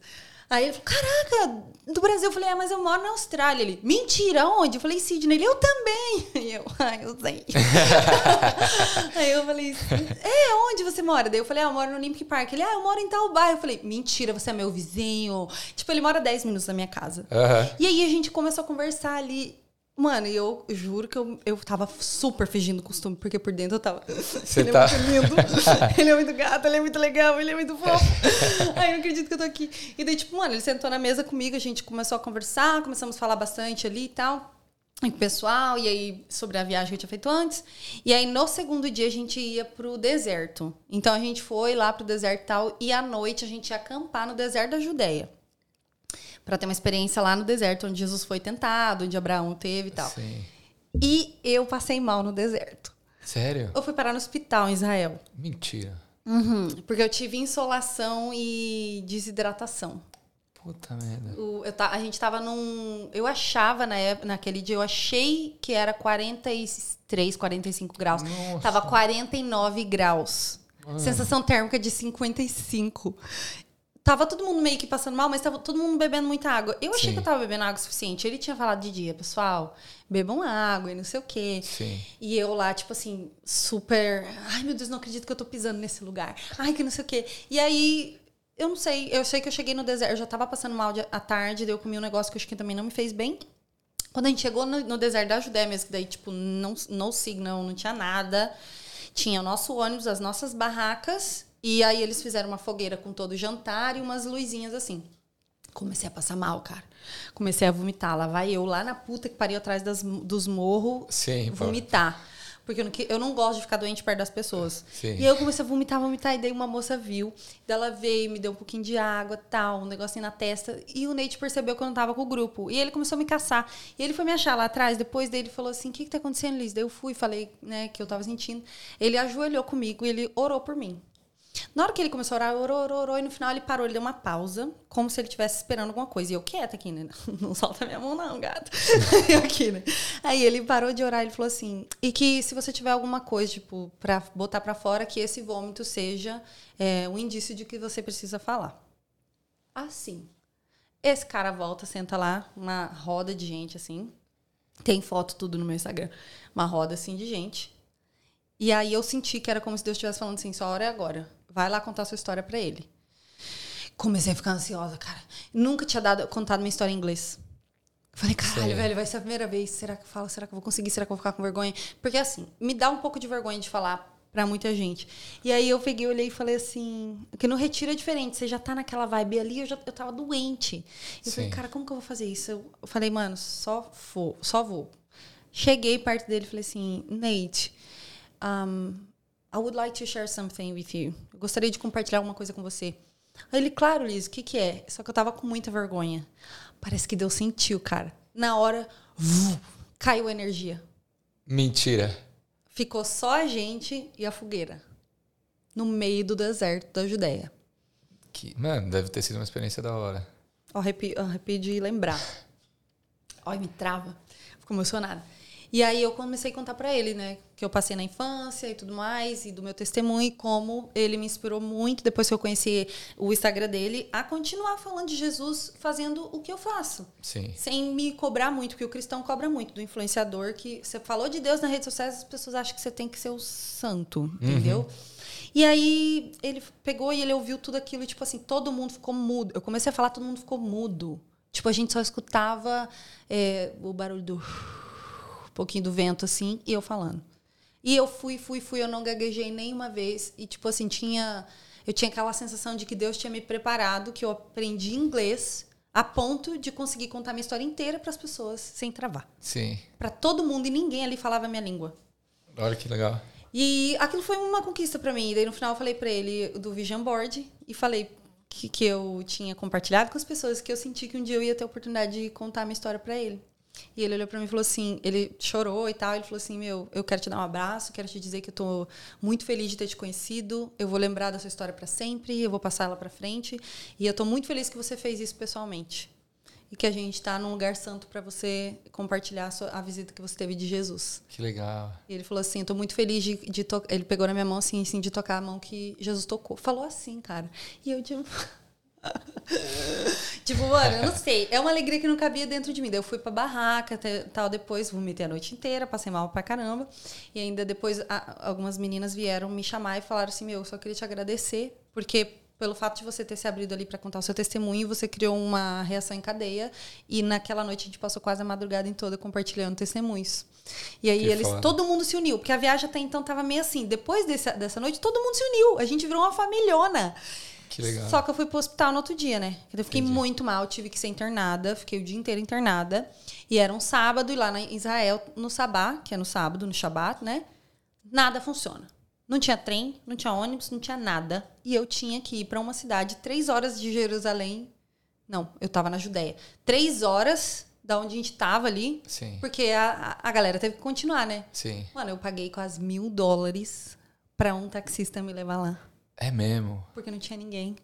Aí ele falou, caraca, do Brasil. Eu falei, é, mas eu moro na Austrália. Ele, mentira, onde? Eu falei, Sydney. Ele, eu também. E eu, ah, eu sei. Aí eu falei, é, onde você mora? Daí eu falei, ah, eu moro no Olympic Park. Ele, ah, eu moro em tal bairro. Eu falei, mentira, você é meu vizinho. Tipo, ele mora 10 minutos da minha casa. Aham. E aí a gente começou a conversar ali. Mano, e eu juro que eu, eu tava super fingindo costume, porque por dentro eu tava. ele tá- é muito lindo, ele é muito gato, ele é muito legal, ele é muito fofo. Ai, eu não acredito que eu tô aqui. E daí, tipo, mano, ele sentou na mesa comigo, a gente começou a conversar, começamos a falar bastante ali e tal. E com o pessoal, e aí sobre a viagem que eu tinha feito antes. E aí no segundo dia a gente ia pro deserto. Então a gente foi lá pro deserto e tal, e à noite a gente ia acampar no deserto da Judéia. Pra ter uma experiência lá no deserto, onde Jesus foi tentado, onde Abraão teve e tal. Sim. E eu passei mal no deserto. Sério? Eu fui parar no hospital em Israel. Mentira. Uhum, porque eu tive insolação e desidratação. Puta merda. O- eu a gente tava num. Eu achava na época, naquele dia, eu achei que era 43, 45 graus. Nossa. Tava 49 graus. Sensação térmica de 55. Tava todo mundo meio que passando mal, mas tava todo mundo bebendo muita água. Eu achei Sim. que eu tava bebendo água o suficiente. Ele tinha falado de dia, pessoal, bebam água e não sei o quê. Sim. E eu lá, tipo assim, super. Ai, meu Deus, não acredito que eu tô pisando nesse lugar. Ai, que não sei o quê. E aí, eu não sei. Eu sei que eu cheguei no deserto. Eu já tava passando mal de- à tarde, daí eu comi um negócio que eu acho que também não me fez bem. Quando a gente chegou no, no deserto da Judéia mesmo, que daí, tipo, não, no signal, não tinha nada. Tinha o nosso ônibus, as nossas barracas. E aí eles fizeram uma fogueira com todo o jantar e umas luzinhas assim. Comecei a passar mal, cara. Comecei a vomitar. Lá vai eu, lá na puta que pariu atrás das, dos morros, pô. vomitar. Porque eu não, eu não gosto de ficar doente perto das pessoas. Sim. E aí eu comecei a vomitar, vomitar. E daí uma moça viu. Daí ela veio, me deu um pouquinho de água, tal, um negocinho na testa. E o Nate percebeu que eu não tava com o grupo. E ele começou a me caçar. E ele foi me achar lá atrás. Depois dele falou assim: O que, que tá acontecendo, Liz? Daí eu fui, falei, né, que eu tava sentindo. Ele ajoelhou comigo e ele orou por mim. Na hora que ele começou a orar, orou, orou, orou, e no final ele parou, ele deu uma pausa, como se ele estivesse esperando alguma coisa. E eu quieta aqui, né? Não solta minha mão, não, gato. eu aqui, né? Aí ele parou de orar, ele falou assim: e que se você tiver alguma coisa, tipo, pra botar pra fora, que esse vômito seja é, um indício de que você precisa falar. Assim. Esse cara volta, senta lá, uma roda de gente, assim. Tem foto tudo no meu Instagram. Uma roda, assim, de gente. E aí eu senti que era como se Deus estivesse falando assim, sua hora é agora. Vai lá contar sua história pra ele. Comecei a ficar ansiosa, cara. Nunca tinha dado, contado minha história em inglês. Falei, caralho, Sim. velho, vai ser a primeira vez. Será que eu falo? Será que eu vou conseguir? Será que eu vou ficar com vergonha? Porque assim, me dá um pouco de vergonha de falar pra muita gente. E aí eu peguei, olhei e falei assim, que no retiro é diferente, você já tá naquela vibe ali, eu já eu tava doente. Eu falei, cara, como que eu vou fazer isso? Eu, falei, mano, só vou, só vou. Cheguei perto dele e falei assim, Nate, um, I would like to share something with you. Eu gostaria de compartilhar alguma coisa com você. Aí ele, claro, Liz, o que, que é? Só que eu tava com muita vergonha. Parece que Deus sentiu, cara. Na hora, caiu a energia. Mentira. ficou só a gente e a fogueira. No meio do deserto da Judéia. Que, mano, deve ter sido uma experiência da hora. Arrepio, arrepio de lembrar. Olha, me trava. Fico emocionada. E aí eu comecei a contar para ele, né, que eu passei na infância e tudo mais, e do meu testemunho, e como ele me inspirou muito, depois que eu conheci o Instagram dele, a continuar falando de Jesus, fazendo o que eu faço. Sim. Sem me cobrar muito, porque o cristão cobra muito do influenciador, que você falou de Deus nas redes sociais, as pessoas acham que você tem que ser o santo, entendeu? Uhum. E aí ele pegou e ele ouviu tudo aquilo, e tipo assim, todo mundo ficou mudo. Eu comecei a falar, todo mundo ficou mudo. Tipo, a gente só escutava é, o barulho do pouquinho do vento assim, e eu falando. E eu fui, fui, fui, eu não gaguejei nenhuma vez. E, tipo assim, tinha. Eu tinha aquela sensação de que Deus tinha me preparado, que eu aprendi inglês a ponto de conseguir contar minha história inteira para as pessoas sem travar. Sim. Para todo mundo e ninguém ali falava a minha língua. Olha que legal. E aquilo foi uma conquista para mim. E daí no final eu falei para ele do Vision Board e falei que, que eu tinha compartilhado com as pessoas que eu senti que um dia eu ia ter a oportunidade de contar minha história para ele. E ele olhou para mim e falou assim, ele chorou e tal, ele falou assim, meu, eu quero te dar um abraço, quero te dizer que eu tô muito feliz de ter te conhecido, eu vou lembrar da sua história para sempre, eu vou passar ela para frente, e eu tô muito feliz que você fez isso pessoalmente. E que a gente está num lugar santo para você compartilhar a, sua, a, visita que você teve de Jesus. Que legal. E ele falou assim, eu tô muito feliz de, de tocar. Ele pegou na minha mão assim, assim, de tocar a mão que Jesus tocou. Falou assim, cara. E eu tipo tipo, mano, eu não sei. É uma alegria que não cabia dentro de mim. Daí eu fui pra barraca, tal, depois vomitei a noite inteira, passei mal pra caramba. E ainda depois a, algumas meninas vieram me chamar e falaram assim: Meu, eu só queria te agradecer, porque pelo fato de você ter se abrido ali para contar o seu testemunho, você criou uma reação em cadeia. E naquela noite a gente passou quase a madrugada em toda compartilhando testemunhos. E aí que eles, foda. todo mundo se uniu, porque a viagem até então tava meio assim. Depois desse, dessa noite, todo mundo se uniu. A gente virou uma familhona. Que legal. Só que eu fui pro hospital no outro dia, né? Eu fiquei Entendi. muito mal, tive que ser internada, fiquei o dia inteiro internada. E era um sábado, e lá em Israel, no Sabá, que é no sábado, no Shabat, né? Nada funciona. Não tinha trem, não tinha ônibus, não tinha nada. E eu tinha que ir para uma cidade, três horas de Jerusalém. Não, eu tava na Judéia. Três horas da onde a gente tava ali. Sim. Porque a, a galera teve que continuar, né? Sim. Mano, eu paguei quase mil dólares pra um taxista me levar lá. É mesmo? Porque não tinha ninguém.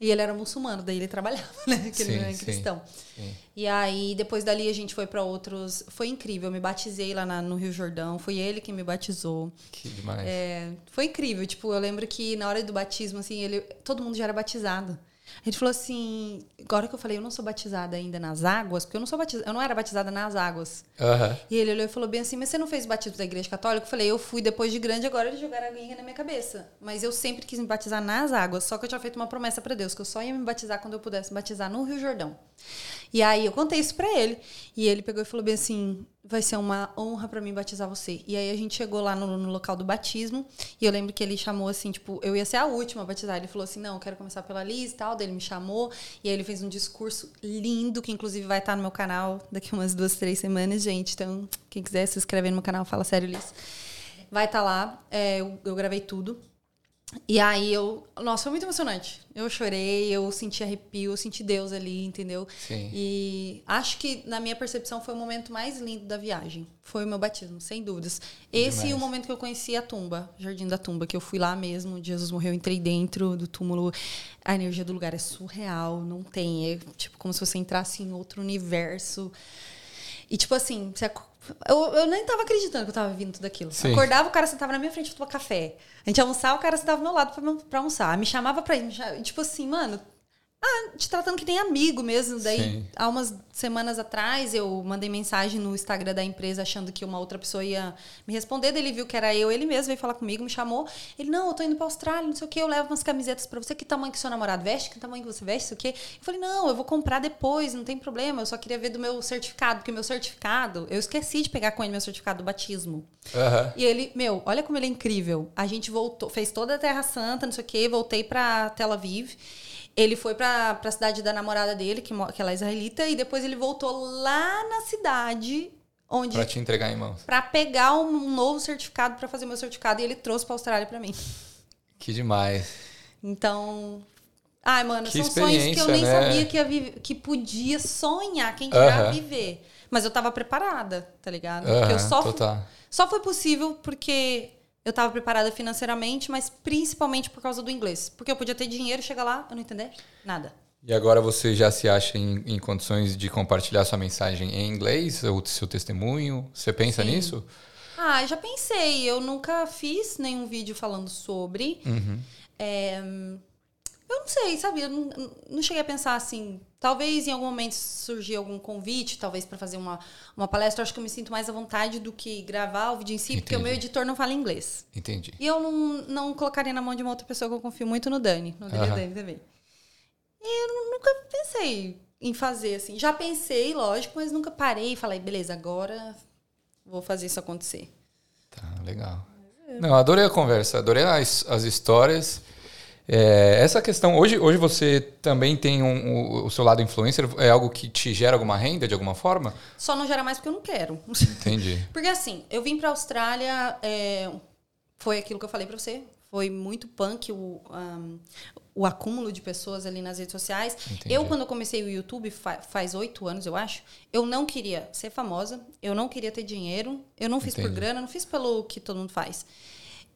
E ele era muçulmano, daí ele trabalhava, né? Que ele não era cristão. Sim. E aí, depois dali, a gente foi para outros. Foi incrível. Eu me batizei lá na, no Rio Jordão. Foi ele que me batizou. Que demais. É, foi incrível. Tipo, eu lembro que na hora do batismo, assim, ele, todo mundo já era batizado. A gente falou assim, agora que eu falei, eu não sou batizada ainda nas águas, porque eu não sou batizada, eu não era batizada nas águas. Uhum. E ele olhou e falou bem assim, mas você não fez o batismo da igreja católica? Eu falei, eu fui depois de grande, agora eles jogaram a aguinha na minha cabeça. Mas eu sempre quis me batizar nas águas, só que eu tinha feito uma promessa para Deus, que eu só ia me batizar quando eu pudesse batizar no Rio Jordão. E aí eu contei isso para ele, e ele pegou e falou bem assim, vai ser uma honra para mim batizar você. E aí a gente chegou lá no, no, local do batismo, e eu lembro que ele chamou assim, tipo, eu ia ser a última a batizar. Ele falou assim: "Não, eu quero começar pela Liz e tal". Daí ele me chamou, e aí ele fez um discurso lindo, que inclusive vai estar no meu canal daqui umas duas, três semanas, gente. Então, quem quiser se inscrever no meu canal, fala sério, Liz. Vai estar lá. É, eu, eu gravei tudo. E aí eu. Nossa, foi muito emocionante. Eu chorei, eu senti arrepio, eu senti Deus ali, entendeu? Sim. E acho que, na minha percepção, foi o momento mais lindo da viagem. Foi o meu batismo, sem dúvidas. Esse Demais. e o momento que eu conheci a tumba, Jardim da Tumba, que eu fui lá mesmo, Jesus morreu, entrei dentro do túmulo. A energia do lugar é surreal, não tem. É tipo como se você entrasse em outro universo. E, tipo assim, você eu, eu nem tava acreditando que eu tava vindo tudo aquilo. Sim. Acordava, o cara sentava na minha frente pra tomar café. A gente almoçava, o cara sentava do meu lado pra, pra almoçar. Me chamava pra ir. Tipo assim, mano, ah, te tratando que nem amigo mesmo. Daí, Sim. há umas semanas atrás, eu mandei mensagem no Instagram da empresa achando que uma outra pessoa ia me responder. Daí ele viu que era eu, ele mesmo veio falar comigo, me chamou. Ele, não, eu tô indo pra Austrália, não sei o quê, eu levo umas camisetas pra você. Que tamanho que seu namorado veste? Que tamanho que você veste? Não sei o quê. Eu falei, não, eu vou comprar depois, não tem problema. Eu só queria ver do meu certificado, porque meu certificado, eu esqueci de pegar com ele meu certificado do batismo. Uhum. E ele, meu, olha como ele é incrível. A gente voltou, fez toda a Terra Santa, não sei o quê, voltei pra Tel Aviv. Ele foi para a cidade da namorada dele, que, que ela é israelita, e depois ele voltou lá na cidade onde para te entregar em mãos. Para pegar um novo certificado para fazer meu certificado e ele trouxe para Austrália para mim. Que demais. Então, ai, mano, que são sonhos que eu nem né? sabia que, ia que podia sonhar, quem dirá uh -huh. viver. Mas eu tava preparada, tá ligado? Porque eu só, total. só foi possível porque eu tava preparada financeiramente, mas principalmente por causa do inglês. Porque eu podia ter dinheiro, chegar lá, eu não entender nada. E agora você já se acha em, em condições de compartilhar sua mensagem em inglês, o seu testemunho? Você pensa Sim. nisso? Ah, já pensei. Eu nunca fiz nenhum vídeo falando sobre. Uhum. É, eu não sei, sabe? Eu não, não cheguei a pensar assim. Talvez em algum momento surgir algum convite, talvez para fazer uma, uma palestra. Eu acho que eu me sinto mais à vontade do que gravar o vídeo em si, porque o meu Entendi. editor não fala inglês. Entendi. E eu não, não colocaria na mão de uma outra pessoa que eu confio muito no Dani, no Dani. Dani também. E eu nu- nunca pensei em fazer assim. Já pensei, lógico, mas nunca parei e falei, beleza, agora vou fazer isso acontecer. Tá, legal. Não, adorei a conversa, adorei as, as histórias. É, essa questão, hoje, hoje você também tem um, o, o seu lado influencer, é algo que te gera alguma renda de alguma forma? Só não gera mais porque eu não quero. Entendi. Porque assim, eu vim pra Austrália, é, foi aquilo que eu falei pra você. Foi muito punk o, um, o acúmulo de pessoas ali nas redes sociais. Entendi. Eu, quando eu comecei o YouTube, fa- faz oito anos, eu acho, eu não queria ser famosa, eu não queria ter dinheiro, eu não fiz por Entendi. grana, não fiz pelo que todo mundo faz.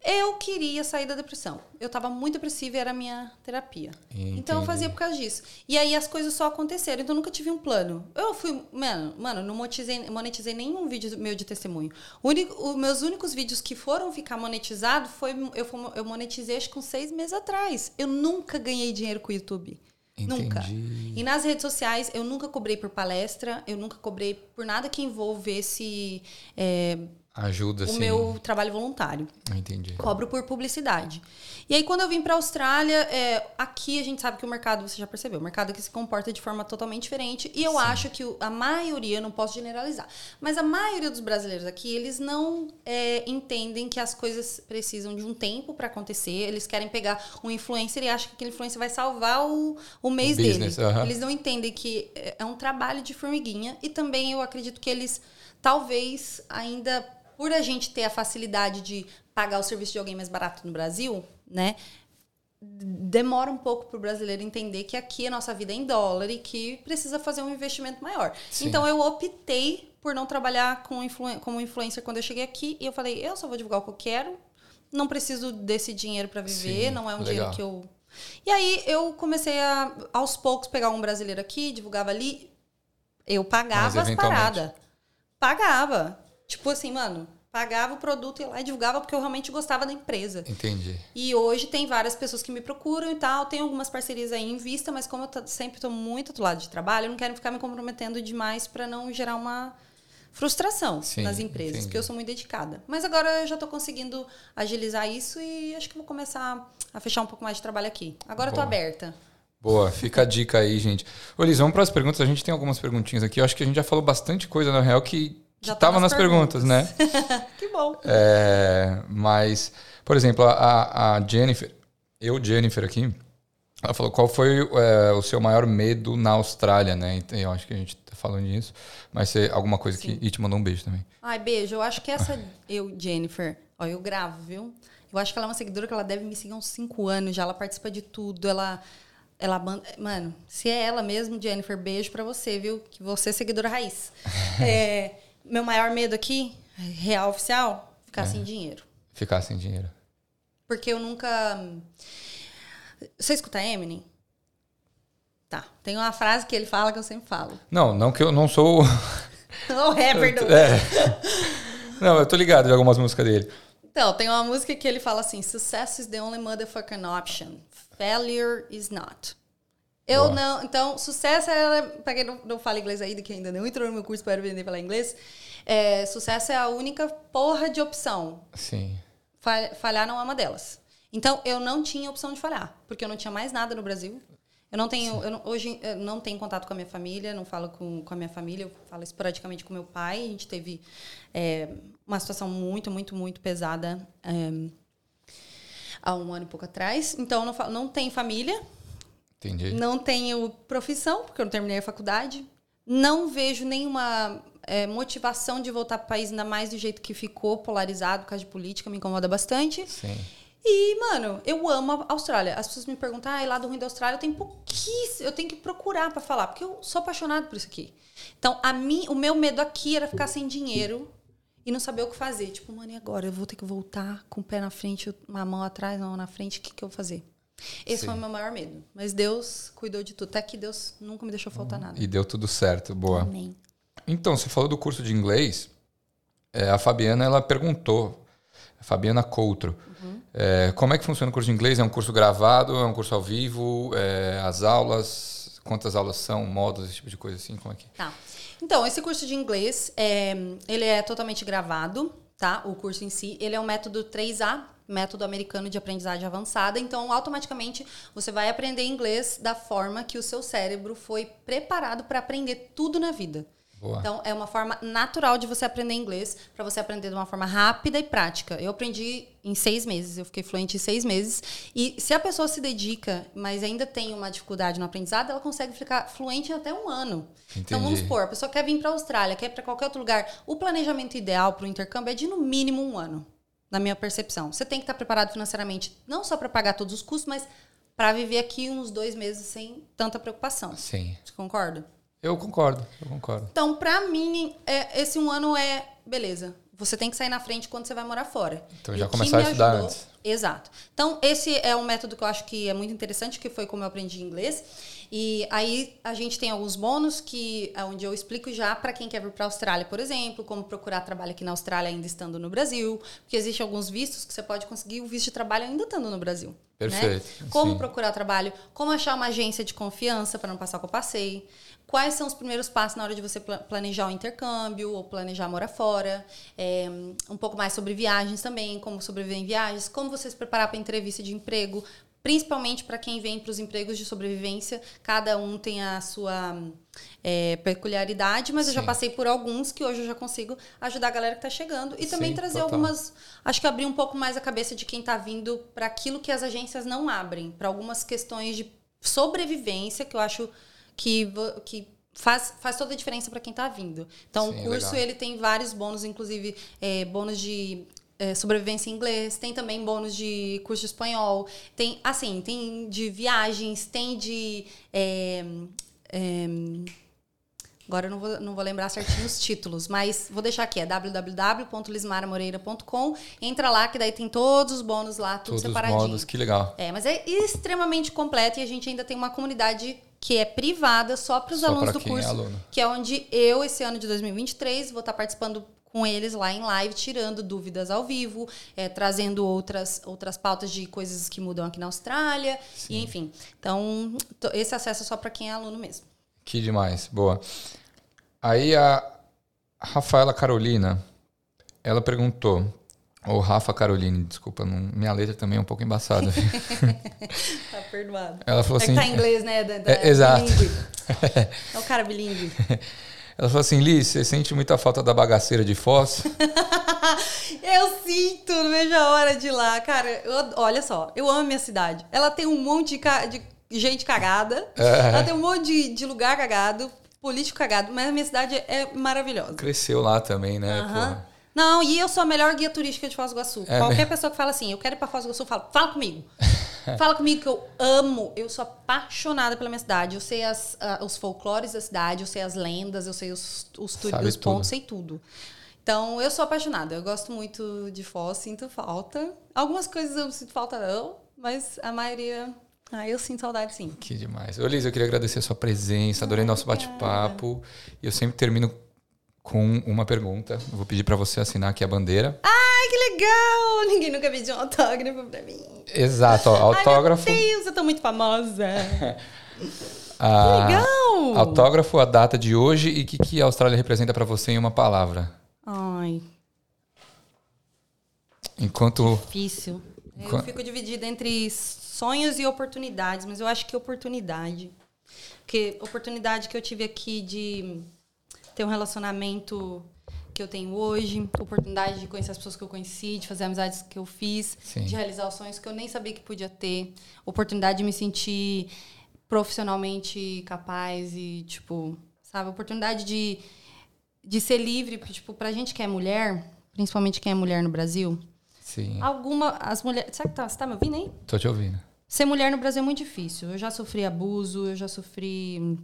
Eu queria sair da depressão. Eu estava muito depressiva e era a minha terapia. Então eu Entendi. fazia por causa disso. E aí as coisas só aconteceram. Então eu nunca tive um plano. Eu fui, mano, mano, não monetizei, monetizei nenhum vídeo meu de testemunho. Único, os meus únicos vídeos que foram ficar monetizados foi eu, eu monetizei acho que uns seis meses atrás. Eu nunca ganhei dinheiro com o YouTube. Nunca. Entendi. E nas redes sociais, eu nunca cobrei por palestra, eu nunca cobrei por nada que envolvesse é, Ajuda, o sim. meu trabalho voluntário. Entendi. Cobro por publicidade. E aí, quando eu vim para a Austrália, é, aqui a gente sabe que o mercado, você já percebeu, o mercado aqui se comporta de forma totalmente diferente. E eu acho que a maioria, não posso generalizar, mas a maioria dos brasileiros aqui, eles não é, entendem que as coisas precisam de um tempo para acontecer. Eles querem pegar um influencer e acham que aquele influencer vai salvar o, o mês O business, dele. aham. Eles não entendem que é é um trabalho de formiguinha. E também eu acredito que eles, talvez, ainda por a gente ter a facilidade de pagar o serviço de alguém mais barato no Brasil, né? Demora um pouco para o brasileiro entender que aqui a nossa vida é em dólar e que precisa fazer um investimento maior. Sim. Então eu optei por não trabalhar com influ como influencer quando eu cheguei aqui e eu falei, eu só vou divulgar o que eu quero, não preciso desse dinheiro para viver, Sim, não é um legal. dinheiro que eu. E aí eu comecei a, aos poucos, pegar um brasileiro aqui, divulgava ali, eu pagava as paradas. Pagava. Tipo assim, mano, pagava o produto e lá e divulgava porque eu realmente gostava da empresa. Entendi. E hoje tem várias pessoas que me procuram e tal. Tem algumas parcerias aí em vista, mas como eu sempre estou muito do lado de trabalho, eu não quero ficar me comprometendo demais para não gerar uma frustração Sim, nas empresas, entendi. porque eu sou muito dedicada. Mas agora eu já estou conseguindo agilizar isso e acho que vou começar a fechar um pouco mais de trabalho aqui. Agora eu tô Boa. aberta. Boa, fica a dica aí, gente. Ô, Liz, vamos para as perguntas. A gente tem algumas perguntinhas aqui. Eu acho que a gente já falou bastante coisa, na real, que Já tá tava nas nas perguntas, né? que bom. É, mas, por exemplo, a, a Jennifer, eu, Jennifer, aqui, ela falou qual foi é, o seu maior medo na Austrália, né? Então, eu acho que a gente tá falando disso, mas você, alguma coisa que. E te mandou um beijo também. Ai, beijo. Eu acho que essa, eu, Jennifer, ó, eu gravo, viu? Eu acho que ela é uma seguidora que ela deve me seguir há uns cinco anos já. Ela participa de tudo. Ela. Ela, ban- mano, se é ela mesmo, Jennifer, beijo pra você, viu? Que você é seguidora raiz. É, meu maior medo aqui, real oficial, ficar sem dinheiro. Ficar sem dinheiro. Porque eu nunca. Você escuta Eminem? Tá. Tem uma frase que ele fala que eu sempre falo. Não, não que eu não sou. o rapper do. É. Não, eu tô ligado de algumas músicas dele. Então, tem uma música que ele fala assim: Success is the only motherfucking option. Failure is not. Eu Boa. não. Então, sucesso é. Pra quem não, não fala inglês ainda, que ainda não entrou no meu curso para vender falar inglês, é, sucesso é a única porra de opção. Sim. Fa- Falhar não é uma delas. Então, eu não tinha opção de falhar, porque eu não tinha mais nada no Brasil. Eu não tenho, eu não- hoje eu não tenho contato com a minha família, não falo com, com a minha família, eu falo esporadicamente com meu pai. A gente teve é, uma situação muito, muito, muito pesada é, há um ano e pouco atrás. Então, não, não tenho família, Entendi. não tenho profissão, porque eu não terminei a faculdade. Não vejo nenhuma é, motivação de voltar para o país, ainda mais do jeito que ficou, polarizado por causa de política, me incomoda bastante. Sim. E, mano, eu amo a Austrália. As pessoas me perguntam, ah, lá do ruim da Austrália eu tenho pouquíssimo, eu tenho que procurar para falar, porque eu sou apaixonado por isso aqui. Então, a mim, o meu medo aqui era ficar sem dinheiro e não saber o que fazer. Tipo, mano, e agora? Eu vou ter que voltar com o pé na frente, uma mão atrás, uma mão na frente, o que, que eu vou fazer? Esse Sim. foi o meu maior medo. Mas Deus cuidou de tudo. Até que Deus nunca me deixou faltar nada. E deu tudo certo. Boa. Amém. Então, você falou do curso de inglês. É, a Fabiana, ela perguntou. A Fabiana Coutro. Uhum. É, como é que funciona o curso de inglês? É um curso gravado? É um curso ao vivo? É, as aulas? Quantas aulas são? Modos? Esse tipo de coisa assim? Como é que... Tá. Então, esse curso de inglês, é, ele é totalmente gravado, tá? O curso em si. Ele é um método 3A, método americano de aprendizagem avançada. Então, automaticamente, você vai aprender inglês da forma que o seu cérebro foi preparado para aprender tudo na vida. Boa. Então, é uma forma natural de você aprender inglês, para você aprender de uma forma rápida e prática. Eu aprendi em seis meses, eu fiquei fluente em seis meses. E se a pessoa se dedica, mas ainda tem uma dificuldade no aprendizado, ela consegue ficar fluente em até um ano. Entendi. Então, vamos supor, a pessoa quer vir para a Austrália, quer ir para qualquer outro lugar. O planejamento ideal para o intercâmbio é de no mínimo um ano, na minha percepção. Você tem que estar preparado financeiramente, não só para pagar todos os custos, mas para viver aqui uns dois meses sem tanta preocupação. Sim. Você concorda? Eu concordo, eu concordo. Então, para mim, é, esse um ano é beleza. Você tem que sair na frente quando você vai morar fora. Então já começar a estudar ajudou, antes. Exato. Então, esse é um método que eu acho que é muito interessante, que foi como eu aprendi inglês. E aí a gente tem alguns bônus que é onde eu explico já para quem quer vir para a Austrália, por exemplo, como procurar trabalho aqui na Austrália ainda estando no Brasil, porque existem alguns vistos que você pode conseguir o visto de trabalho ainda estando no Brasil. Né? Perfeito. Né? Como sim. procurar trabalho, como achar uma agência de confiança para não passar o que eu passei quais são os primeiros passos na hora de você planejar o intercâmbio ou planejar morar fora, é, um pouco mais sobre viagens também, como sobreviver em viagens, como você se preparar para entrevista de emprego, principalmente para quem vem para os empregos de sobrevivência, cada um tem a sua é, peculiaridade, mas Sim. eu já passei por alguns que hoje eu já consigo ajudar a galera que está chegando e também Sim, trazer total. algumas, acho que abrir um pouco mais a cabeça de quem está vindo para aquilo que as agências não abrem, para algumas questões de sobrevivência que eu acho que, que faz, faz toda a diferença para quem está vindo. Então, Sim, o curso legal. ele tem vários bônus, inclusive é, bônus de é, sobrevivência em inglês, tem também bônus de curso de espanhol, tem assim, tem de viagens, tem de é, é, Agora eu não vou, não vou lembrar certinho os títulos, mas vou deixar aqui, é www.lismaramoreira.com. Entra lá, que daí tem todos os bônus lá, tudo todos separadinho. Os bônus, que legal. É, mas é extremamente completo e a gente ainda tem uma comunidade que é privada só para os alunos do é curso, é que é onde eu, esse ano de 2023, vou estar participando com eles lá em live, tirando dúvidas ao vivo, é, trazendo outras, outras pautas de coisas que mudam aqui na Austrália, Sim. e enfim. Então, esse acesso é só para quem é aluno mesmo. Que demais, boa. Aí a Rafaela Carolina, ela perguntou, ou Rafa Caroline, desculpa, não, minha letra também é um pouco embaçada. tá perdoado. Ela falou é assim. tá em inglês, né? Da, da, é, exato. é o cara bilíngue. Ela falou assim, Liz, você sente muita falta da bagaceira de Foz? eu sinto, não vejo a hora de ir lá. Cara, eu, olha só, eu amo minha cidade. Ela tem um monte de, de gente cagada. É. Ela tem um monte de, de lugar cagado, político cagado, mas a minha cidade é maravilhosa. Cresceu lá também, né? Uhum. Não, e eu sou a melhor guia turística de Foz do Iguaçu. É Qualquer mesmo? pessoa que fala assim, eu quero ir para Foz do Iguaçu, fala, fala comigo. fala comigo que eu amo, eu sou apaixonada pela minha cidade. Eu sei as, uh, os folclores da cidade, eu sei as lendas, eu sei os, os, os pontos, sei tudo. Então, eu sou apaixonada. Eu gosto muito de Foz, sinto falta. Algumas coisas eu sinto falta não, mas a maioria ah, eu sinto saudade, sim. Que demais. Ô, Liz, eu queria agradecer a sua presença, adorei nosso bate-papo. E eu sempre termino com uma pergunta. Eu vou pedir para você assinar aqui a bandeira. Ai, que legal! Ninguém nunca pediu um autógrafo para mim. Exato, autógrafo. Ai, meu Deus, eu tô muito famosa. ah, que legal! Autógrafo, a data de hoje e o que, que a Austrália representa para você em uma palavra. Ai. Enquanto. Difícil. Eu fico dividida entre sonhos e oportunidades, mas eu acho que oportunidade. Porque oportunidade que eu tive aqui de ter um relacionamento que eu tenho hoje, oportunidade de conhecer as pessoas que eu conheci, de fazer amizades que eu fiz, Sim. de realizar os sonhos que eu nem sabia que podia ter, oportunidade de me sentir profissionalmente capaz e tipo, sabe, oportunidade de de ser livre, porque tipo, pra gente que é mulher, principalmente quem é mulher no Brasil, Sim. Alguma. As mulheres. Sabe que tá, você tá me ouvindo aí? Tô te ouvindo. Ser mulher no Brasil é muito difícil. Eu já sofri abuso, eu já sofri.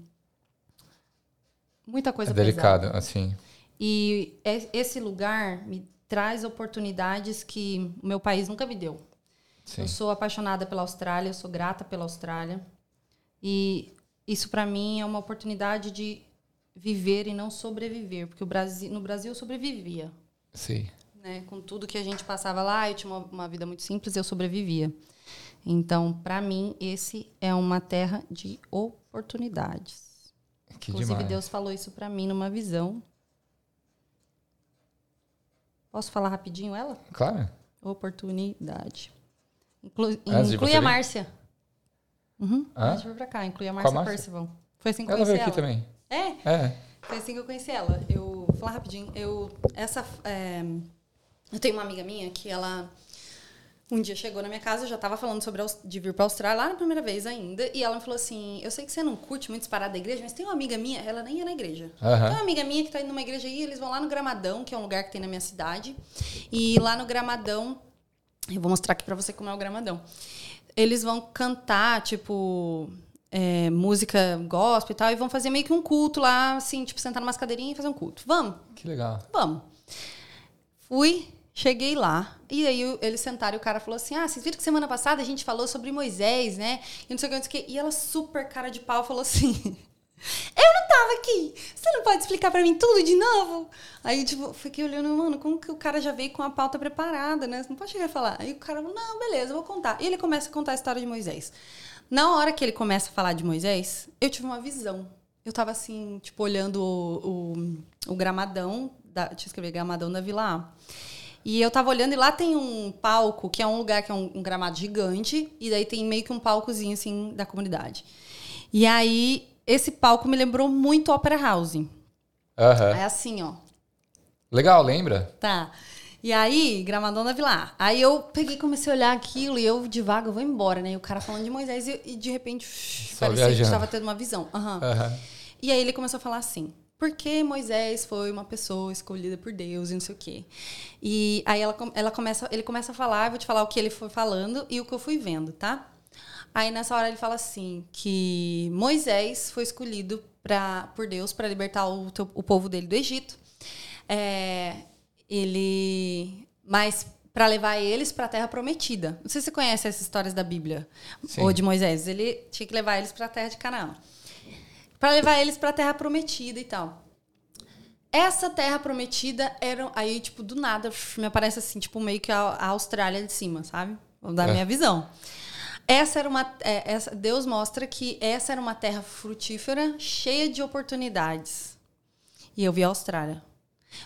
Muita coisa é delicado, pesada. assim. E é- esse lugar me traz oportunidades que o meu país nunca me deu. Sim. Eu sou apaixonada pela Austrália, eu sou grata pela Austrália. E isso para mim é uma oportunidade de viver e não sobreviver, porque o Brasil, no Brasil eu sobrevivia, Sim. né? Com tudo que a gente passava lá, eu tinha uma, uma vida muito simples, eu sobrevivia. Então, para mim, esse é uma terra de oportunidades. Que Inclusive, demais. Deus falou isso para mim numa visão. Posso falar rapidinho ela? Claro. Oportunidade. De inclui você a? Márcia. Uhum. Hã? Antes de vir pra cá, inclui a Márcia? Percival. Foi assim que eu Ela conheci veio aqui ela. também. É, É. foi assim que eu conheci ela. Eu vou falar rapidinho. Eu essa é, eu tenho uma amiga minha que ela um dia chegou na minha casa, eu já tava falando sobre de vir pra Austrália lá na primeira vez ainda, e ela me falou assim: "Eu sei que você não curte muito parar da igreja, mas tem uma amiga minha, ela nem ia na igreja. Aham. Tem uma amiga minha que tá indo numa igreja aí, eles vão lá no Gramadão, que é um lugar que tem na minha cidade. E lá no Gramadão, eu vou mostrar aqui pra você como é o Gramadão. Eles vão cantar, tipo, é, música gospel e tal, e vão fazer meio que um culto lá, assim, tipo, sentar numa cadeirinhas e fazer um culto. Vamos? Que legal. Vamos. Fui, cheguei lá, e aí eles sentaram e o cara falou assim: Ah, vocês viram que semana passada a gente falou sobre Moisés, né? E não sei o que, não sei o que. E ela, super cara de pau, falou assim: Eu não tava aqui! Você não pode explicar pra mim tudo de novo? Aí, tipo, fiquei olhando, mano, como que o cara já veio com a pauta preparada, né? Você não pode chegar e falar. Aí o cara falou: Não, beleza, vou contar. E ele começa a contar a história de Moisés. Na hora que ele começa a falar de Moisés, eu tive uma visão. Eu tava assim, tipo, olhando o, o, o gramadão, da, deixa eu escrever, gramadão da Vila A. E eu tava olhando e lá tem um palco, que é um lugar que é um, um gramado gigante, e daí tem meio que um palcozinho, assim, da comunidade. E aí, esse palco me lembrou muito Opera House. Aham. É assim, ó. Legal, lembra? Tá. E aí, Gramadão da Vila A. Aí eu peguei comecei a olhar aquilo e eu, devagar, eu vou embora, né? E o cara falando de Moisés e, e de repente, Só parecia que viajando. estava tendo uma visão. Aham. Aham. E aí ele começou a falar assim: porque Moisés foi uma pessoa escolhida por Deus e não sei o quê. E aí ela, ela começa, ele começa a falar, eu vou te falar o que ele foi falando e o que eu fui vendo, tá? Aí nessa hora ele fala assim que Moisés foi escolhido pra, por Deus para libertar o, teu- o povo dele do Egito. É, ele, mas para levar eles para a Terra Prometida. Não sei se você conhece essas histórias da Bíblia Sim. ou de Moisés. Ele tinha que levar eles para a Terra de Canaã para levar eles para a Terra Prometida e tal. Essa Terra Prometida era aí tipo do nada me aparece assim tipo meio que a, a Austrália de cima, sabe? Da É. minha visão. Essa era uma é, essa, Deus mostra que essa era uma terra frutífera, cheia de oportunidades. E eu vi a Austrália.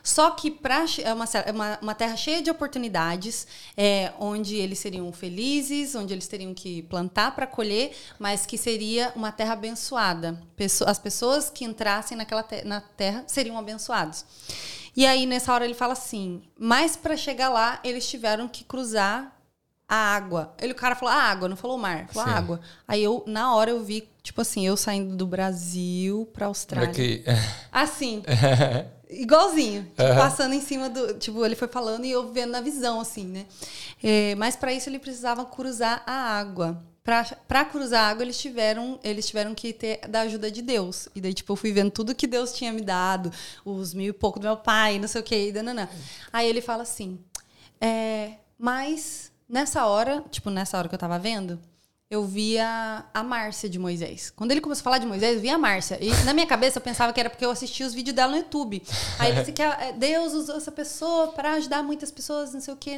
Só que pra, é uma, é uma, uma terra cheia de oportunidades, é, onde eles seriam felizes, onde eles teriam que plantar para colher, mas que seria uma terra abençoada. As pessoas que entrassem naquela te- na terra seriam abençoados. E aí, nessa hora, ele fala assim: mas para chegar lá, eles tiveram que cruzar a água. Ele, o cara falou a água, não falou o mar, falou Sim. a água. Aí eu, na hora, eu vi, tipo assim, eu saindo do Brasil pra Austrália. Olha que... Assim. Igualzinho. Tipo, passando em cima do. Tipo, ele foi falando e eu vendo na visão, assim, né? É, mas para isso ele precisava cruzar a água. Pra, pra cruzar a água, eles tiveram, eles tiveram que ter da ajuda de Deus. E daí, tipo, eu fui vendo tudo que Deus tinha me dado, os mil e pouco do meu pai, não sei o que, e dananã. Aí ele fala assim: é, mas nessa hora, tipo, nessa hora que eu tava vendo, eu via a Márcia de Moisés. Quando ele começou a falar de Moisés, eu via a Márcia. E na minha cabeça eu pensava que era porque eu assistia os vídeos dela no YouTube. Aí ele disse que é, Deus usou essa pessoa para ajudar muitas pessoas, não sei o quê,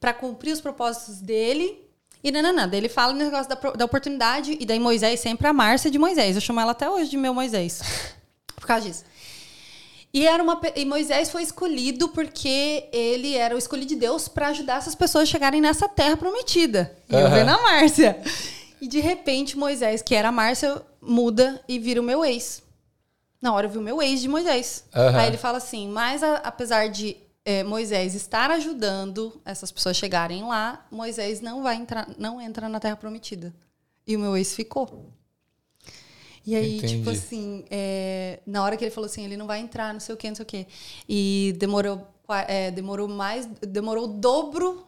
para cumprir os propósitos dele. E nananã. Daí ele fala no negócio da, da oportunidade, e daí Moisés sempre a Márcia de Moisés. Eu chamo ela até hoje de meu Moisés. Por causa disso. E, era uma, e Moisés foi escolhido porque ele era o escolhido de Deus para ajudar essas pessoas a chegarem nessa terra prometida. E eu Aham. vendo a Márcia. E de repente, Moisés, que era a Márcia, muda e vira o meu ex. Na hora eu vi o meu ex de Moisés. Aham. Aí ele fala assim: mas a- apesar de eh, Moisés estar ajudando essas pessoas chegarem lá, Moisés não vai entrar, não entra na terra prometida. E o meu ex ficou. E aí, Entendi. tipo assim, é, na hora que ele falou assim, ele não vai entrar, não sei o quê, não sei o quê. E demorou, é, demorou mais, demorou o dobro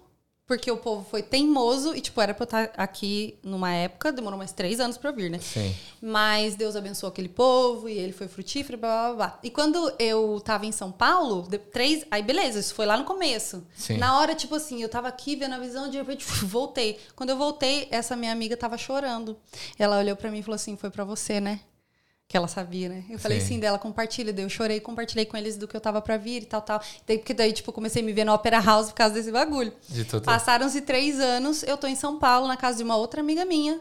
porque o povo foi teimoso e, tipo, era pra eu estar aqui numa época, demorou mais três anos pra eu vir, né? Sim. Mas Deus abençoou aquele povo e ele foi frutífero, blá blá blá. E quando eu tava em São Paulo, de, três. Aí, beleza, isso foi lá no começo. Sim. Na hora, tipo assim, eu tava aqui vendo a visão, de repente, voltei. Quando eu voltei, essa minha amiga tava chorando. Ela olhou pra mim e falou assim: foi pra você, né? Que ela sabia, né? Eu falei sim, sim dela, compartilha. Daí eu chorei, compartilhei com eles do que eu tava pra vir e tal, tal. Daí, porque daí, tipo, comecei a me ver no Opera House por causa desse bagulho. De. Passaram-se três anos, eu tô em São Paulo, na casa de uma outra amiga minha.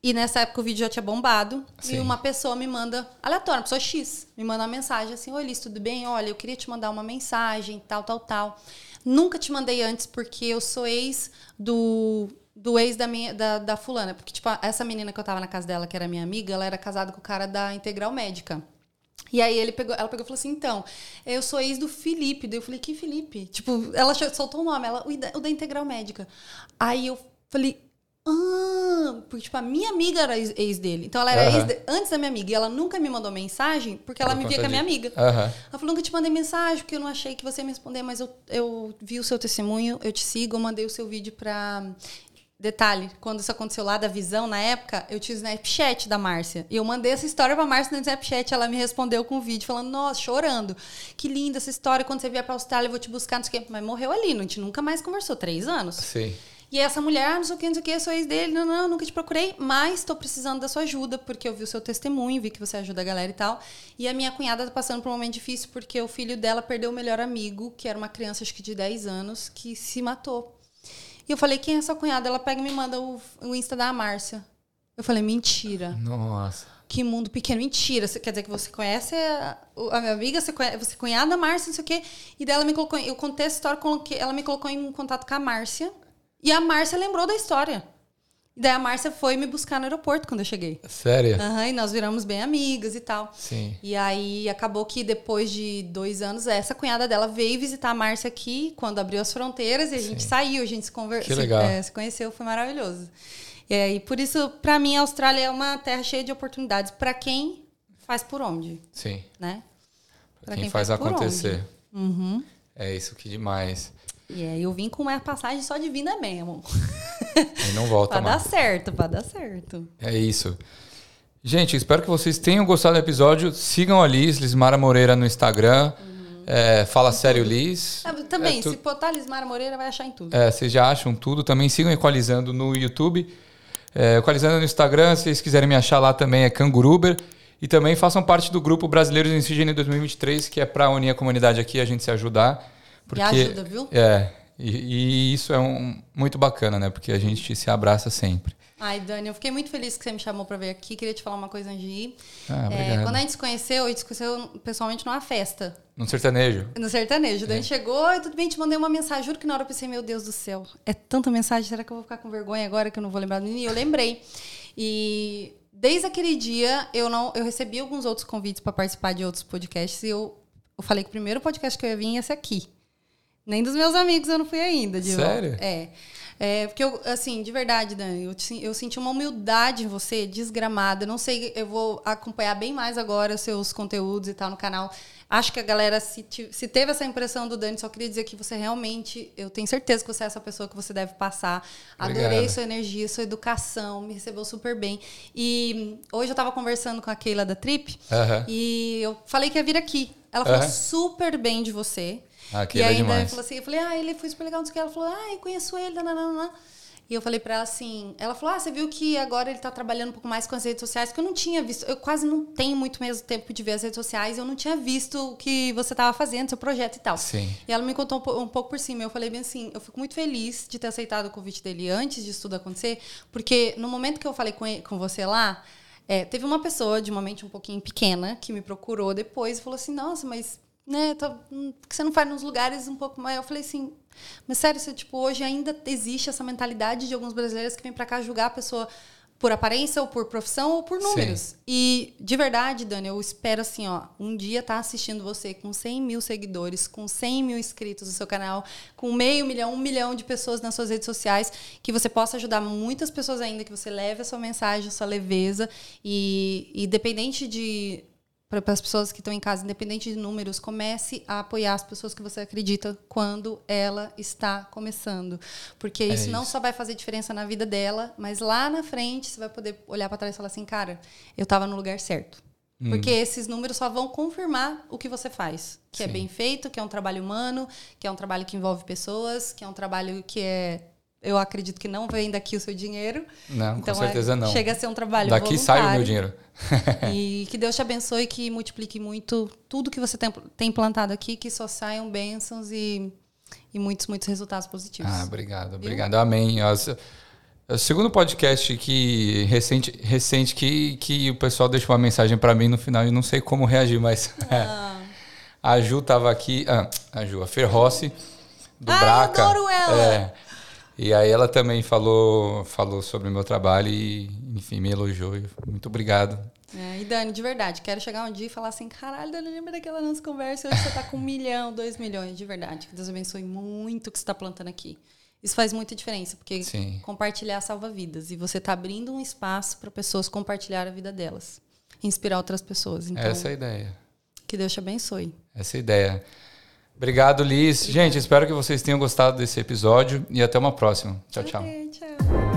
E nessa época o vídeo já tinha bombado. Sim. E uma pessoa me manda, aleatória, uma pessoa X, me manda uma mensagem assim: Oi, Liz, tudo bem? Olha, eu queria te mandar uma mensagem, tal, tal, tal. Nunca te mandei antes porque eu sou ex do do ex da minha da, da fulana. Porque, tipo, essa menina que eu tava na casa dela, que era minha amiga, ela era casada com o cara da Integral Médica. E aí ele pegou, ela pegou e falou assim: então, eu sou ex do Felipe. Daí eu falei, que Felipe? Tipo, ela soltou o nome, ela, o da, o da Integral Médica. Aí eu falei, ah, porque, tipo, a minha amiga era ex dele. Então, ela era uhum. ex de, antes da minha amiga. E ela nunca me mandou mensagem porque ela Por me via com a minha amiga. Uhum. Ela falou, nunca te mandei mensagem porque eu não achei que você ia me responder, mas eu, eu vi o seu testemunho, eu te sigo, eu mandei o seu vídeo pra Detalhe, quando isso aconteceu lá da visão, na época, eu tinha o Snapchat da Márcia. E eu mandei essa história pra Márcia no Snapchat. Ela me respondeu com um vídeo falando, nossa, chorando. Que linda essa história. Quando você vier pra Austrália, eu vou te buscar, não sei o quê. Mas morreu ali, a gente nunca mais conversou. Três anos. Sim. E essa mulher, ah, não sei o que, não sei o que, sou ex dele, não, não, nunca te procurei, mas estou precisando da sua ajuda, porque eu vi o seu testemunho, vi que você ajuda a galera e tal. E a minha cunhada tá passando por um momento difícil, porque o filho dela perdeu o melhor amigo, que era uma criança, acho que de 10 anos, que se matou. E eu falei, quem é essa cunhada? Ela pega e me manda o, o Insta da Márcia. Eu falei, mentira. Nossa. Que mundo pequeno. Mentira. Quer dizer que você conhece a, a minha amiga, você, conhece, você é cunhada Márcia, não sei o quê. E dela me colocou. Eu contei essa história, coloquei, ela me colocou em contato com a Márcia. E a Márcia lembrou da história. E daí a Márcia foi me buscar no aeroporto quando eu cheguei. Sério? Uhum, e nós viramos bem amigas e tal. Sim. E aí acabou que depois de dois anos, essa cunhada dela veio visitar a Márcia aqui quando abriu as fronteiras e a Sim. gente saiu, a gente se conversou. Que legal. Se, é, se conheceu, foi maravilhoso. E aí, por isso, para mim, a Austrália é uma terra cheia de oportunidades para quem faz por onde. Sim. Né? Para quem, quem, faz, faz acontecer. Uhum. É isso que demais. E aí eu vim com uma passagem só de vinda mesmo. E não volta pra mais. dar certo, pra dar certo. É isso. Gente, espero que vocês tenham gostado do episódio. Sigam a Liz, Lismara Moreira no Instagram. Uhum. É, Fala Sério Liz. Ah, também, é, tu... se botar Lismara Moreira, vai achar em tudo. É, vocês já acham tudo. Também sigam Equalizando no YouTube. É, Equalizando no Instagram, se vocês quiserem me achar lá também é Canguruber. E também façam parte do grupo Brasileiros em Sigênio 2023, que é para unir a comunidade aqui, a gente se ajudar. Porque, e ajuda, viu? É, e, e, isso é um, muito bacana, né? Porque a gente se abraça sempre. Ai, Dani, eu fiquei muito feliz que você me chamou para vir aqui. Queria te falar uma coisa antes de ir. Ah, é, quando a gente se conheceu, a gente se conheceu pessoalmente numa festa. No sertanejo. No sertanejo. É. Gente chegou e tudo bem, te mandei uma mensagem. Juro que na hora eu pensei, meu Deus do céu, é tanta mensagem, será que eu vou ficar com vergonha agora que eu não vou lembrar do menino? E eu lembrei. E desde aquele dia, eu não eu recebi alguns outros convites para participar de outros podcasts e eu, eu falei que o primeiro podcast que eu ia vir ia ser aqui. Nem dos meus amigos eu não fui ainda. De Sério? É. É, porque eu, assim, de verdade, Dani, eu, eu senti uma humildade em você, desgramada. Não sei, eu vou acompanhar bem mais agora os seus conteúdos e tal no canal. Acho que a galera, se, se teve essa impressão do Dani, só queria dizer que você realmente, eu tenho certeza que você é essa pessoa que você deve passar. Obrigado. Adorei sua energia, sua educação, me recebeu super bem. E hoje eu tava conversando com a Keila da Trip e eu falei que ia vir aqui. Ela falou super bem de você. Ah, que e ainda demais. falou assim, eu falei, ah, ele foi super legal, não sei o que. Ela falou, ah, eu conheço ele, nananana. E eu falei para ela assim, ela falou: "Ah, você viu que agora ele tá trabalhando um pouco mais com as redes sociais, que eu não tinha visto, eu quase não tenho muito mesmo tempo de ver as redes sociais, eu não tinha visto o que você tava fazendo, seu projeto e tal". Sim. E ela me contou um, pouco por cima. Eu falei bem assim, eu fico muito feliz de ter aceitado o convite dele antes disso tudo acontecer, porque no momento que eu falei com, ele, com você lá, é, teve uma pessoa de uma mente um pouquinho pequena que me procurou depois e falou assim: "Nossa, mas né, tô, hum, que você não faz nos lugares um pouco mais. Eu falei assim, mas sério, você, tipo, hoje ainda existe essa mentalidade de alguns brasileiros que vêm para cá julgar a pessoa por aparência ou por profissão ou por números. Sim. E de verdade, Dani, eu espero assim, ó, um dia estar tá assistindo você com 100 mil seguidores, com 100 mil inscritos no seu canal, com meio milhão, um milhão de pessoas nas suas redes sociais, que você possa ajudar muitas pessoas ainda, que você leve a sua mensagem, a sua leveza e, e dependente de para as pessoas que estão em casa, independente de números, comece a apoiar as pessoas que você acredita quando ela está começando. Porque isso, é isso. não só vai fazer diferença na vida dela, mas lá na frente você vai poder olhar para trás e falar assim, cara, eu estava no lugar certo. Hum. Porque esses números só vão confirmar o que você faz. Que é Sim. é bem feito, que é um trabalho humano, que é um trabalho que envolve pessoas, que é um trabalho que é eu acredito que não vem daqui o seu dinheiro. Não, então, com certeza é, não. Chega a ser um trabalho Daqui sai o meu dinheiro. e que Deus te abençoe, que multiplique muito tudo que você tem, tem plantado aqui, que só saiam bênçãos e, e muitos, muitos resultados positivos. Ah, obrigado, obrigado. Amém. É o segundo podcast que recente, recente que, que o pessoal deixou uma mensagem para mim no final e não sei como reagir, mas ah. a Ju tava aqui, ah, a Ju, a Fer Rossi do Ai, Braca. Eu adoro ela. É, e aí ela também falou, falou sobre o meu trabalho e, enfim, me elogiou. Muito obrigado. É, e Dani, de verdade, quero chegar um dia e falar assim, caralho, Dani, lembra daquela nossa conversa? Hoje você tá com um milhão, dois milhões, de verdade. Que Deus abençoe muito o que você está plantando aqui. Isso faz muita diferença, porque Sim. compartilhar salva vidas. E você está abrindo um espaço para pessoas compartilhar a vida delas. Inspirar outras pessoas. Então, Essa é a ideia. Que Deus te abençoe. Essa é a ideia. Obrigado, Liz. Gente, espero que vocês tenham gostado desse episódio e até uma próxima. Tchau, tchau. tchau.